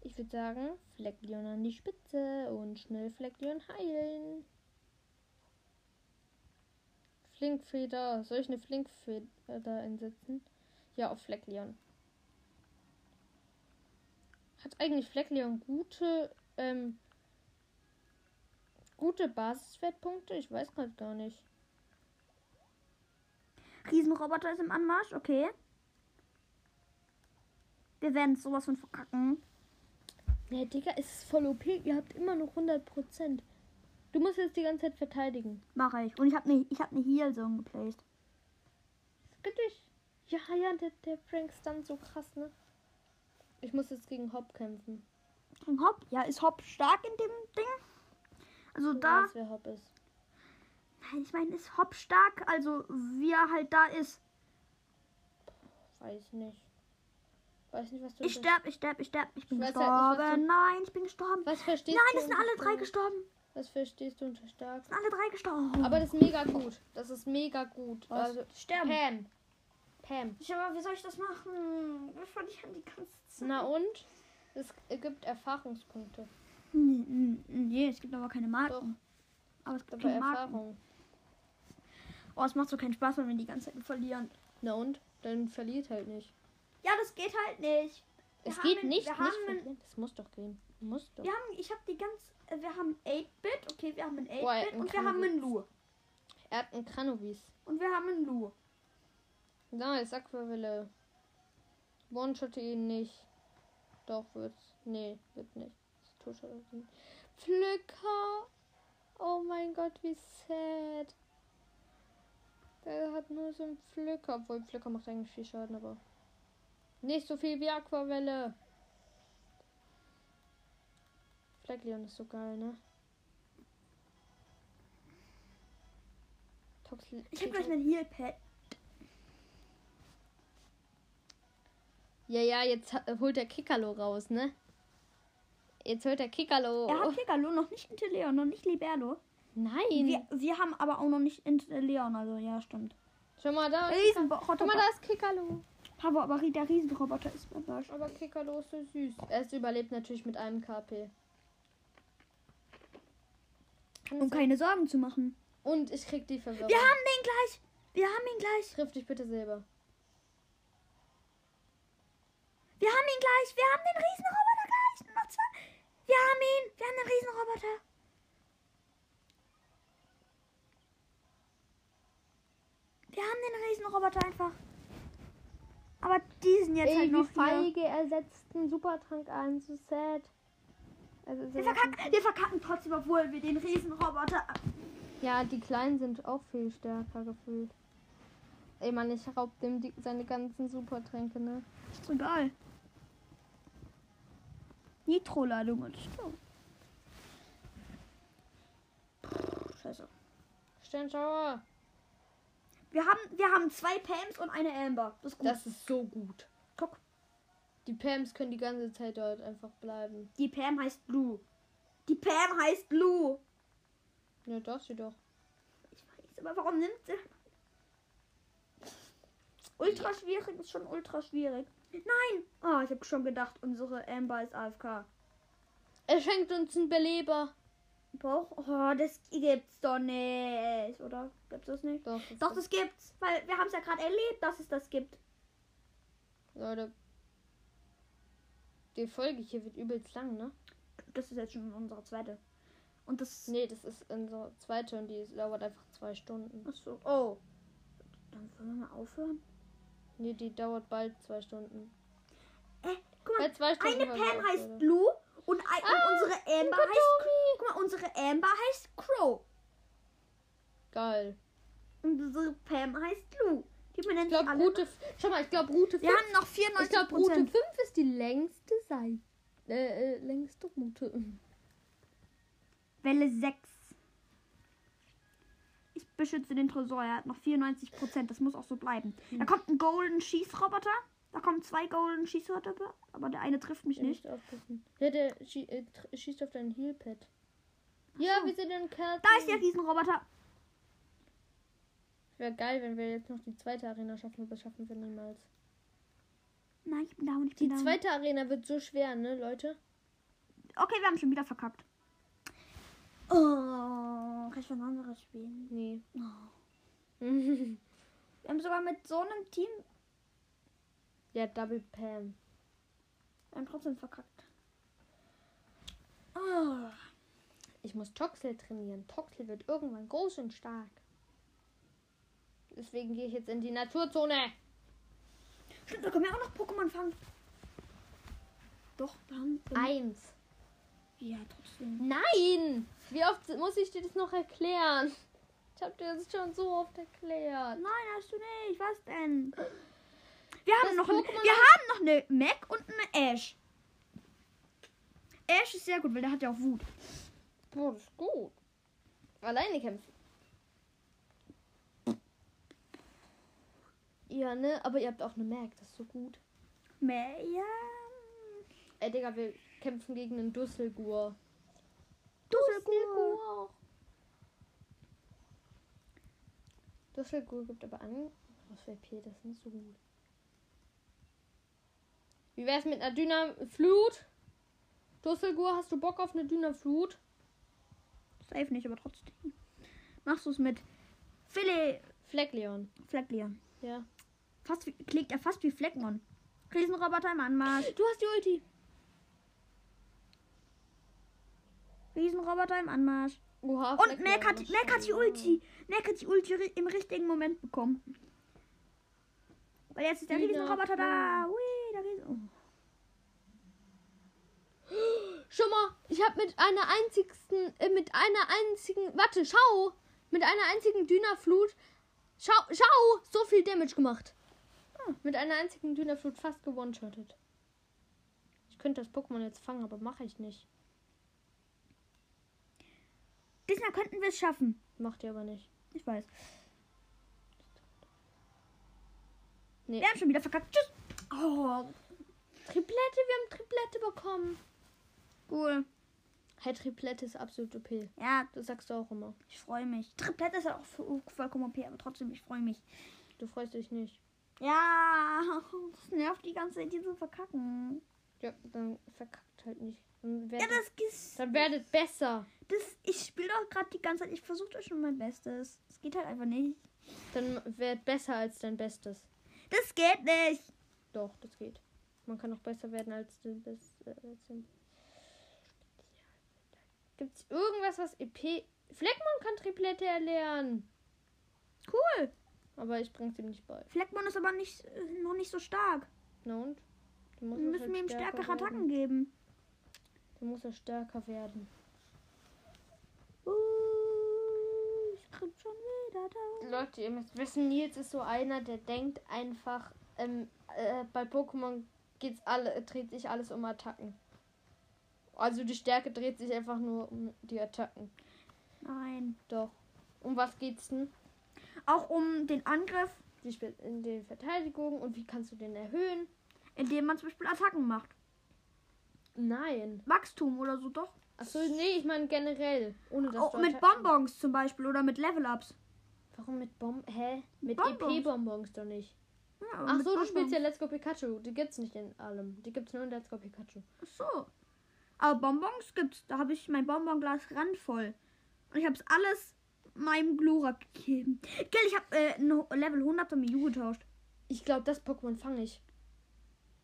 Ich würde sagen, Fleckleon an die Spitze und schnell Fleckleon heilen. Flinkfeder. Soll ich eine Flinkfeder einsetzen? Ja, auf Fleckleon. Hat eigentlich Fleckleon gute, ähm, gute Basiswertpunkte? Ich weiß gerade gar nicht. Riesenroboter ist im Anmarsch, okay. Wir werden sowas von verkacken. Ja, Digga, es ist voll OP. Ihr habt immer noch 100%. Du musst jetzt die ganze Zeit verteidigen. Mache ich. Und ich habe ich hab ne Heal-Zone geplaced. Skittisch. Ja, ja, der, der Frank ist dann so krass, ne? Ich muss jetzt gegen Hop kämpfen. Gegen Hopp. Ja, ist Hopp stark in dem Ding? Also Ich da. weiß, wer Hop ist. Nein, ich meine, ist Hopp stark? Also wie er halt da ist. Weiß nicht. Weiß nicht, was du Ich bist. sterb, ich sterb, ich sterb. Ich bin Ich gestorben. halt nicht, Nein, ich bin gestorben. Was verstehst Nein, du? es sind alle drei gestorben. Was verstehst du unter stark? Es sind alle drei gestorben. Aber das ist mega gut. Das ist mega gut. Was? Also, sterben. Pam. Pam. Ich, aber wie soll ich das machen? Wir verlieren die ganze Zeit. Na und? Es gibt Erfahrungspunkte. Nee, nee, nee, es gibt aber keine Marken. Aber es gibt Aber keine Marken. Erfahrung. Oh, es macht so keinen Spaß, wenn wir die ganze Zeit verlieren. Na und? Dann verliert halt nicht. Ja, das geht halt nicht. Wir Es geht nicht, wir nicht haben ein- verlieren. Das muss doch gehen. Muss doch. Wir haben, ich habe die ganz, äh, wir haben 8-Bit, okay, wir haben ein Boah, 8-Bit ein und wir haben einen Lu. Er hat einen Kranovis. Und wir haben einen Lu. Nice, Aquaville. One-shotte ihn nicht. Doch, wird's. Nee, wird nicht. Pflücker! Oh mein Gott, wie sad. Der hat nur so einen Pflücker. Obwohl Pflücker macht eigentlich viel Schaden, aber. Nicht so viel wie Aquavelle. Fleckleon ist so geil, ne? Toxl Ich habe gleich mein Heal-Pad. Ja, ja, jetzt holt der Kikalo raus, ne? Jetzt holt der Kikalo. Er hat Picalo, noch nicht Inteleon, noch nicht Liberlo. Nein. Wir, wir haben aber auch noch nicht Inteleon, also ja, stimmt. Schau mal da. Riesenroboter. Guck mal, da ist Kikalo. Aber, aber der Riesenroboter ist beim Börsch. Aber Kikalo ist so süß. Er ist überlebt natürlich mit einem KP. Kann Um es sein? keine Sorgen zu machen. Und ich krieg die Verwirrung. Wir haben den gleich. Wir haben ihn gleich. Triff dich bitte selber. Wir haben ihn gleich. Wir haben den Riesenroboter gleich. Noch zwei. Wir haben ihn. Wir haben den Riesenroboter. Wir haben den Riesenroboter einfach. Aber die sind jetzt Ey, halt noch hier. feige ersetzt einen Supertrank ein. So sad. Also, Wir verkacken, wir verkacken trotzdem, obwohl wir den Riesenroboter. Ja, die Kleinen sind auch viel stärker gefühlt. Ey, Mann, ich raub dem die, seine ganzen Supertränke, ne? Ist egal. Nitro-Ladung und Strom. Scheiße. Sternschauer. Wir haben, wir haben zwei Pams und eine Amber. Das ist gut. Das ist so gut. Guck. Die Pams können die ganze Zeit dort einfach bleiben. Die Pam heißt Blue. Die Pam heißt Blue. Ja, darf sie doch. Ich weiß, aber warum nimmt sie? Ultra schwierig ist schon ultra schwierig. Nein! Oh, ich habe schon gedacht, unsere Amber ist AFK. Er schenkt uns einen Beleber. Doch, oh, das gibt's doch nicht. Oder? Gibt's das nicht? Doch, das Doch, das gibt's. Weil wir haben es ja gerade erlebt, dass es das gibt. Leute. Die Folge hier wird übelst lang, ne? Das ist jetzt schon unsere zweite. Und das. Nee, das ist unsere zweite und die dauert einfach zwei Stunden. Achso. Oh. Dann wollen wir mal aufhören. Nee, die dauert bald zwei Stunden. Äh, guck mal. Bei zwei Stunden. Eine Pam heißt. Blue und, ein, Ah, und unsere Amber heißt. Guck mal, unsere Amber heißt Crow. Geil. Und unsere Pam heißt Blue. Die benennen Ich glaube. Route. Schau mal, ich glaube, Route 5. Wir haben noch Ich 94 glaube, Route 5 ist die längste Seite. Äh, äh, längste Route. Welle 6. Ich beschütze den Tresor. Er hat noch 94% Das muss auch so bleiben. Da kommt ein Golden Schießroboter. Da kommen zwei Golden Schießroboter. Aber der eine trifft mich nicht. Ja, der schie äh, schießt auf dein Heelpad. Ja, so. wir sind ein Kerl. Da ist der Riesenroboter. Wäre geil, wenn wir jetzt noch die zweite Arena schaffen, aber das schaffen wir niemals. Nein, ich bin down. Ich Die bin down. zweite Arena wird so schwer, ne, Leute? Okay, wir haben schon wieder verkackt. Oh, kann ich was anderes spielen? Nee. Oh. Wir haben sogar mit so einem Team. Ja, Double Pam. Wir haben trotzdem verkackt. Oh. Ich muss Toxel trainieren. Toxel wird irgendwann groß und stark. Deswegen gehe ich jetzt in die Naturzone. Stimmt, da können wir auch noch Pokémon fangen. Doch, da haben wir. Eins. Ja, trotzdem. Nein! Wie oft muss ich dir das noch erklären? Ich habe dir das schon so oft erklärt. Nein, hast du nicht. Was denn? Wir haben, Das noch, Pokémon wir haben noch eine Mac und eine Ash. Ash ist sehr gut, weil der hat ja auch Wut. Boah, das ist gut. Alleine kämpfen. Ja, ne? Aber ihr habt auch eine Mac, das ist so gut. Mehr, ja. Ey, Digga, wir kämpfen gegen einen Dusselgur. Dusselgur. Dusselgur gibt aber an. Was für IP, das ist nicht so gut. Wie wär's mit einer Dynaflut? Dusselgur, hast du Bock auf eine Dynaflut? Safe nicht, aber trotzdem. Machst du es mit Filet Fleckleon. Fleckleon. Ja. Fast wie, klingt ja fast wie Fleckmon. Riesenroboter im Anmarsch. Du hast die Ulti. Riesenroboter im Anmarsch. Oha, Und Mac hat, Mac hat die Ulti. Mac hat die Ulti im richtigen Moment bekommen. Weil jetzt ist der Riesenroboter da. Ui, der Riesen. Oh. Schau mal, ich habe mit einer einzigsten, äh, mit einer einzigen, warte, schau, mit einer einzigen Dynaflut, schau, schau, so viel Damage gemacht. Ah, mit einer einzigen Dynaflut fast gewone-shottet. Ich könnte das Pokémon jetzt fangen, aber mache ich nicht. Diesmal könnten wir es schaffen. Macht ihr aber nicht. Ich weiß. Nee. Wir haben schon wieder verkackt. Tschüss. Oh, Triplette, wir haben Triplette bekommen. Cool. Hey, Triplette ist absolut OP. Ja, Das sagst du auch immer. ich freue mich. Triplette ist auch vo- vollkommen OP, aber trotzdem, ich freue mich. Du freust dich nicht. Ja, das nervt die ganze Zeit, die zu verkacken. Ja, dann verkackt halt nicht. Dann Ja, werdet, das ist. dann werdet besser. Das, ich spiele doch gerade die ganze Zeit. Ich versuche doch schon mein Bestes. Es geht halt einfach nicht. Dann werd besser als dein Bestes. Das geht nicht. Doch, das geht. Man kann auch besser werden als dein Bestes. Gibt es irgendwas, was EP. Fleckmann kann Triplette erlernen. Cool. Aber ich bring's ihm nicht bei. Fleckmann ist aber nicht, äh, noch nicht so stark. Na und? Wir müssen halt wir ihm stärker stärkere werden. Attacken geben. Dann muss er stärker werden. Uh, ich krieg schon wieder da. Leute, ihr müsst wissen, Nils ist so einer, der denkt einfach, ähm, äh, bei Pokémon geht's alle, dreht sich alles um Attacken. Also die Stärke dreht sich einfach nur um die Attacken. Nein. Doch. Um was geht's denn? Auch um den Angriff, Die Spe in der Verteidigung und wie kannst du den erhöhen? indem man zum Beispiel Attacken macht. Nein. Wachstum oder so, doch. Achso, nee, ich meine generell. Ohne dass du mit Attacken- Bonbons zum Beispiel oder mit Level-Ups. Warum mit Bom Hä? Mit Bonbons. EP-Bonbons doch nicht. Ja, Ach mit so, du spielst ja Let's Go Pikachu. Die gibt's nicht in allem. Die gibt's nur in Let's Go Pikachu. Ach so. Aber Bonbons gibt's. Da habe ich mein Bonbonglas randvoll. Und ich habe es alles meinem Glorak gegeben. Gell, ich habe äh, ein Level 100er Mew getauscht. Ich glaube, das Pokémon fange ich.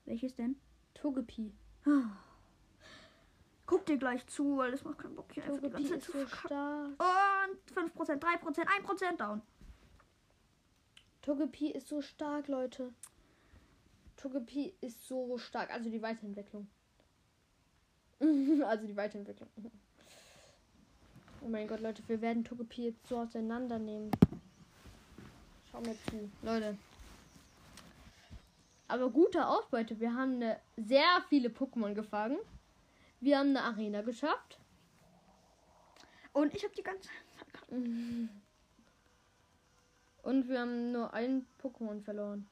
Welches denn? Togepi. Guck dir gleich zu, weil das macht keinen Bock hier einfach die Togepi ganze Zeit ist zu so stark. Und 5%, 3%, 1% down. Togepi ist so stark, Leute. Togepi ist so stark. Also die Weiterentwicklung. also die Weiterentwicklung. Oh mein Gott, Leute, wir werden Togepi jetzt so auseinandernehmen. Schau mir zu. Leute. Aber gute Ausbeute. Wir haben eine, sehr viele Pokémon gefangen. Wir haben eine Arena geschafft. Und ich habe die ganze Zeit. Und wir haben nur ein Pokémon verloren.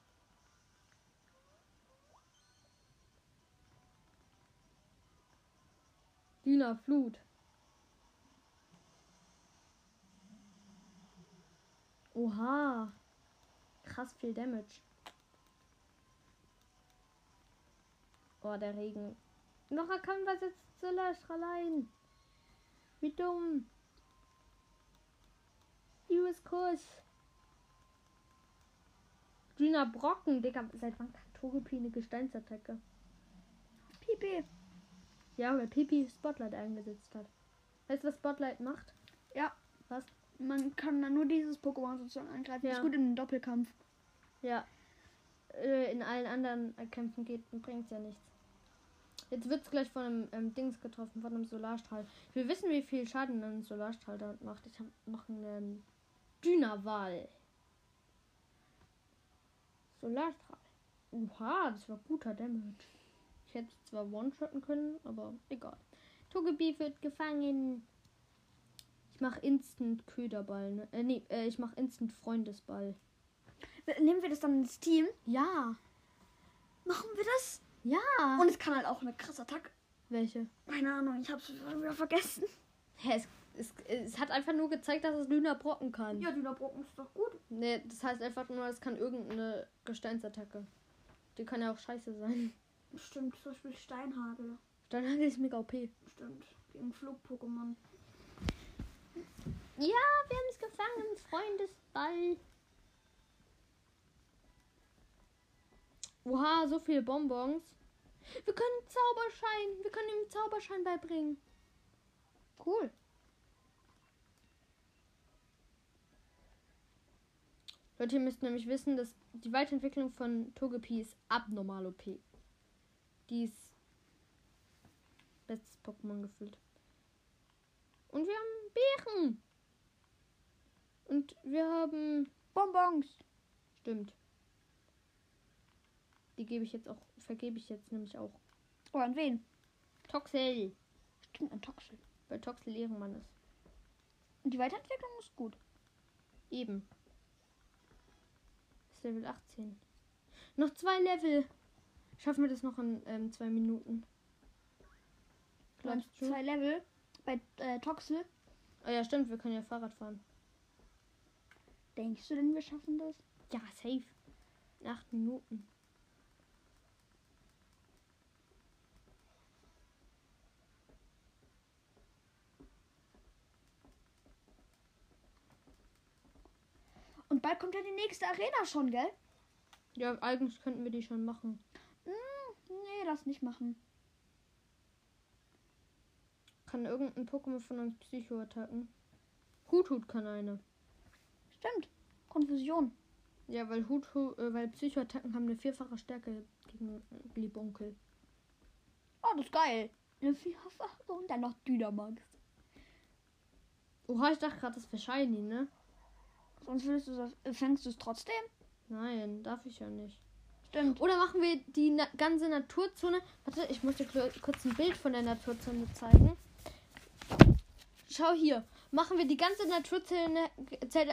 Lila Flut. Oha. Krass viel Damage. Oh, der Regen. Noch ein Kampf jetzt allein. Wie dumm. Liebes Kuss. Gina Brocken, Digga. Seit wann kann Togepi eine Gesteinsattacke? Pipi. Ja, weil Pipi Spotlight eingesetzt hat. Weißt du, was Spotlight macht? Ja. Was? Man kann dann nur dieses Pokémon sozusagen angreifen. Ja. Ist gut in den Doppelkampf. Ja. Äh, in allen anderen Kämpfen geht bringt ja nichts. Jetzt wird's gleich von einem ähm, Dings getroffen, von einem Solarstrahl. Wir wissen, wie viel Schaden ein Solarstrahl da macht. Ich habe noch einen Dynaval. Solarstrahl. Oha, das war guter Damage. Ich hätte zwar one-shotten können, aber egal. Togepi wird gefangen. Ich mache Instant Köderball. Ne? Äh, nee, äh, ich mache Instant Freundesball. Nehmen wir das dann ins Team? Ja. Machen wir das? Ja. Und es kann halt auch eine krasse Attacke. welche? Keine Ahnung, ich hab's wieder vergessen. Hä, es, es, es hat einfach nur gezeigt, dass es Lüner brocken kann. Ja, Dünner Brocken ist doch gut. Nee, das heißt einfach nur, es kann irgendeine Gesteinsattacke. Die kann ja auch scheiße sein. Stimmt, zum Beispiel Steinhagel. Steinhagel ist mega OP. Stimmt, gegen Flug-Pokémon. Ja, wir haben es gefangen. Freundesball. Oha, so viele Bonbons. Wir können Zauberschein. Wir können ihm Zauberschein beibringen. Cool. Leute, ihr müsst nämlich wissen, dass die Weiterentwicklung von Togepi ist abnormal OP. Die ist bestes Pokémon gefüllt. Und wir haben Bären. Und wir haben. Bonbons. Stimmt. Die gebe ich jetzt auch. Vergebe ich jetzt nämlich auch. Oh, an wen? Toxel. Stimmt, an Toxel. Weil Toxel Ehrenmann ist. Und die Weiterentwicklung ist gut. Eben. Level 18. Noch zwei Level. Schaffen wir das noch in ähm, zwei Minuten? Glaubst du? zwei Level bei äh, Toxel. Ah ja, stimmt, wir können ja Fahrrad fahren. Denkst du denn, wir schaffen das? Ja, safe. In acht Minuten. Und bald kommt ja die nächste Arena schon, gell? Ja, eigentlich könnten wir die schon machen. Hm, nee, lass nicht machen. Kann irgendein Pokémon von uns Psycho attacken? Hut kann eine. Stimmt. Konfusion. Ja, weil Hut, äh, weil Psycho-Attacken haben eine vierfache Stärke gegen Liebonkel. Oh, das ist geil. Eine Vierfache und dann noch Dynamax. Oha, ich dachte gerade, das wäre Shiny, ne? Sonst das, äh, fängst du es trotzdem? Nein, darf ich ja nicht. Stimmt. Oder machen wir die na ganze Naturzone. Warte, ich muss dir kurz ein Bild von der Naturzone zeigen. Schau hier. Machen wir die ganze Naturzone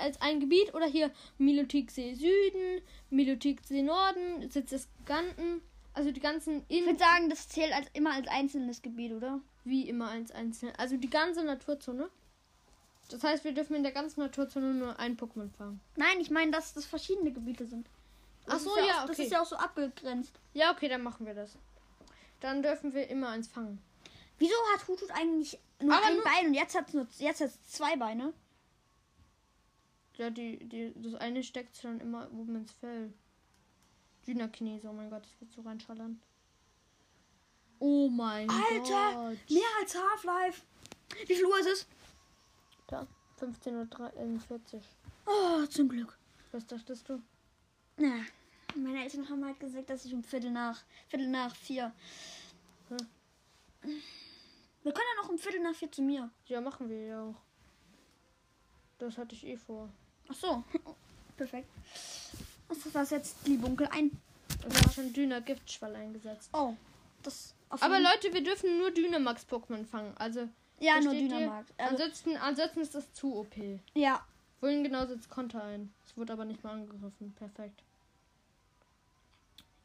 als ein Gebiet oder hier Milotiksee Süden, Milotiksee Norden, Sitz des Giganten. Also die ganzen Ich in würde sagen, das zählt als immer als einzelnes Gebiet, oder? wie immer eins einzeln. Also die ganze Naturzone. Das heißt, wir dürfen in der ganzen Naturzone nur ein Pokémon fangen. Nein, ich meine, dass das verschiedene Gebiete sind. Das Ach so, ist ja, auch, Das okay. ist ja auch so abgegrenzt. Ja, okay, dann machen wir das. Dann dürfen wir immer eins fangen. Wieso hat Hutut eigentlich nur Aber ein nur- Bein und jetzt hat es nur jetzt hat's zwei Beine? Ja, die, die, das eine steckt schon immer oben ins Fell. Dynakinese, oh mein Gott, das wird so reinschallern. Oh mein Alter, Gott. Mehr als Half-Life. Wie viel Uhr ist es? Da, 15.43 Uhr. Oh, zum Glück. Was dachtest du? Na, meine Eltern haben halt gesagt, dass ich um Viertel nach Viertel nach vier. Hm. Wir können ja noch um Viertel nach vier zu mir. Ja, machen wir ja auch. Das hatte ich eh vor. Ach so. Perfekt. Was war jetzt, Liebunkel? Ein. Und ich habe schon Dyna Giftschwall eingesetzt. Oh. Das. Auf Aber Leute, wir dürfen nur Dynamax-Pokémon fangen. Also, Ja, nur versteht? Dynamax. Also, ansonsten, ansonsten ist das zu OP. ja. Wohin genau setzt Konter ein? Es wurde aber nicht mal angegriffen. Perfekt.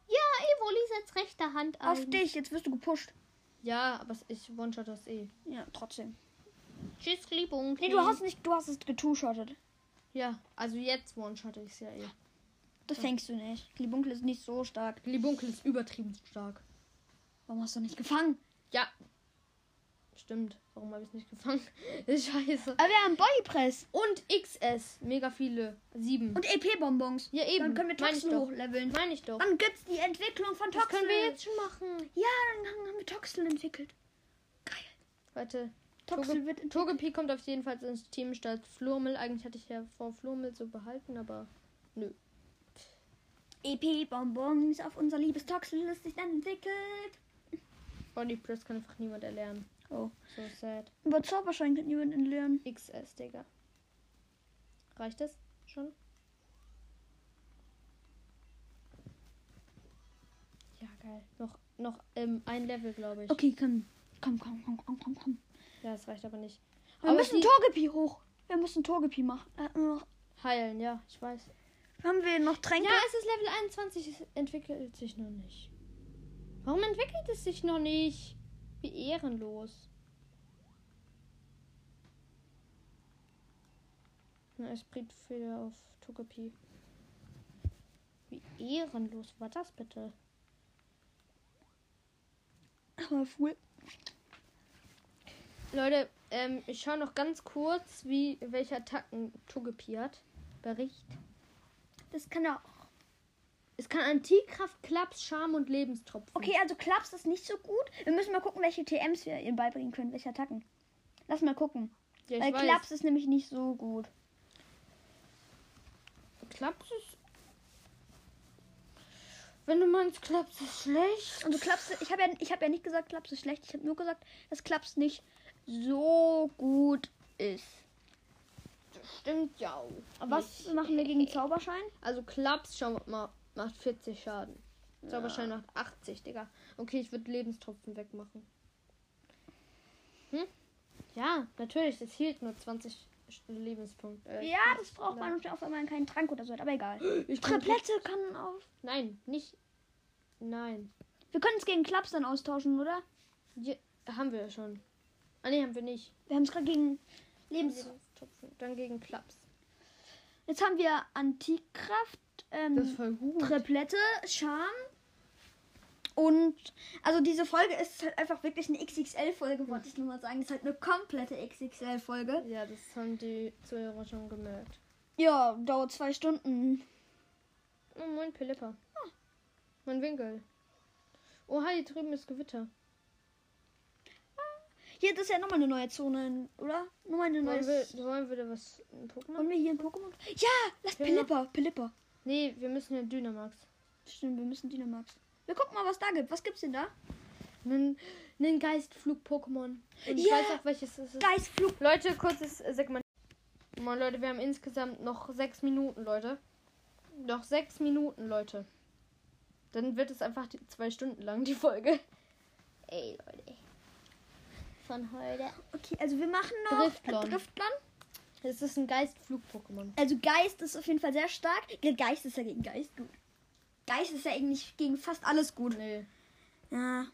Ja, Evoli setzt rechte Hand ein. Auf dich. Jetzt wirst du gepusht. Ja, aber ich one-shot das eh. Ja, trotzdem. Tschüss, Liebung. Nee, du hast nicht, du hast es getushottet. Ja, also jetzt one-shot ich es ja eh. Das fängst du nicht. Liebunkel ist nicht so stark. Libunkel ist übertrieben stark. Warum hast du nicht gefangen? Ja. Stimmt. Warum habe ich es nicht gefangen? scheiße. Aber wir haben Bodypress. Und XS. Mega viele. Sieben. Und EP-Bonbons. ja, eben. Dann können wir Meine doch. hochleveln. Meine ich doch. Dann gibt's die Entwicklung von Das Toxel. können wir jetzt schon machen. Ja, dann haben wir Toxel entwickelt. Geil. Warte. Toxel Toge- wird. Togepi kommt auf jeden Fall ins Team statt Flurmel. Eigentlich hatte ich ja vor Flurmel so behalten, aber nö. EP-Bonbons auf unser liebes Toxel ist sich dann entwickelt. Body Press kann einfach niemand erlernen. Oh. So sad. Über Zauberschein kann niemand lernen. XS, Digga. Reicht das schon? Ja, geil. Noch, noch ähm, ein Level, glaube ich. Okay, komm. Komm, komm, komm, komm, komm, komm. Ja, das reicht aber nicht. Wir aber müssen die Togepi hoch. Wir müssen Togepi machen. Äh, heilen, ja, ich weiß. haben wir noch Tränke? Ja, es ist Level 21, es entwickelt sich noch nicht. Warum entwickelt es sich noch nicht? Wie ehrenlos. Na, Esprit wieder auf Togepi. Wie ehrenlos war das bitte? Aber cool. Leute, ähm, ich schaue noch ganz kurz, wie welche Attacken Togepi hat. Bericht. Das kann er auch. Es kann Antikraft, Klaps, Charme und Lebenstropfen. Okay, also Klaps ist nicht so gut. Wir müssen mal gucken, welche TMs wir ihm beibringen können, welche Attacken. Lass mal gucken. ja, Weil weiß. Klaps ist nämlich nicht so gut. Klaps ist. Wenn du meinst, Klaps ist schlecht. Also Klaps, ich habe ja, ich hab ja nicht gesagt, Klaps ist schlecht. Ich habe nur gesagt, dass Klaps nicht so gut ist. Stimmt ja auch. Aber was machen wir gegen Zauberschein? Also Klaps, schau mal, macht 40 Schaden. Zauberschein macht 80, Digga. Okay, ich würde Lebenstropfen wegmachen. Hm? Ja, natürlich, es hielt nur 20 Lebenspunkte. Äh, Ja, das braucht man auf einmal keinen Trank oder so, aber egal. Ich kann Triplette kann auf. Nein, nicht. Nein. Wir können es gegen Klaps dann austauschen, oder? Ja, haben wir ja schon. Ah, nee, haben wir nicht. Wir haben es gerade gegen Lebens... Dann gegen Klaps. Jetzt haben wir Antikkraft, ähm, Das ist voll gut. Triplette, Charme. Und also diese Folge ist halt einfach wirklich eine XXL-Folge, wollte ich nur mal sagen. Ist halt eine komplette XXL-Folge. Ja, das haben die Zuhörer schon gemerkt. Ja, dauert zwei Stunden. Oh, moin, Pilipper. Mein Winkel. Oha, hier drüben ist Gewitter. Hier, das ist ja nochmal eine neue Zone, oder? Nochmal eine neue. Wollen wir, wollen wir da was? Ein Pokémon? Wollen wir hier ein Pokémon? Ja, lass Ja. Pilipper, Pilipper. Nee, wir müssen ja Dynamax. Stimmt, wir müssen Dynamax. Wir gucken mal, was da gibt. Was gibt's denn da? Einen, einen Geistflug-Pokémon. Und ich Ja. weiß auch, welches es ist. Geistflug. Leute, kurzes Segment. Moin Leute, wir haben insgesamt noch sechs Minuten, Leute. Noch sechs Minuten, Leute. Dann wird es einfach die, zwei Stunden lang, die Folge. Ey, Leute. Von heute. Okay, also wir machen noch Driftlon. äh, Driftlon. Es ist ein Geistflug-Pokémon. Also Geist ist auf jeden Fall sehr stark. Geist ist ja gegen Geist gut. Geist ist ja eigentlich gegen fast alles gut. Nee. Ja.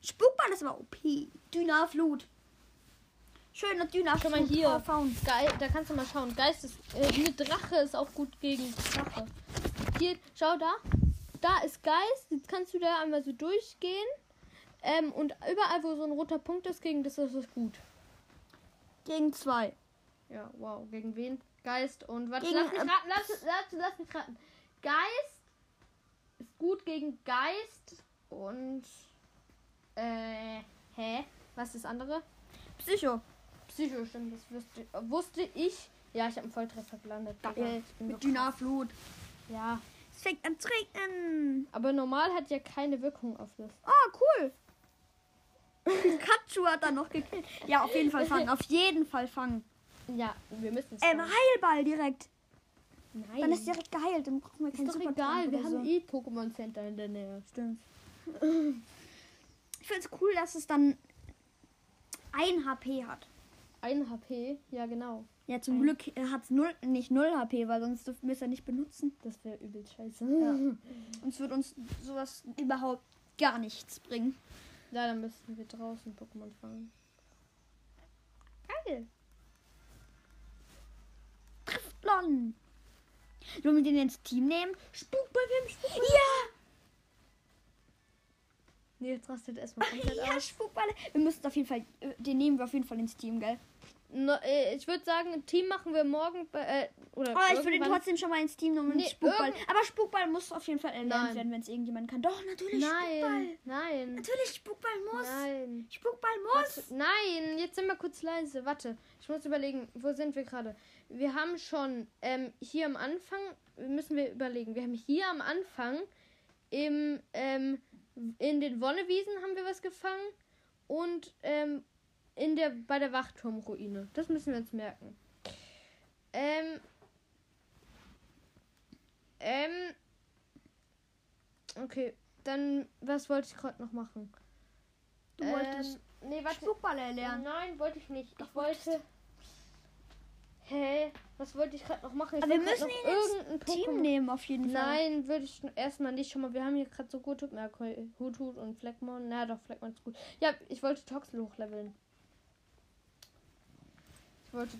Spukball ist aber OP. Dynaflut. Schöner Dynaflut. Schau mal hier. Geil, da kannst du mal schauen. Geist ist. Äh, eine Drache ist auch gut gegen Drache. Hier, schau da. Da ist Geist. Jetzt kannst du da einmal so durchgehen. Ähm, und überall, wo so ein roter Punkt ist, gegen das ist es gut. Gegen zwei. Ja, wow. Gegen wen? Geist und warte, Gegen, lass mich ähm, raten, lass, lass, lass mich raten. Geist ist gut gegen Geist und äh, hä? Was ist das andere? Psycho. Psycho, stimmt, das wusste, wusste ich. Ja, ich habe einen Volltreffer gelandet. Geil. Mit. Dynaflut. Ja, Es fängt an zu regnen. aber normal hat ja keine Wirkung auf das. Oh, cool. Pikachu hat dann noch gekillt. Ja, auf jeden Fall fangen. Auf jeden Fall fangen. Ja, wir müssen es. Ähm. Heilball direkt. Nein, Dann ist direkt geheilt. Dann brauchen wir keinen ist doch Supertrank egal. Wir haben so. eh Pokémon Center in der Nähe. Stimmt. Ich finde es cool, dass es dann ein HP hat. Ein HP, ja genau. Ja, zum Ein- Glück hat es null, nicht 0 HP, weil sonst dürfen wir es ja nicht benutzen. Das wäre übel scheiße. Ja. Sonst wird uns sowas überhaupt gar nichts bringen. Ja, dann müssten wir draußen Pokémon fangen. Geil. Lon. Wollen wir den ins Team nehmen? Spukball, wir haben Spukball. Ja! Nee, jetzt rastet erstmal komplett Ja, aus. Spukballe. Wir müssen auf jeden Fall, äh, den nehmen wir auf jeden Fall ins Team, gell? No, äh, ich würde sagen, Team machen wir morgen bei, äh, oder Aber ich würde irgendwann- trotzdem schon mal ins Team nehmen. Nee, Spukball. Aber Spukball muss auf jeden Fall erlernt Nein. werden, wenn es irgendjemand kann. Doch, natürlich Spukball. Nein, nein, Natürlich, Spukball muss. nein. Spukball muss. Warte, nein, jetzt sind wir kurz leise. Warte, ich muss überlegen, wo sind wir gerade? Wir haben schon ähm, hier am Anfang, müssen wir überlegen, wir haben hier am Anfang im, ähm, in den Wonnewiesen haben wir was gefangen und ähm, in der, bei der Wachturmruine. Das müssen wir uns merken. Ähm, ähm, okay, dann, was wollte ich gerade noch machen? Du wolltest Ähm, nee, warte. Spukball erlernen. Nein, wollte ich nicht. Ich wollte. Hä? Was wollte ich gerade noch machen? Ich Aber wir müssen ihn irgendein Team Pokémon- nehmen, auf jeden Fall. Nein, würde ich erstmal nicht. Schon mal, wir haben hier gerade so gut Merkul, Huthut und Fleckmon. Na doch, Fleckmon ist gut. Ja, ich wollte Toxel hochleveln. Ich wollte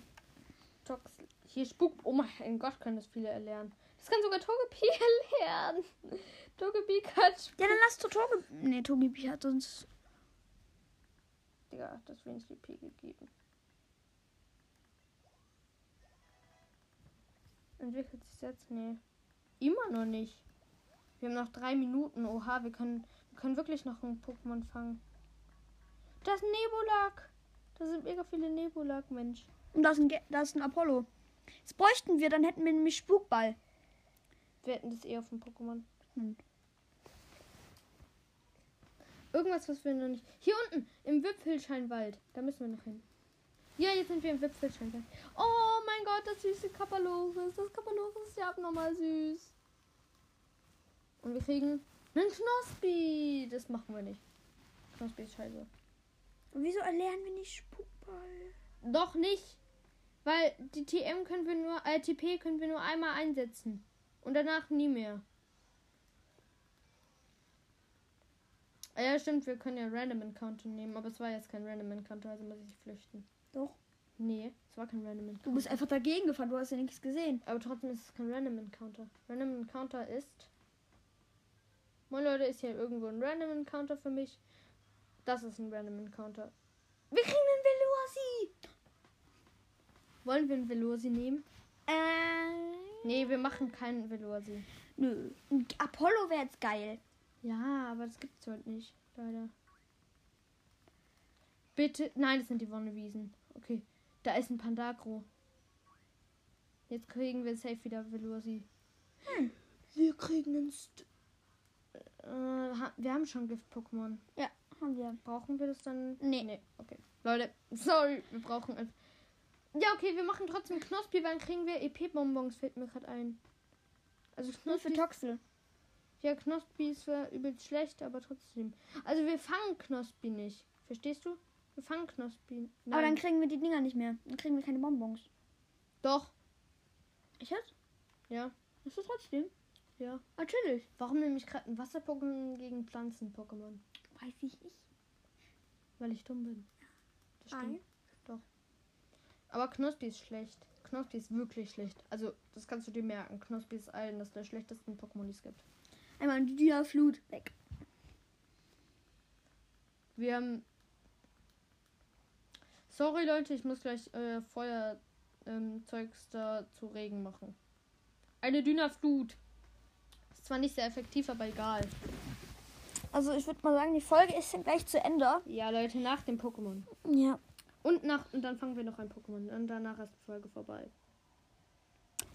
Toxel. Hier Spuk. Oh mein Gott, können das viele erlernen. Das kann sogar Togepi erlernen. Togepi kann Spuk. Ja, dann lass Totoge. Nee, Togepi hat uns. Digga, das wenig GP gegeben. Entwickelt sich jetzt? Nee. Immer noch nicht. Wir haben noch drei Minuten. Oha, wir können, wir können wirklich noch ein Pokémon fangen. Da ist ein Nebulak. Da sind mega viele Nebulak, Mensch. Und da ist ein, Ge da ist ein Apollo. Das bräuchten wir, dann hätten wir nämlich Spukball. Wir hätten das eh auf dem Pokémon. Hm. Irgendwas, was wir noch nicht. Hier unten, im Wipfelscheinwald. Da müssen wir noch hin. Ja, jetzt sind wir im Wipfelscheinwald. Oh mein Gott, das süße Kapaloris. Das Kapaloris ist ja abnormal süß. Und wir kriegen einen Knospi. Das machen wir nicht. Knospi ist scheiße. Und wieso erlernen wir nicht Spukball? Doch nicht. Weil die TM können wir nur, äh, TP können wir nur einmal einsetzen. Und danach nie mehr. Ja, stimmt, wir können ja Random Encounter nehmen, aber es war jetzt kein Random Encounter, also muss ich flüchten. Doch. Nee, es war kein Random Encounter. Du bist einfach dagegen gefahren, du hast ja nichts gesehen. Aber trotzdem ist es kein Random Encounter. Random Encounter ist. Moin Leute, ist hier irgendwo ein Random Encounter für mich. Das ist ein Random Encounter. Wir kriegen einen Velosi! Wollen wir einen Velosi nehmen? Äh. Nee, wir machen keinen Velosi. Nö. Apollo wäre jetzt geil. Ja, aber das gibt's heute nicht. Leider. Bitte. Nein, das sind die Wonnewiesen. Okay. Da ist ein Pandagro. Jetzt kriegen wir safe wieder Velosi. Hm. Wir kriegen einen. St äh, wir haben schon Gift-Pokémon. Ja, haben wir. Brauchen wir das dann? Nee. Nee, okay. Leute, sorry, wir brauchen es. Ja, okay, wir machen trotzdem Knospi, weil dann kriegen wir EP-Bonbons, fällt mir gerade ein. Also Nur für Knospi, Toxel. ja, Knospi ist zwar übelst schlecht, aber trotzdem. Also wir fangen Knospi nicht. Verstehst du? Wir fangen Knospi. Nein. Aber dann kriegen wir die Dinger nicht mehr. Dann kriegen wir keine Bonbons. Doch, Ich jetzt? ja, Ist das trotzdem? ja. Natürlich. Warum nehme ich gerade ein Wasser-Pokémon gegen Pflanzen-Pokémon? Weiß ich nicht. Weil ich dumm bin. Das stimmt. Nein. Aber Knospi ist schlecht. Knospi ist wirklich schlecht. Also, das kannst du dir merken. Knospi ist eines der schlechtesten Pokémon, die es gibt. Einmal die Dia-Flut weg. Wir haben. Sorry, Leute, ich muss gleich äh, Feuerzeugs ähm, da zu Regen machen. Eine Dünnerflut. Ist zwar nicht sehr effektiv, aber egal. Also ich würde mal sagen, die Folge ist dann gleich zu Ende. Ja, Leute, nach dem Pokémon. Ja. Und nach und dann fangen wir noch ein Pokémon. Und danach ist die Folge vorbei.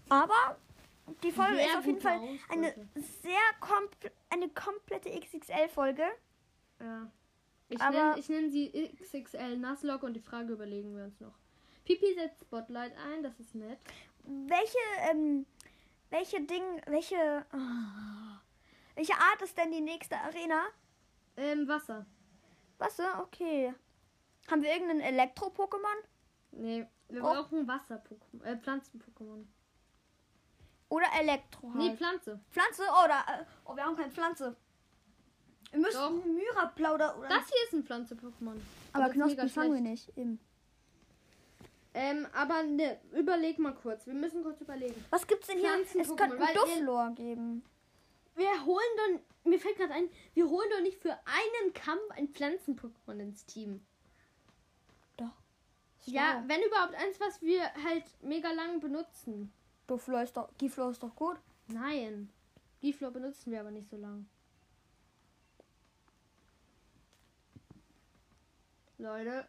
Aber die Folge Sehr ist auf jeden Fall eine sehr kompl eine komplette XXL-Folge. Ja. Ich nenne ich nenn sie XXL Nasslock und die Frage überlegen wir uns noch. Pipi setzt Spotlight ein, das ist nett. Welche, ähm, welche Ding, welche, ah, welche Art ist denn die nächste Arena? Ähm, Wasser. Wasser, okay. Haben wir irgendeinen Elektro-Pokémon? Nee, wir Oh. brauchen Wasser-Pokémon. Äh, Pflanzen-Pokémon. Oder Elektro halt? Nee, Pflanze. Pflanze? Oder, äh, oh, wir haben keine Pflanze. Wir müssen Doch. Myra-Plauder oder... Das hier ist ein Pflanze-Pokémon. aber mega Knospen fangen wir nicht. Eben. Ähm, aber ne, überleg mal kurz. Wir müssen kurz überlegen. Was gibt's denn hier? Es könnte einen ihr- Dufflor geben. Wir holen doch. Mir fällt gerade ein, wir holen doch nicht für einen Kampf ein Pflanzen-Pokémon ins Team. Doch. Ja, wenn überhaupt eins, was wir halt mega lang benutzen. Dufflor ist doch, Giflor ist doch gut. Nein. Giflor benutzen wir aber nicht so lang. Leute.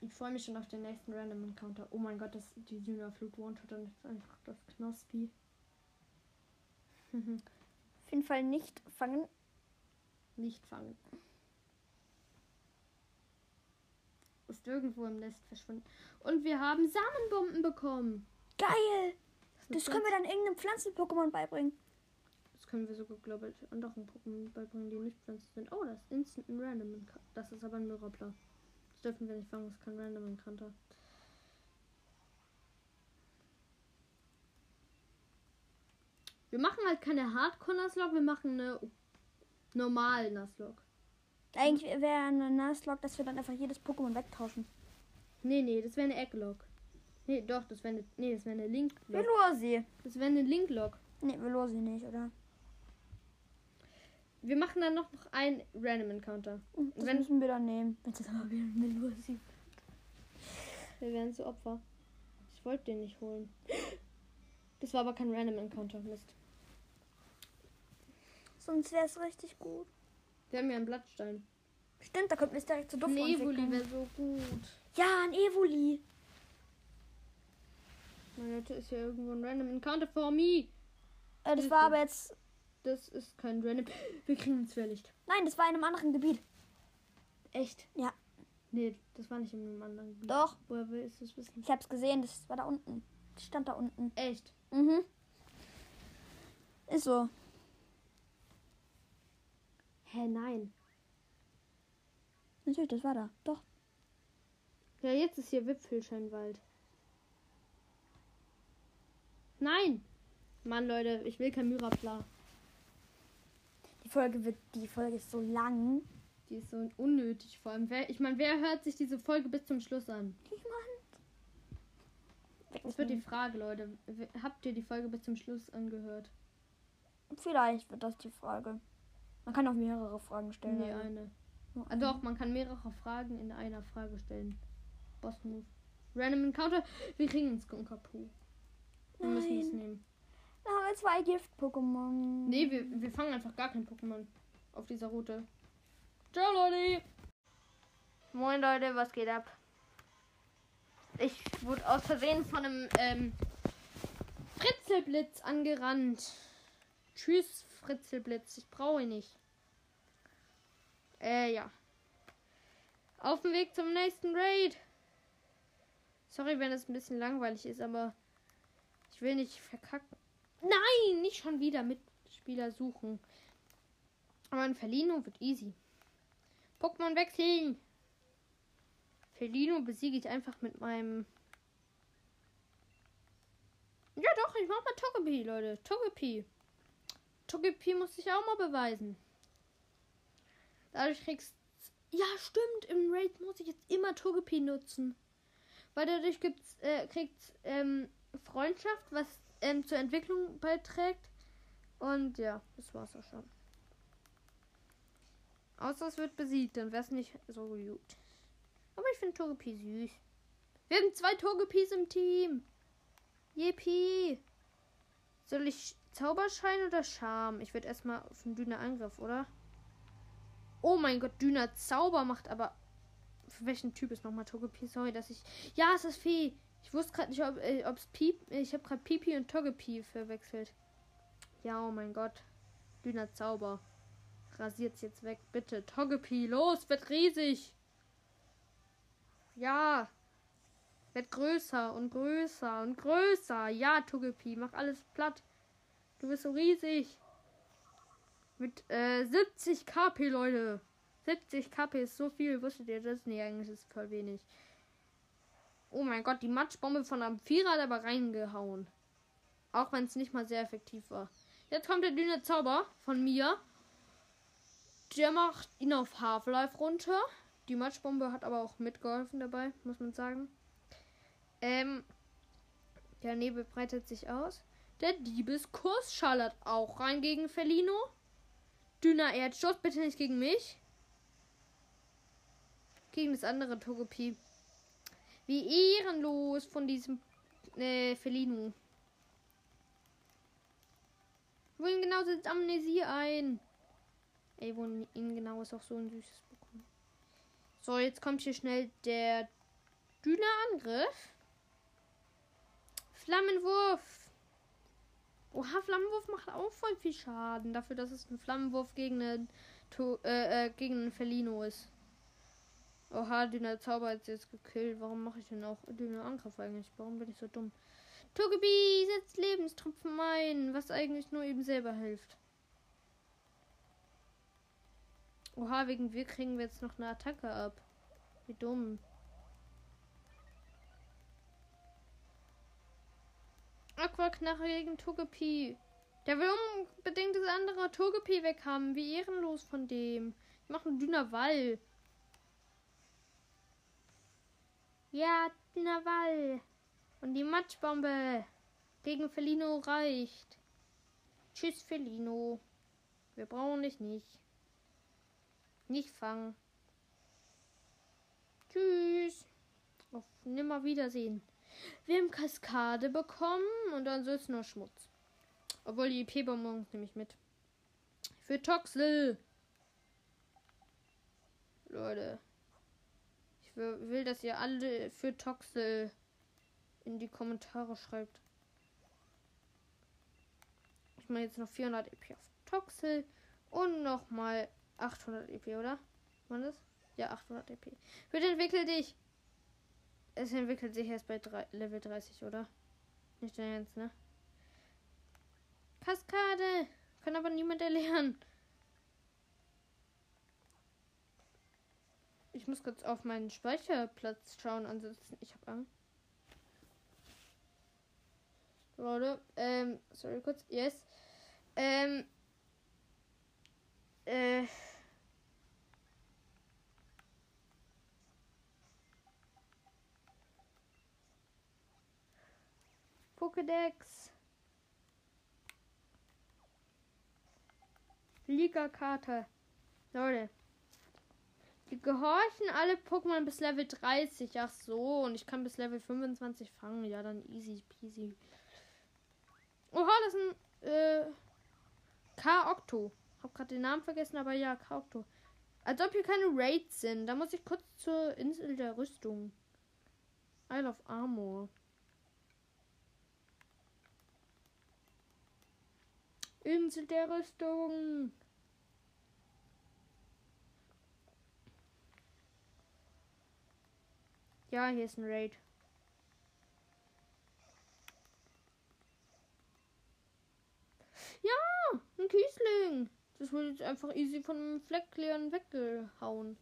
Ich freue mich schon auf den nächsten Random Encounter. Oh mein Gott, das die Dynaflut One-Shot dann ist einfach das Knospi. Auf jeden Fall nicht fangen. Nicht fangen. Ist irgendwo im Nest verschwunden. Und wir haben Samenbomben bekommen. Geil! Das können wir dann irgendeinem Pflanzen-Pokémon beibringen. Können wir sogar, glaube ich, anderen Pokémon beibringen, die nicht Pflanzen sind. Oh, das ist Instant ein Random Encounter. Das ist aber ein Mirapla. Das dürfen wir nicht fangen, das ist kein Random Encounter. Wir machen halt keine Hardcore-Nuzlocke, wir machen eine normale Nuzlocke. Eigentlich wäre eine Nuzlocke, dass wir dann einfach jedes Pokémon wegtauschen. Nee, nee, das wäre eine Egglog. Nee, doch, das wäre eine, nee, das wäre eine Link-Log. Velosi. Das wäre eine Link-Log. Nee, Velosi nicht, oder? Wir machen dann noch ein Random Encounter. Hm, Das Wenn- müssen wir dann nehmen. Wenn es aber wieder ein Velosi Wir werden zu Opfer. Ich wollte den nicht holen. Das war aber kein Random Encounter. Mist. Sonst wäre es richtig gut. Wir haben ja einen Blattstein. Stimmt, da könnten wir direkt zu Duft Ein Evoli wäre so gut. Ja, ein Evoli. Meine Leute, ist ja irgendwo ein Random Encounter for me. Äh, das war aber jetzt. Das ist kein Random. Wir kriegen ein Zwerlicht. Nein, das war in einem anderen Gebiet. Echt? Ja. Nee, das war nicht in einem anderen Gebiet. Doch. Woher willst du es wissen? Ich hab's gesehen, das war da unten. Das stand da unten. Echt? Mhm. Ist so. Hä, nein. Natürlich, das war da. Doch. Ja, jetzt ist hier Wipfelscheinwald. Nein! Mann, Leute, ich will kein Myrapla. Die Folge wird, die Folge ist so lang. Die ist so unnötig vor allem. Wer, ich meine, wer hört sich diese Folge bis zum Schluss an? Niemand. Das wird die Frage, Leute. Habt ihr die Folge bis zum Schluss angehört? Vielleicht wird das die Frage. Man kann auch mehrere Fragen stellen. Nee, also eine. Ah, doch, man kann mehrere Fragen in einer Frage stellen. Boss Move. Random Encounter. Wir kriegen einen Skunkapu. Wir müssen es nehmen. Da haben wir zwei Gift-Pokémon. Nee, wir, wir fangen einfach gar kein Pokémon auf dieser Route. Ciao, Leute. Moin, Leute, was geht ab? Ich wurde aus Versehen von einem ähm, Fritzelblitz angerannt. Tschüss, Fritzelblitz. Ich brauche ihn nicht. Äh, ja. Auf dem Weg zum nächsten Raid. Sorry, wenn es ein bisschen langweilig ist, aber ich will nicht verkacken. Nein, nicht schon wieder Mitspieler suchen. Aber ein Felino wird easy. Pokémon wechseln. Felino besiege ich einfach mit meinem. Ja doch, ich mach mal Togepi, Leute. Togepi. Togepi muss ich auch mal beweisen. Dadurch kriegst. Ja, stimmt. Im Raid muss ich jetzt immer Togepi nutzen. Weil dadurch gibt's, äh, kriegt's ähm, Freundschaft, was ähm, zur Entwicklung beiträgt. Und ja, das war's auch schon. Außer es wird besiegt, dann wär's nicht so gut. Aber ich finde Togepi süß. Wir haben zwei Togepis im Team. Yippie. Soll ich Zauberschein oder Charme? Ich würde erstmal auf den Düner Angriff, oder? Oh mein Gott, Düner Zauber macht aber. Für welchen Typ ist nochmal Togepi? Sorry, dass ich. Ja, es ist Fee. Ich wusste gerade nicht, ob äh, ob's Piep. Ich habe gerade Pipi und Togepi verwechselt. Ja, oh mein Gott. Düner Zauber. Rasiert's jetzt weg, bitte. Togepi, los, wird riesig. Ja. Wird größer und größer und größer. Ja, Togepi, mach alles platt. Du bist so riesig. Mit äh, 70 KP, Leute. 70 KP ist so viel. Wusstet ihr das? Nee, eigentlich ist es voll wenig. Oh mein Gott, die Matschbombe von Amphira hat aber reingehauen. Auch wenn es nicht mal sehr effektiv war. Jetzt kommt der dünne Zauber von mir. Der macht ihn auf Half-Life runter. Die Matschbombe hat aber auch mitgeholfen dabei, muss man sagen. Ähm, der Nebel breitet sich aus. Der Diebeskuss schallert auch rein gegen Felino. Dünner Erdstoß, bitte nicht gegen mich. Gegen das andere Togepi. Wie ehrenlos von diesem äh, Felino. Wohin genau setzt Amnesie ein? Ey, wohin genau ist auch so ein süßes Pokémon. So, jetzt kommt hier schnell der Düner-Angriff. Flammenwurf. Oha, Flammenwurf macht auch voll viel Schaden. Dafür, dass es ein Flammenwurf gegen einen, äh, äh, gegen einen Felino ist. Oha, Dünner Zauber hat jetzt gekillt. Warum mache ich denn auch Dünner Angriff eigentlich? Warum bin ich so dumm? Togebi setzt Lebenstropfen ein, was eigentlich nur ihm selber hilft. Oha, wegen wir kriegen wir jetzt noch eine Attacke ab. Wie dumm. Aquaknarre gegen Togepi. Der will unbedingt das andere Togepi weghaben. Wie ehrenlos von dem. Ich mache einen dünner Wall. Ja, Wall. Und die Matschbombe gegen Felino reicht. Tschüss, Felino. Wir brauchen dich nicht. Nicht fangen. Tschüss. Auf Nimmerwiedersehen. Wir haben Kaskade bekommen und dann es nur Schmutz. Obwohl die IP-Bonbons nehme ich mit. Für Toxel. Leute. Will, dass ihr alle für Toxel in die Kommentare schreibt. Ich mache jetzt noch 400 EP auf Toxel und nochmal 800 EP, oder? Wann das? Ja, 800 EP. Bitte entwickel dich. Es entwickelt sich erst bei drei, Level 30, oder? Nicht dein Ernst, ne? Kaskade! Kann aber niemand erlernen. Ich muss kurz auf meinen Speicherplatz schauen, ansonsten ich habe Angst. Leute, ähm, sorry kurz, yes. Ähm, Äh. Pokédex. Liga-Karte. Leute. Die gehorchen alle Pokémon bis Level 30. Ach so, und ich kann bis Level 25 fangen. Ja, dann easy peasy. Oha, das ist ein äh, K-Octo. Hab gerade den Namen vergessen, aber ja, K-Octo. Als ob hier keine Raids sind. Da muss ich kurz zur Insel der Rüstung. Isle of Armor. Insel der Rüstung. Ja, hier ist ein Raid. Ja, ein Kiesling. Das wurde jetzt einfach easy von einem Fleckklären weggehauen.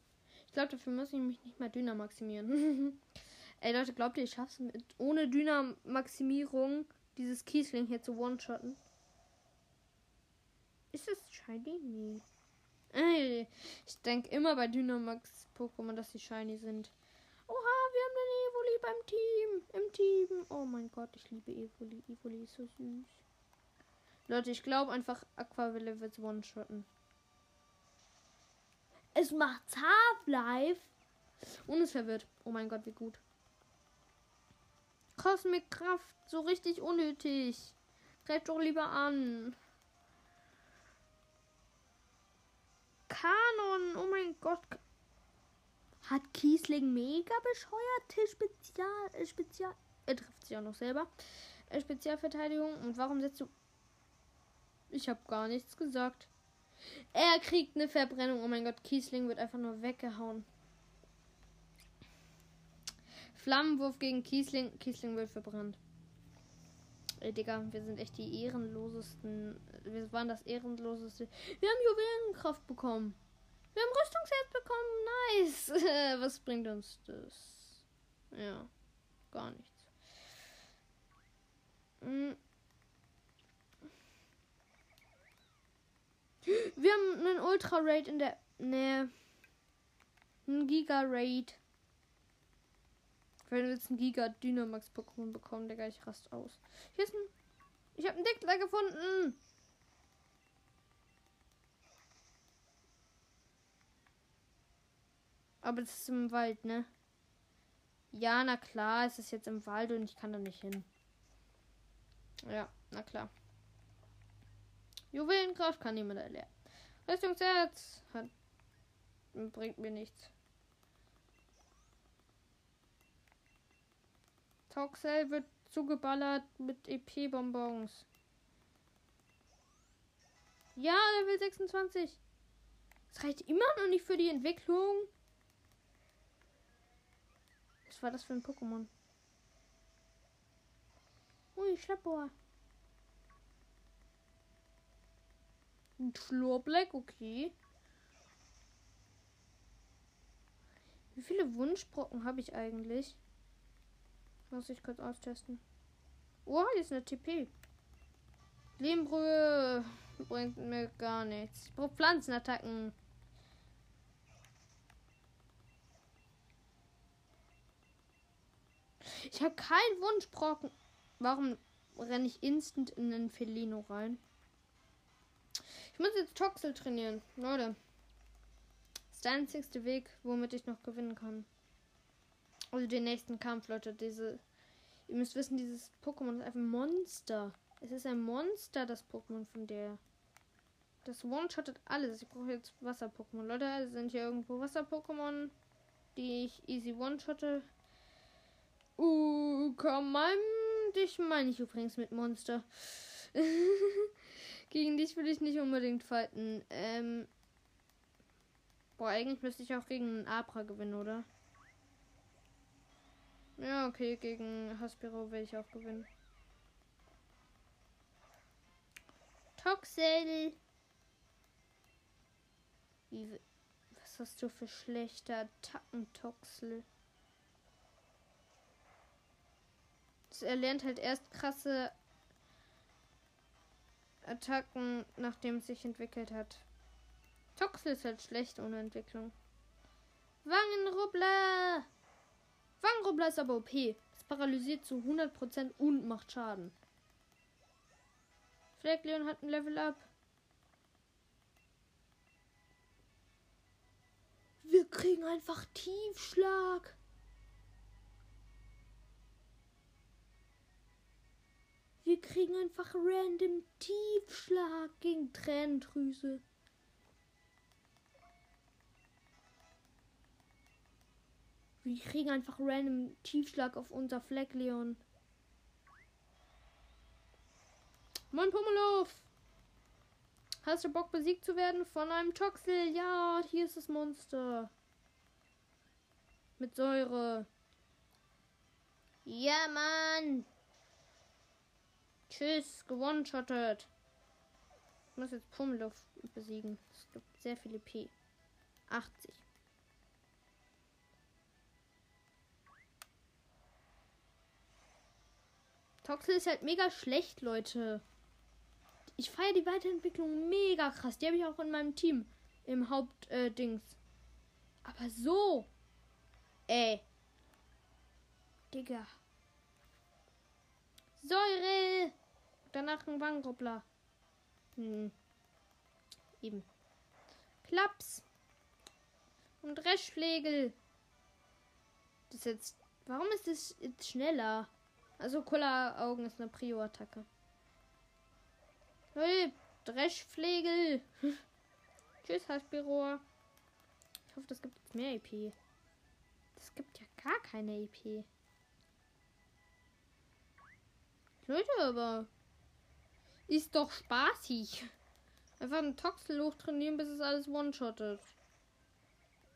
Ich glaube, dafür muss ich mich nicht mehr Dynam maximieren. Ey Leute, glaubt ihr, ich schaff's mit ohne Dynam-Maximierung dieses Kiesling hier zu one-shotten? Ist das shiny? Nee. Ey, ich denke immer bei Dynamax-Pokémon, dass sie shiny sind. Oha, haben den Evoli beim Team. Im Team. Oh mein Gott, ich liebe Evoli. Evoli ist so süß. Leute, ich glaube einfach, Aquaville wird one-shotten. Es macht Half-Life. Und es verwirrt. Oh mein Gott, wie gut. Cosmic Kraft, so richtig unnötig. Greif doch lieber an. Kanon, oh mein Gott. Hat Kiesling mega bescheuerte Spezial. Äh, Spezial. Er trifft sich auch noch selber. Äh, Spezialverteidigung. Und warum setzt du. Ich habe gar nichts gesagt. Er kriegt eine Verbrennung. Oh mein Gott, Kiesling wird einfach nur weggehauen. Flammenwurf gegen Kiesling. Kiesling wird verbrannt. Ey, Digga, wir sind echt die ehrenlosesten. Wir waren das ehrenloseste. Wir haben Juwelenkraft bekommen. Wir haben Rüstungsherz bekommen. Nice. Was bringt uns das? Ja, gar nichts. Hm. Wir haben einen Ultra Raid in der Nähe. Ein Giga Raid. Wenn wir jetzt ein Giga Dynamax Pokémon bekommen, Digga, ich rast aus. Hier ist ein. Ich habe einen Deckler gefunden. Aber das ist im Wald, ne? Ja, na klar, es ist jetzt im Wald und ich kann da nicht hin. Ja, na klar. Juwelenkraft kann niemand erlernen. Rüstungsherz hat bringt mir nichts. Toxel wird zugeballert mit EP-Bonbons. Ja, Level 26. Das reicht immer noch nicht für die Entwicklung. War das für ein Pokémon? Ui, Schlappohr. Ein Schlurbleck, okay. Wie viele Wunschbrocken habe ich eigentlich? Muss ich kurz austesten. Oh, ist eine TP. Lehmbrühe bringt mir gar nichts. Ich brauche Pflanzenattacken. Ich habe keinen Wunschbrocken. Warum renne ich instant in den Felino rein? Ich muss jetzt Toxel trainieren. Leute. Das ist der einzigste Weg, womit ich noch gewinnen kann. Also den nächsten Kampf, Leute. Diese. Ihr müsst wissen, dieses Pokémon ist einfach ein Monster. Es ist ein Monster, das Pokémon von der. Das One-Shottet alles. Ich brauche jetzt Wasser-Pokémon. Leute, sind hier irgendwo Wasser-Pokémon, die ich easy one-shotte. Uh, komm. Dich meine ich übrigens mit Monster. gegen dich will ich nicht unbedingt fighten. Ähm. Boah, eigentlich müsste ich auch gegen einen Abra gewinnen, oder? Ja, okay, gegen Haspiro will ich auch gewinnen. Toxel. Wie, was hast du für schlechte Attacken, Toxel? Er lernt halt erst krasse Attacken, nachdem es sich entwickelt hat. Toxel ist halt schlecht ohne Entwicklung. Wangenrubbler! Wangenrubbler ist aber OP. Es paralysiert zu 100% und macht Schaden. Fleckleon hat ein Level Up. Wir kriegen einfach Tiefschlag. Wir kriegen einfach random Tiefschlag gegen Tränendrüse. Wir kriegen einfach random Tiefschlag auf unser Fleckleon. Moin Pummelow! Hast du Bock besiegt zu werden von einem Toxel? Ja, hier ist das Monster. Mit Säure. Ja, Mann. Tschüss, gewonshottet. Ich muss jetzt Pummelow besiegen. Es gibt sehr viele P. 80. Toxel ist halt mega schlecht, Leute. Ich feiere die Weiterentwicklung mega krass. Die habe ich auch in meinem Team. Im Hauptdings. Äh, Aber so. Ey. Digga. Säure. Danach ein Wanggruppler. Hm. Eben. Klaps. Und Dreschflegel. Das ist jetzt. Warum ist das jetzt schneller? Also Cola-Augen ist eine Prio-Attacke. Hey, Dreschflegel. Tschüss, Haspiro. Ich hoffe, das gibt mehr EP. Das gibt ja gar keine EP. Leute, aber ist doch spaßig. Einfach einen Toxel hochtrainieren, bis es alles one-shottet.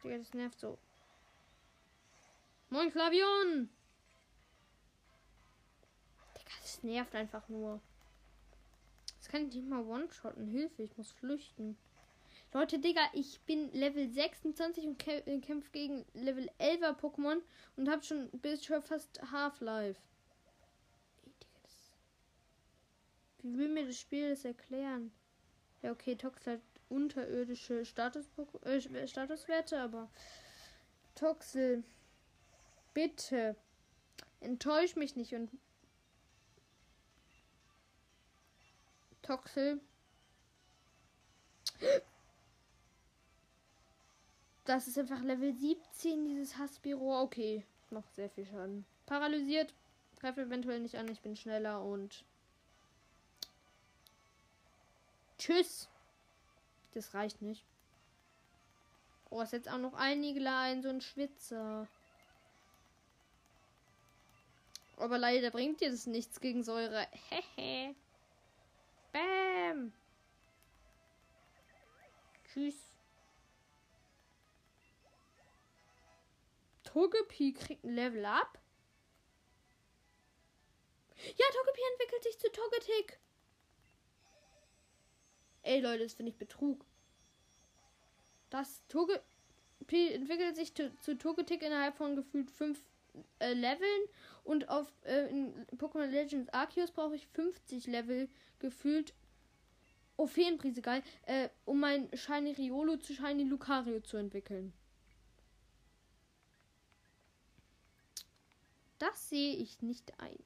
Digga, das nervt so. Moin, Flavion! Das nervt einfach nur. Das kann ich nicht mal one-shotten. Hilfe, ich muss flüchten. Leute, Digga, ich bin Level 26 und kämpfe gegen Level 11er Pokémon und habe schon bis schon fast Half-Life. Wie will mir das Spiel das erklären? Ja, okay, Tox hat unterirdische Status äh, Statuswerte, aber Toxel, bitte enttäusch mich nicht und Toxel. Das ist einfach Level 17, dieses Hassbüro. Okay, macht sehr viel Schaden. Paralysiert. Treffe eventuell nicht an, ich bin schneller und. Tschüss. Das reicht nicht. Oh, ist jetzt auch noch einige ein, so ein Schwitzer. Aber leider bringt dir das nichts gegen Säure. Hehe. Bam. Tschüss. Togepi kriegt ein Level up. Ja, Togepi entwickelt sich zu Togetic. Ey, Leute, das finde ich Betrug. Das Togepi entwickelt sich zu, Togetic innerhalb von gefühlt fünf äh, Leveln und auf äh, in Pokémon Legends Arceus brauche ich 50 Level gefühlt. Oh, Feenprise, geil. Äh, um mein Shiny Riolo zu Shiny Lucario zu entwickeln. Das sehe ich nicht ein.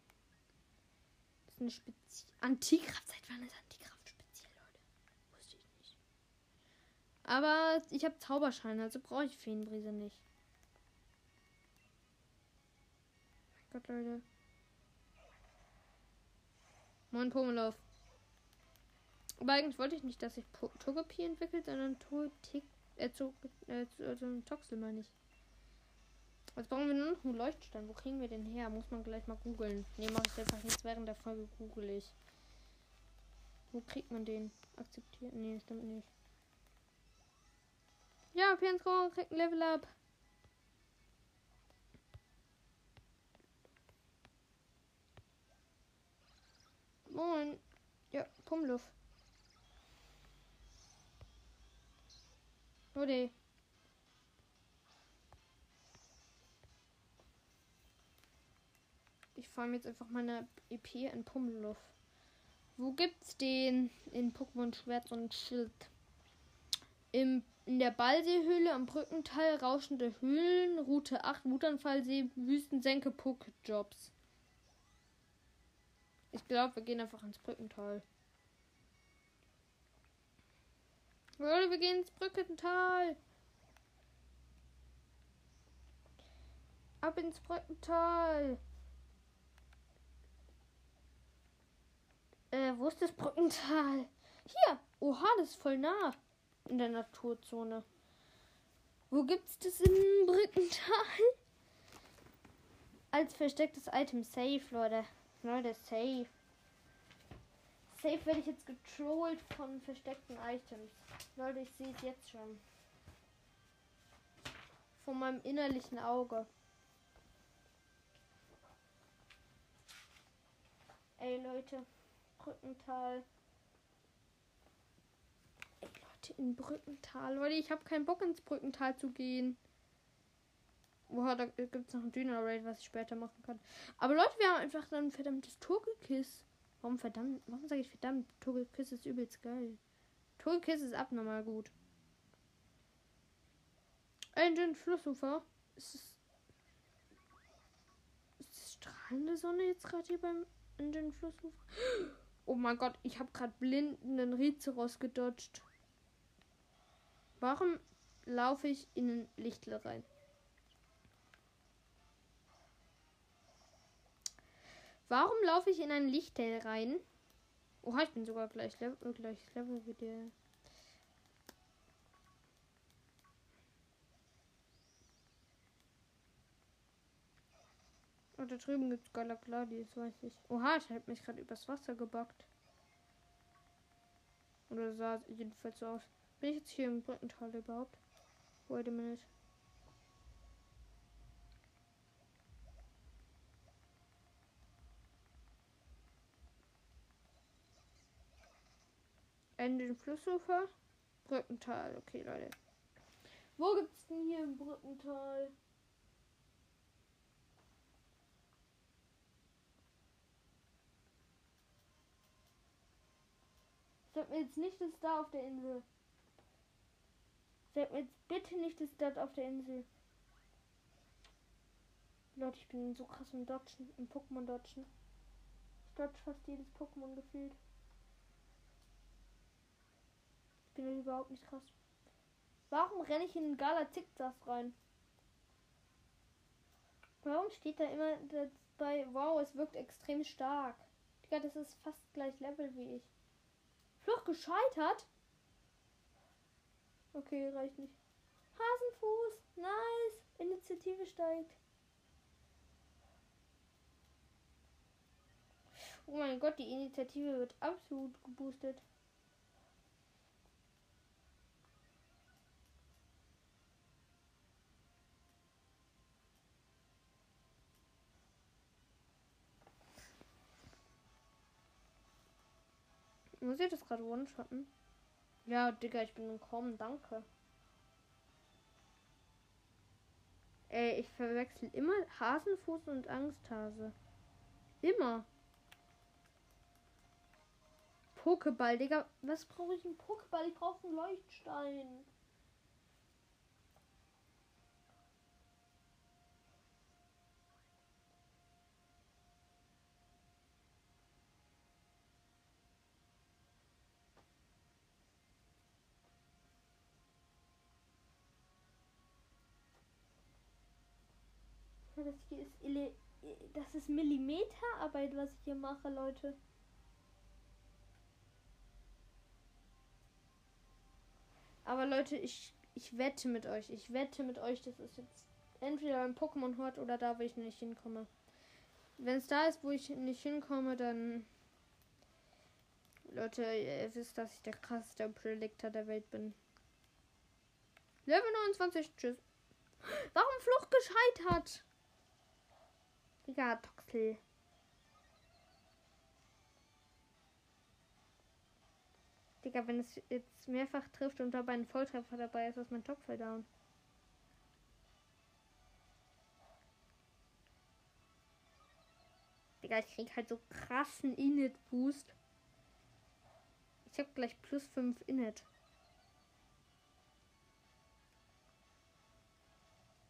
Das ist eine Spezie Antikraft. Seit wann ist Antikraft speziell, Leute? Wusste ich nicht. Aber ich habe Zauberscheine, also brauche ich Feenbrise nicht. Gott, Leute. Moin, Pomelov. Aber eigentlich wollte ich nicht, dass sich Togepi entwickelt, sondern Totik, äh, zu, äh, also Toxel meine ich. Jetzt brauchen wir nur noch einen Leuchtstein. Wo kriegen wir den her? Muss man gleich mal googeln. Ne, mache ich einfach jetzt während der Folge google ich. Wo kriegt man den? Akzeptiert? Nee, stimmt nicht. Ja, Pianscore kriegt ein Level Up. Moin. Ja, Pumluff. Leute. Ich fahre jetzt einfach meine EP in Pummeluff. Wo gibt's den in Pokémon Schwert und Schild? Im, in der Ballseehöhle am Brückenteil rauschende Höhlen, Route 8, Wutanfallsee, Wüstensenke, Puckjobs. Ich glaube, wir gehen einfach ins Brückental. Leute, wir gehen ins Brückental. Ab ins Brückental. Äh, wo ist das Brückental? Hier. Oha, das ist voll nah. In der Naturzone. Wo gibt's das im Brückental? Als verstecktes Item. Safe, Leute. Leute, safe. Safe werde ich jetzt getrollt von versteckten Items. Leute, ich sehe es jetzt schon. Von meinem innerlichen Auge. Ey Leute, Brückental. Leute, in Brückental. Leute, ich habe keinen Bock ins Brückental zu gehen. Boah, da gibt es noch ein Döner-Raid, was ich später machen kann. Aber Leute, wir haben einfach dann ein verdammtes Turkelkiss. Warum verdammt? Warum sage ich verdammt? Turkelkiss ist übelst geil. Turkelkiss ist abnormal gut. Engine Flussufer. Ist es. Ist es strahlende Sonne jetzt gerade hier beim Engine Flussufer? Oh mein Gott, ich habe gerade blindenden Rizeros gedodged. Warum laufe ich in ein Lichtel rein? Warum laufe ich in ein Lichtel rein? Oha, ich bin sogar gleich Level, gleich Level wie der. Oh, da drüben gibt es Galakladis, weiß ich. Oha, ich habe mich gerade übers Wasser gebackt. Oder sah jedenfalls so aus. Bin ich jetzt hier im Brückental überhaupt? Wait a minute. Ende den Flussufer. Brückental. Okay, Leute. Wo gibt's denn hier im Brückental? Sag mir jetzt nicht, dass da auf der Insel. Sag mir jetzt bitte nicht, dass das auf der Insel. Leute, ich bin so krass im Dodgen, im Pokémon Dodgen. Ich dodge fast jedes Pokémon gefühlt. Ich bin überhaupt nicht krass. Warum renne ich in den Gala Zickzack rein? Warum steht da immer bei, wow, es wirkt extrem stark? Digga, das ist fast gleich Level wie ich. Flucht gescheitert? Okay, reicht nicht. Hasenfuß, nice. Initiative steigt. Oh mein Gott, die Initiative wird absolut geboostet. Muss ich das gerade one-shotten? Ja, Digga, ich bin gekommen, danke. Ey, ich verwechsel immer Hasenfuß und Angsthase. Immer. Pokéball, Digga. Was brauche ich? Ein Pokéball? Ich brauche einen Leuchtstein. Das hier ist Ele das ist Millimeterarbeit, was ich hier mache, Leute. Aber Leute, ich, ich wette mit euch. Ich wette mit euch, das ist jetzt entweder ein Pokémon Hort oder da, wo ich nicht hinkomme. Wenn es da ist, wo ich nicht hinkomme, dann. Leute, ihr wisst, dass ich der krasseste Predictor der Welt bin. Level 29, tschüss. Warum Flucht gescheitert? Digga, Toxel. Digga, wenn es jetzt mehrfach trifft und dabei ein Volltreffer dabei ist, ist mein Topfel down. Digga, ich krieg halt so krassen Init-Boost. Ich hab gleich plus 5 Init.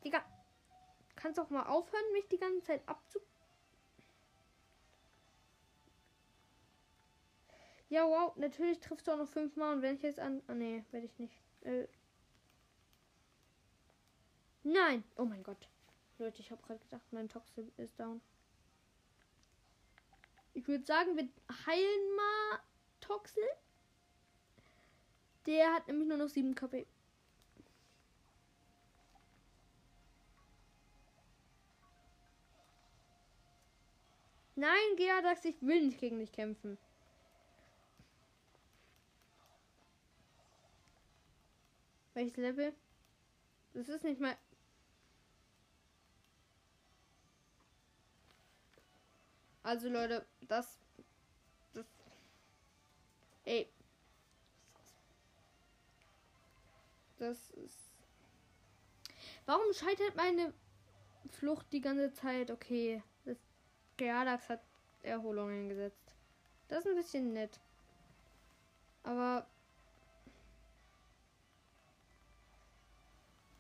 Digga, kannst auch mal aufhören, mich die ganze Zeit abzu. Ja, wow, natürlich triffst du auch noch fünfmal und wenn ich jetzt an. Ah, nee, werde ich nicht. Äh. Nein! Oh mein Gott. Leute, ich habe gerade gedacht, mein Toxic ist down. Ich würde sagen, wir heilen mal Toxel. Der hat nämlich nur noch 7 KP. Nein, Geadax, ich will nicht gegen dich kämpfen. Welches Level? Das ist nicht mal. Also Leute, das. Das. Ey. Das ist. Warum scheitert meine Flucht die ganze Zeit? Okay. Das Geadax hat Erholung eingesetzt. Das ist ein bisschen nett. Aber.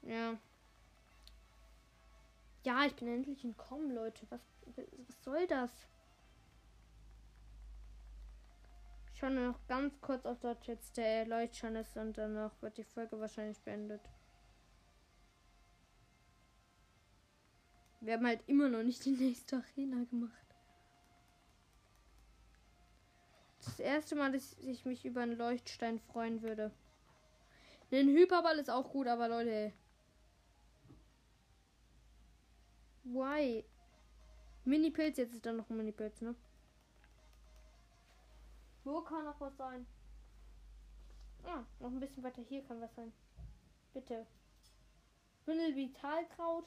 Ja. Ja, ich bin endlich entkommen, Leute. Was, was soll das? Ich schaue noch ganz kurz, ob dort jetzt der Leuchtschein ist und danach wird die Folge wahrscheinlich beendet. Wir haben halt immer noch nicht die nächste Arena gemacht. Das erste Mal, dass ich mich über einen Leuchtstein freuen würde. Den Hyperball ist auch gut, aber Leute. Why? Mini-Pilz, jetzt ist da noch ein Mini-Pilz, ne? Wo kann noch was sein? Ah, noch ein bisschen weiter hier kann was sein. Bitte. Bündel Vitalkraut.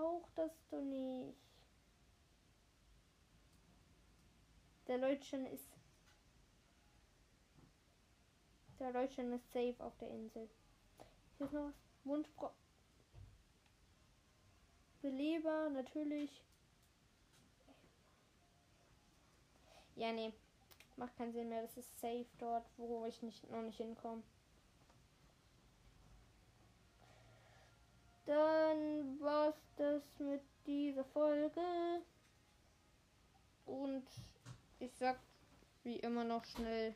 Ich brauche das doch nicht. Der Leutchen ist. Der Leutchen ist safe auf der Insel. Hier ist noch was. Wunschbro. Beleber, natürlich. Ja, nee. Macht keinen Sinn mehr. Das ist safe dort, wo ich nicht, noch nicht hinkomme. Dann war's das mit dieser Folge. Und ich sag wie immer noch schnell,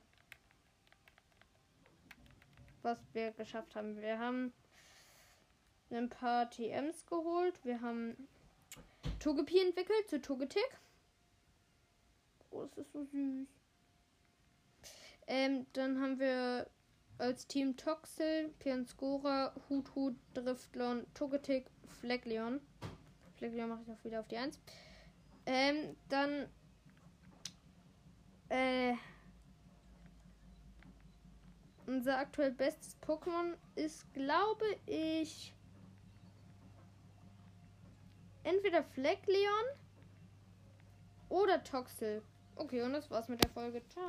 was wir geschafft haben. Wir haben ein paar TMs geholt. Wir haben Togepi entwickelt zu Togetic. Oh, das ist so süß. Ähm, dann haben wir als Team Toxel, Pianscora, Hut Hut, Driftlon, Togetic, Fleckleon. Fleckleon mache ich auch wieder auf die 1. Ähm, dann äh, unser aktuell bestes Pokémon ist, glaube ich, entweder Fleckleon oder Toxel. Okay, und das war's mit der Folge. Ciao.